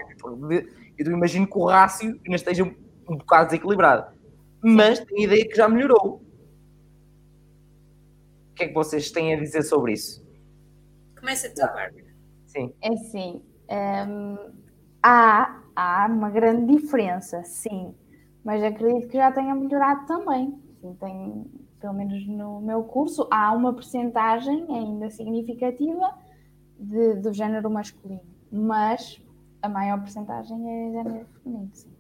eu imagino que o rácio ainda esteja um bocado desequilibrado. Mas tenho a ideia que já melhorou. O que é que vocês têm a dizer sobre isso? Começa tu, Bárbara. Sim. É assim, um, há, há uma grande diferença, sim, mas acredito que já tenha melhorado também. Sim, tem, pelo menos no meu curso, há uma percentagem ainda significativa de, do género masculino, mas a maior percentagem é género feminino, sim.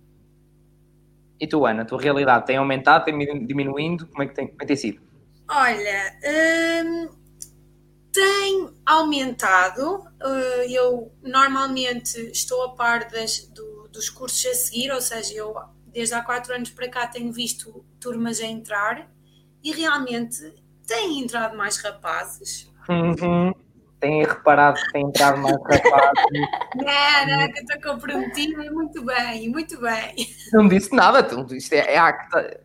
E tu, Ana, a tua realidade tem aumentado, tem diminuindo? Como é que tem, como é que tem sido? Olha, hum, tem aumentado. Uh, eu normalmente estou a par das, do, dos cursos a seguir, ou seja, eu desde há quatro anos para cá tenho visto turmas a entrar e realmente têm entrado mais rapazes. Uhum têm reparado que têm entrado mais rapazes. Não, não, que eu estou comprometida, muito bem, muito bem. Não disse nada, tu, isto é, é acta.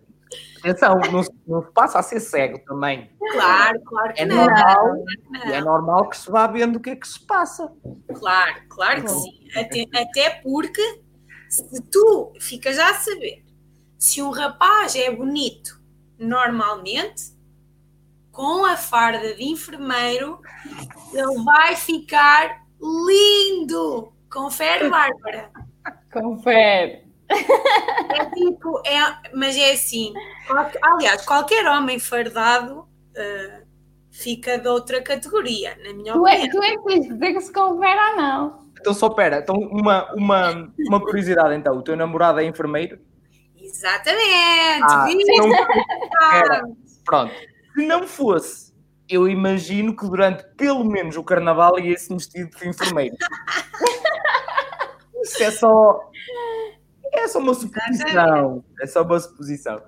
Atenção, não, não se passa a ser cego também. Claro, claro que é não. Normal, não. É normal que se vá vendo o que é que se passa. Claro, claro que sim. Até, até porque se tu ficas já a saber se um rapaz é bonito normalmente, com a farda de enfermeiro, ele vai ficar lindo. Confere, Bárbara? Confere. É tipo, é, mas é assim. aliás, qualquer homem fardado uh, fica de outra categoria, na minha tu opinião. É, tu é que tens dizer que se confere ou não. Então, só pera, então uma, uma, uma curiosidade então, o teu namorado é enfermeiro? Exatamente! Ah, não... [LAUGHS] Pronto se não fosse, eu imagino que durante pelo menos o carnaval ia-se vestido de enfermeiro. [LAUGHS] Isso é só. É só uma suposição. É só uma suposição.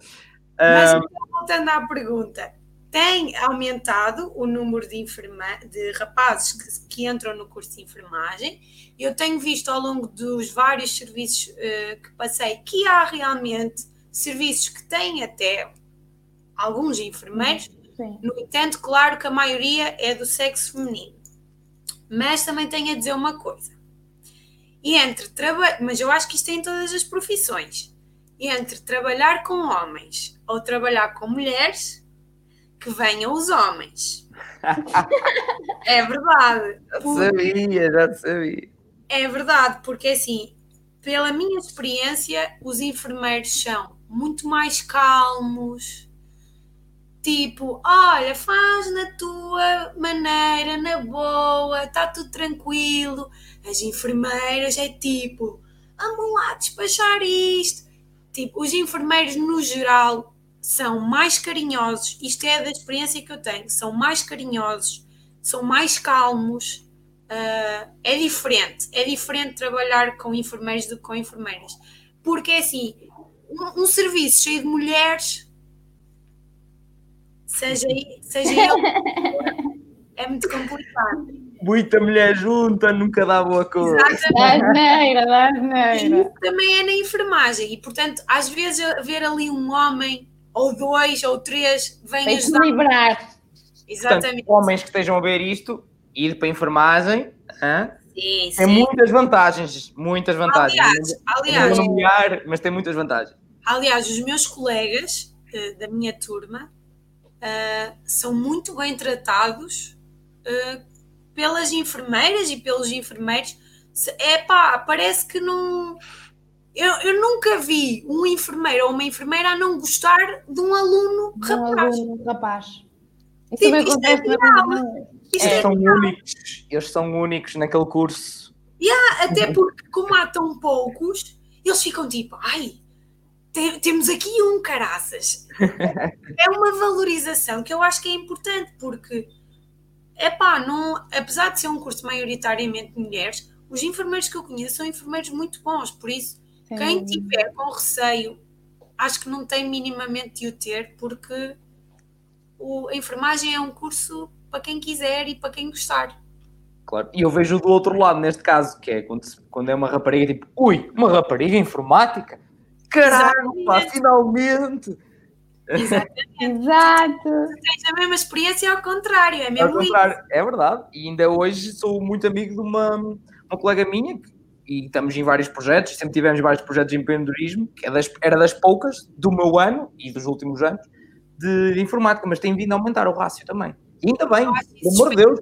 Mas voltando à pergunta, tem aumentado o número de, enferma... de rapazes que, que, entram no curso de enfermagem. Eu tenho visto ao longo dos vários serviços uh, que passei que há realmente serviços que têm até alguns enfermeiros. Sim. No entanto, claro que a maioria é do sexo feminino. Mas também tenho a dizer uma coisa. E entre mas eu acho que isto é em todas as profissões. E entre trabalhar com homens ou trabalhar com mulheres, que venham os homens. [LAUGHS] é verdade. Já sabia, já sabia. É verdade, porque assim, pela minha experiência, os enfermeiros são muito mais calmos, Tipo, olha, faz na tua maneira, na boa, está tudo tranquilo. As enfermeiras é tipo, vamos lá despachar isto. Tipo, os enfermeiros no geral são mais carinhosos, isto é da experiência que eu tenho, são mais carinhosos, são mais calmos. Uh, é diferente, é diferente trabalhar com enfermeiros do que com enfermeiras. Porque é assim, um, um serviço cheio de mulheres seja, seja eu. [LAUGHS] é muito complicado. Muita mulher junta, nunca dá boa coisa. Dá asneira, dá asneira. Isso também é na enfermagem e, portanto, às vezes ver ali um homem, ou dois, ou três, vem Tem ajudar. Equilibrar. Exatamente. Portanto, homens que estejam a ver isto, ir para a enfermagem, hein? Sim, tem sim. muitas vantagens, muitas vantagens. Aliás, aliás, mas tem muitas vantagens. Aliás, os meus colegas uh, da minha turma uh, são muito bem tratados uh, pelas enfermeiras e pelos enfermeiros. É pá, parece que não. Eu, eu, nunca vi um enfermeiro ou uma enfermeira a não gostar de um aluno de um rapaz. Aluno rapaz. Isso tipo, também acontece é Eles é são únicos, eles são únicos naquele curso. Yeah, até porque, como há tão poucos, eles ficam tipo, ai, tem, temos aqui um caraças. [LAUGHS] é uma valorização que eu acho que é importante, porque, é pá, não, apesar de ser um curso maioritariamente de mulheres, os enfermeiros que eu conheço são enfermeiros muito bons, por isso, Sim. quem tiver com receio, acho que não tem minimamente de o ter, porque o, a enfermagem é um curso para quem quiser e para quem gostar. Claro, e eu vejo do outro lado, neste caso, que é quando, quando é uma rapariga tipo, ui, uma rapariga informática? Caralho, pá, finalmente! Exatamente. Exato. Tens a mesma experiência ao contrário, é mesmo ao contrário, isso. É verdade. E ainda hoje sou muito amigo de uma, uma colega minha e estamos em vários projetos, sempre tivemos vários projetos de empreendedorismo, que é das, era das poucas do meu ano e dos últimos anos de, informática, mas tem vindo a aumentar o rácio também. E ainda bem, pelo amor de Deus.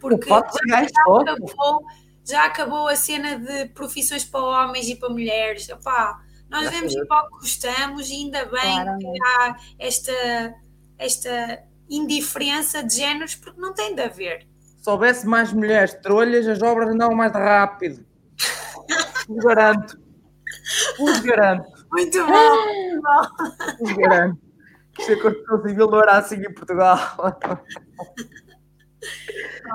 Porque já, acabou, já acabou a cena de profissões para homens e para mulheres. Epá, nós vemos em pouco gostamos e ainda bem claro. que há esta, esta indiferença de géneros, porque não tem de haver. Se houvesse mais mulheres trolhas, as obras andavam mais rápido. Vos garanto. Vos garanto. Muito bom. Vos garanto. Que se a Constituição Civil não era assim em Portugal.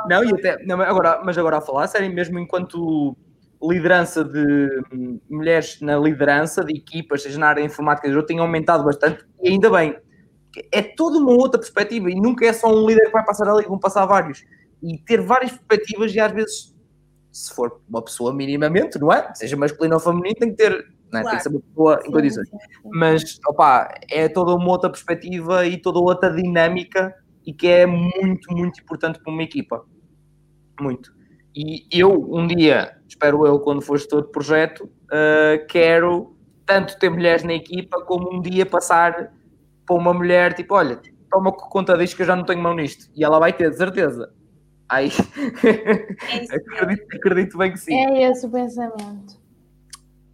Não, e até, não, agora, mas agora a falar sério, mesmo enquanto liderança de mulheres na liderança de equipas, seja na área de informática, eu tenho aumentado bastante e ainda bem. É toda uma outra perspectiva e nunca é só um líder que vai passar ali, vão passar vários. E ter várias perspectivas e às vezes, se for uma pessoa minimamente, não é? Seja masculino ou feminino, tem que ter, não é? Claro. tem que ser uma pessoa em condições. Mas, opá, é toda uma outra perspectiva e toda outra dinâmica e que é muito, muito importante para uma equipa. Muito. E eu, um dia, espero eu, quando for gestor de projeto, uh, quero tanto ter mulheres na equipa como um dia passar para uma mulher, tipo, olha, toma conta disto que eu já não tenho mão nisto. E ela vai ter, de certeza. Aí, é [LAUGHS] acredito, acredito bem que sim. É esse o pensamento.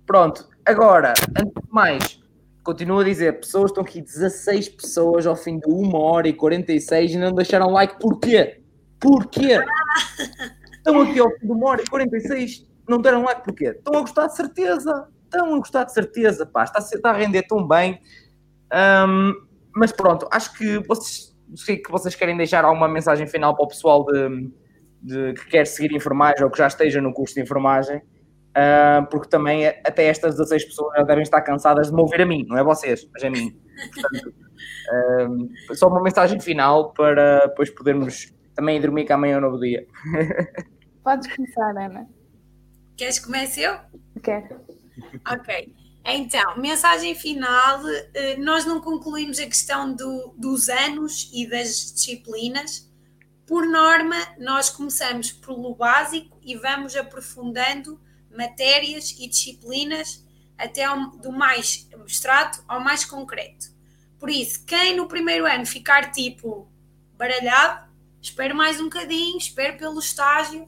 Pronto, agora, antes de mais, continuo a dizer, pessoas estão aqui, 16 pessoas ao fim de 1 hora e 46 e não deixaram like, porquê? Porquê? [LAUGHS] Estão aqui ao fim de uma hora e 46, não deram like porquê? Estão a gostar de certeza. Estão a gostar de certeza, pá. Está a, está a render tão bem. Um, mas pronto, acho que vocês, sei que vocês querem deixar alguma mensagem final para o pessoal de, de que quer seguir enfermagem ou que já esteja no curso de enfermagem. Uh, porque também até estas 16 pessoas devem estar cansadas de me ouvir a mim, não é vocês, mas a mim. Portanto, uh, só uma mensagem final para depois podermos também dormir que amanhã é um novo dia. [LAUGHS] Podes começar, Ana. Queres que comece eu? Quero. Ok. Então, mensagem final. Eh, nós não concluímos a questão do, dos anos e das disciplinas. Por norma, nós começamos pelo básico e vamos aprofundando matérias e disciplinas até ao, do mais abstrato ao mais concreto. Por isso, quem no primeiro ano ficar tipo baralhado, espero mais um bocadinho, espero pelo estágio,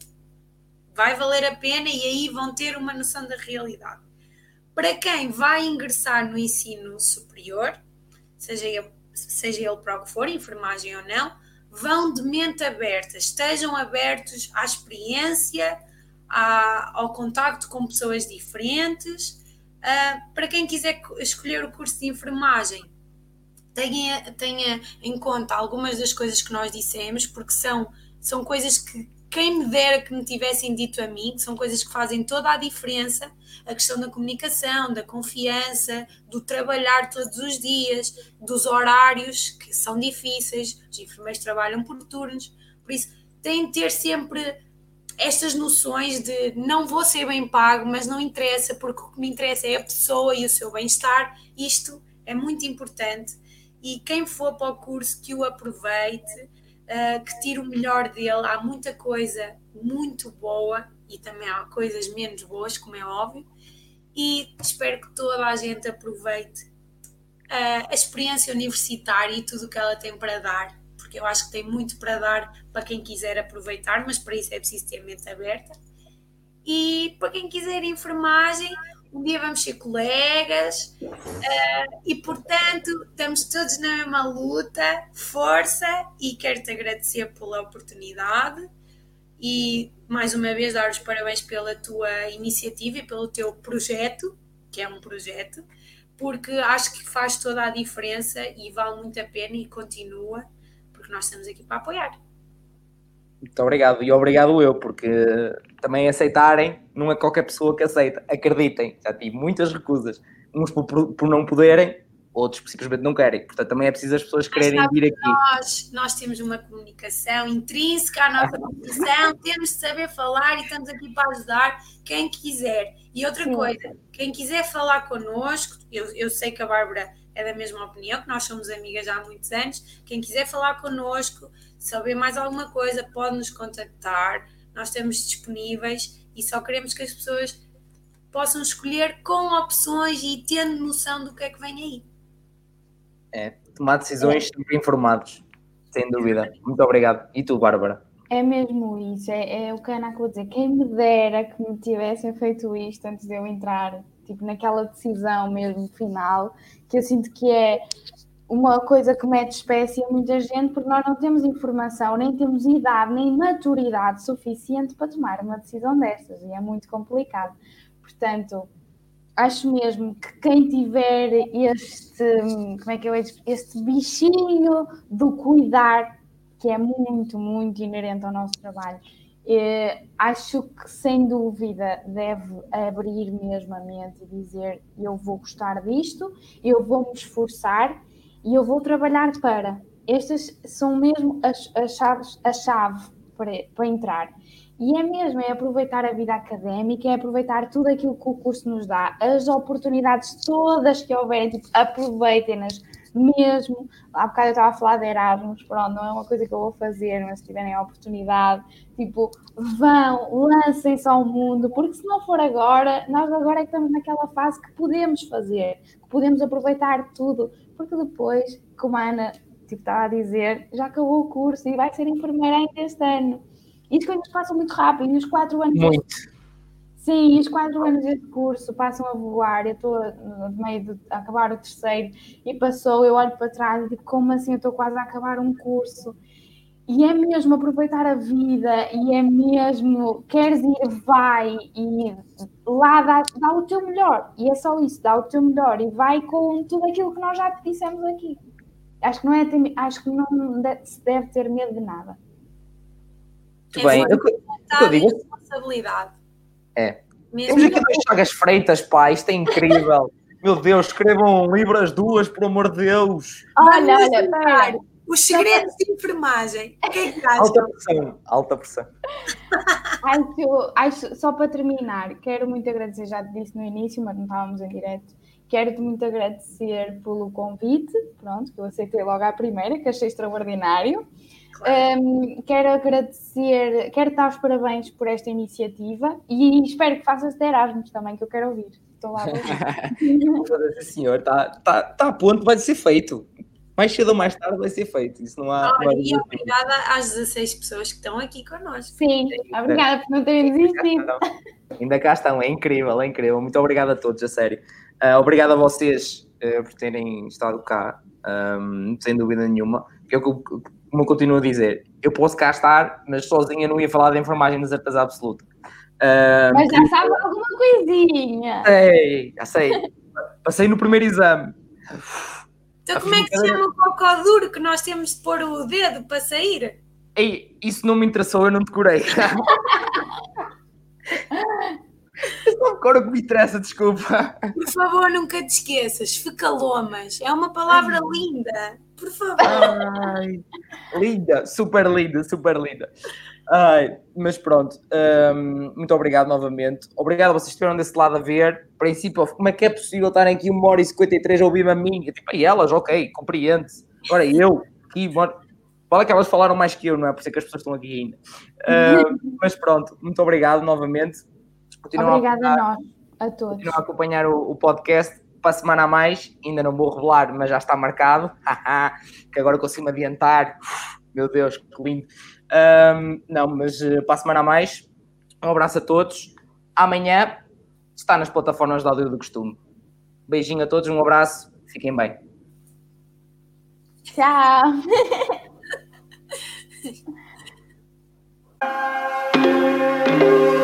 vai valer a pena e aí vão ter uma noção da realidade. Para quem vai ingressar no ensino superior, seja ele, seja ele para o que for, enfermagem ou não, vão de mente aberta, estejam abertos à experiência, à, ao contacto com pessoas diferentes. Uh, para quem quiser escolher o curso de enfermagem, tenha, tenha em conta algumas das coisas que nós dissemos, porque são, são coisas que quem me dera que me tivessem dito a mim, que são coisas que fazem toda a diferença, a questão da comunicação, da confiança, do trabalhar todos os dias, dos horários que são difíceis, os enfermeiros trabalham por turnos, por isso têm de ter sempre estas noções de não vou ser bem pago, mas não interessa, porque o que me interessa é a pessoa e o seu bem-estar, isto é muito importante. E quem for para o curso que o aproveite, uh, que tire o melhor dele. Há muita coisa muito boa e também há coisas menos boas, como é óbvio. E espero que toda a gente aproveite uh, a experiência universitária e tudo o que ela tem para dar, porque eu acho que tem muito para dar para quem quiser aproveitar, mas para isso é preciso ter mente aberta. E para quem quiser enfermagem, um dia vamos ser colegas uh, e, portanto, estamos todos na mesma luta, força e quero-te agradecer pela oportunidade e, mais uma vez, dar os parabéns pela tua iniciativa e pelo teu projeto, que é um projeto, porque acho que faz toda a diferença e vale muito a pena e continua, porque nós estamos aqui para apoiar. Muito obrigado. E obrigado eu, porque também aceitarem, não é qualquer pessoa que aceita. Acreditem, já tive muitas recusas. Uns por, por não poderem, outros simplesmente não querem. Portanto, também é preciso as pessoas quererem vir aqui. Nós, nós temos uma comunicação intrínseca à nossa profissão, [LAUGHS] temos de saber falar e estamos aqui para ajudar quem quiser. E outra coisa, quem quiser falar connosco, eu, eu sei que a Bárbara é da mesma opinião, que nós somos amigas há muitos anos. Quem quiser falar connosco, saber mais alguma coisa, pode nos contactar. Nós estamos disponíveis e só queremos que as pessoas possam escolher com opções e tendo noção do que é que vem aí. É, tomar decisões sempre informados, sem dúvida. Muito obrigado. E tu, Bárbara? É mesmo isso, é, é o que a Ana acabou de dizer. Quem me dera que me tivessem feito isto antes de eu entrar, tipo, naquela decisão mesmo final, que eu sinto que é uma coisa que mete espécie a muita gente, porque nós não temos informação, nem temos idade, nem maturidade suficiente para tomar uma decisão dessas, e é muito complicado. Portanto, acho mesmo que quem tiver este, como é que eu digo, este bichinho do cuidar, que é muito, muito inerente ao nosso trabalho, eh, acho que sem dúvida deve abrir mesmo a mente e dizer eu vou gostar disto, eu vou me esforçar e eu vou trabalhar para. Estas são mesmo as, as chaves, a chave para, para entrar. E é mesmo, é aproveitar a vida académica, é aproveitar tudo aquilo que o curso nos dá, as oportunidades todas que houverem, tipo, aproveitem-nas mesmo. Há bocado eu estava a falar de Erasmus, pronto, não é uma coisa que eu vou fazer, mas se tiverem a oportunidade, tipo, vão, lancem-se ao mundo, porque se não for agora, nós agora é que estamos naquela fase que podemos fazer, que podemos aproveitar tudo, porque depois, como a Ana tipo, estava a dizer, já acabou o curso e vai ser enfermeira ainda este ano. E as coisas passam muito rápido, e os quatro anos. Muito Sim, os quatro anos deste curso passam a voar. Eu estou no meio de acabar o terceiro e passou. Eu olho para trás e digo, como assim? Eu estou quase a acabar um curso. E é mesmo aproveitar a vida, e é mesmo, queres ir, vai, e lá dá, dá o teu melhor. E é só isso, dá o teu melhor, e vai com tudo aquilo que nós já te dissemos aqui. Acho que não, é, acho que não se deve ter medo de nada. Muito bem, eu, eu digo. responsabilidade. É. Mesmo Temos aqui dois chagas freitas, pá, isto é incrível. [LAUGHS] Meu Deus, escrevam um livro as duas, por amor de Deus. Olha, olha, pera. Os segredos de enfermagem. O que é que Alta pressão, alta pressão. [LAUGHS] acho, acho, só para terminar, quero muito agradecer, já te disse no início, mas não estávamos em direto. Quero-te muito agradecer pelo convite, pronto, que eu aceitei logo à primeira, que achei extraordinário. Um, quero agradecer, quero dar os parabéns por esta iniciativa e espero que faças de Erasmus também, que eu quero ouvir. Estou lá a ouvir. [LAUGHS] senhor, está tá, tá a ponto, vai ser feito. Mais cedo ou mais tarde vai ser feito. Isso não há. não há e obrigada às 16 pessoas que estão aqui connosco. Sim, obrigada por não terem desistido. Ainda cá estão, é incrível, é incrível. Muito obrigado a todos, a sério. Uh, obrigado a vocês uh, por terem estado cá, um, sem dúvida nenhuma. Que eu como eu continuo a dizer, eu posso cá estar, mas sozinha não ia falar de enfermagem de certeza absoluta. Uh, mas já sabe alguma coisinha. Sei, já sei. Passei no primeiro exame. Então, como é que se chama o cocó duro que nós temos de pôr o dedo para sair? Ei, isso não me interessou, eu não decorei. [LAUGHS] Agora que me interessa, desculpa. Por favor, nunca te esqueças. Fecalomas é uma palavra linda. Por favor. Ai, linda, super linda, super linda. Ai, mas pronto, um, muito obrigado novamente. Obrigado a vocês que estiveram desse lado a ver. Princípio, como é que é possível estarem aqui uma hora e 53 a ouvir-me a mim? Tipo, e elas, ok, compreende-se. Agora eu, aqui, Fala que elas falaram mais que eu, não é? Por isso é que as pessoas estão aqui ainda. Uh, [LAUGHS] mas pronto, muito obrigado novamente. Obrigada a, a nós, a todos. Continuam a acompanhar o, o podcast para a semana a mais, ainda não vou revelar, mas já está marcado. [LAUGHS] que agora consigo adiantar. Meu Deus, que lindo. Um, não, mas uh, para a semana a mais, um abraço a todos. Amanhã está nas plataformas de áudio do costume. Beijinho a todos, um abraço, fiquem bem. Tchau. [LAUGHS]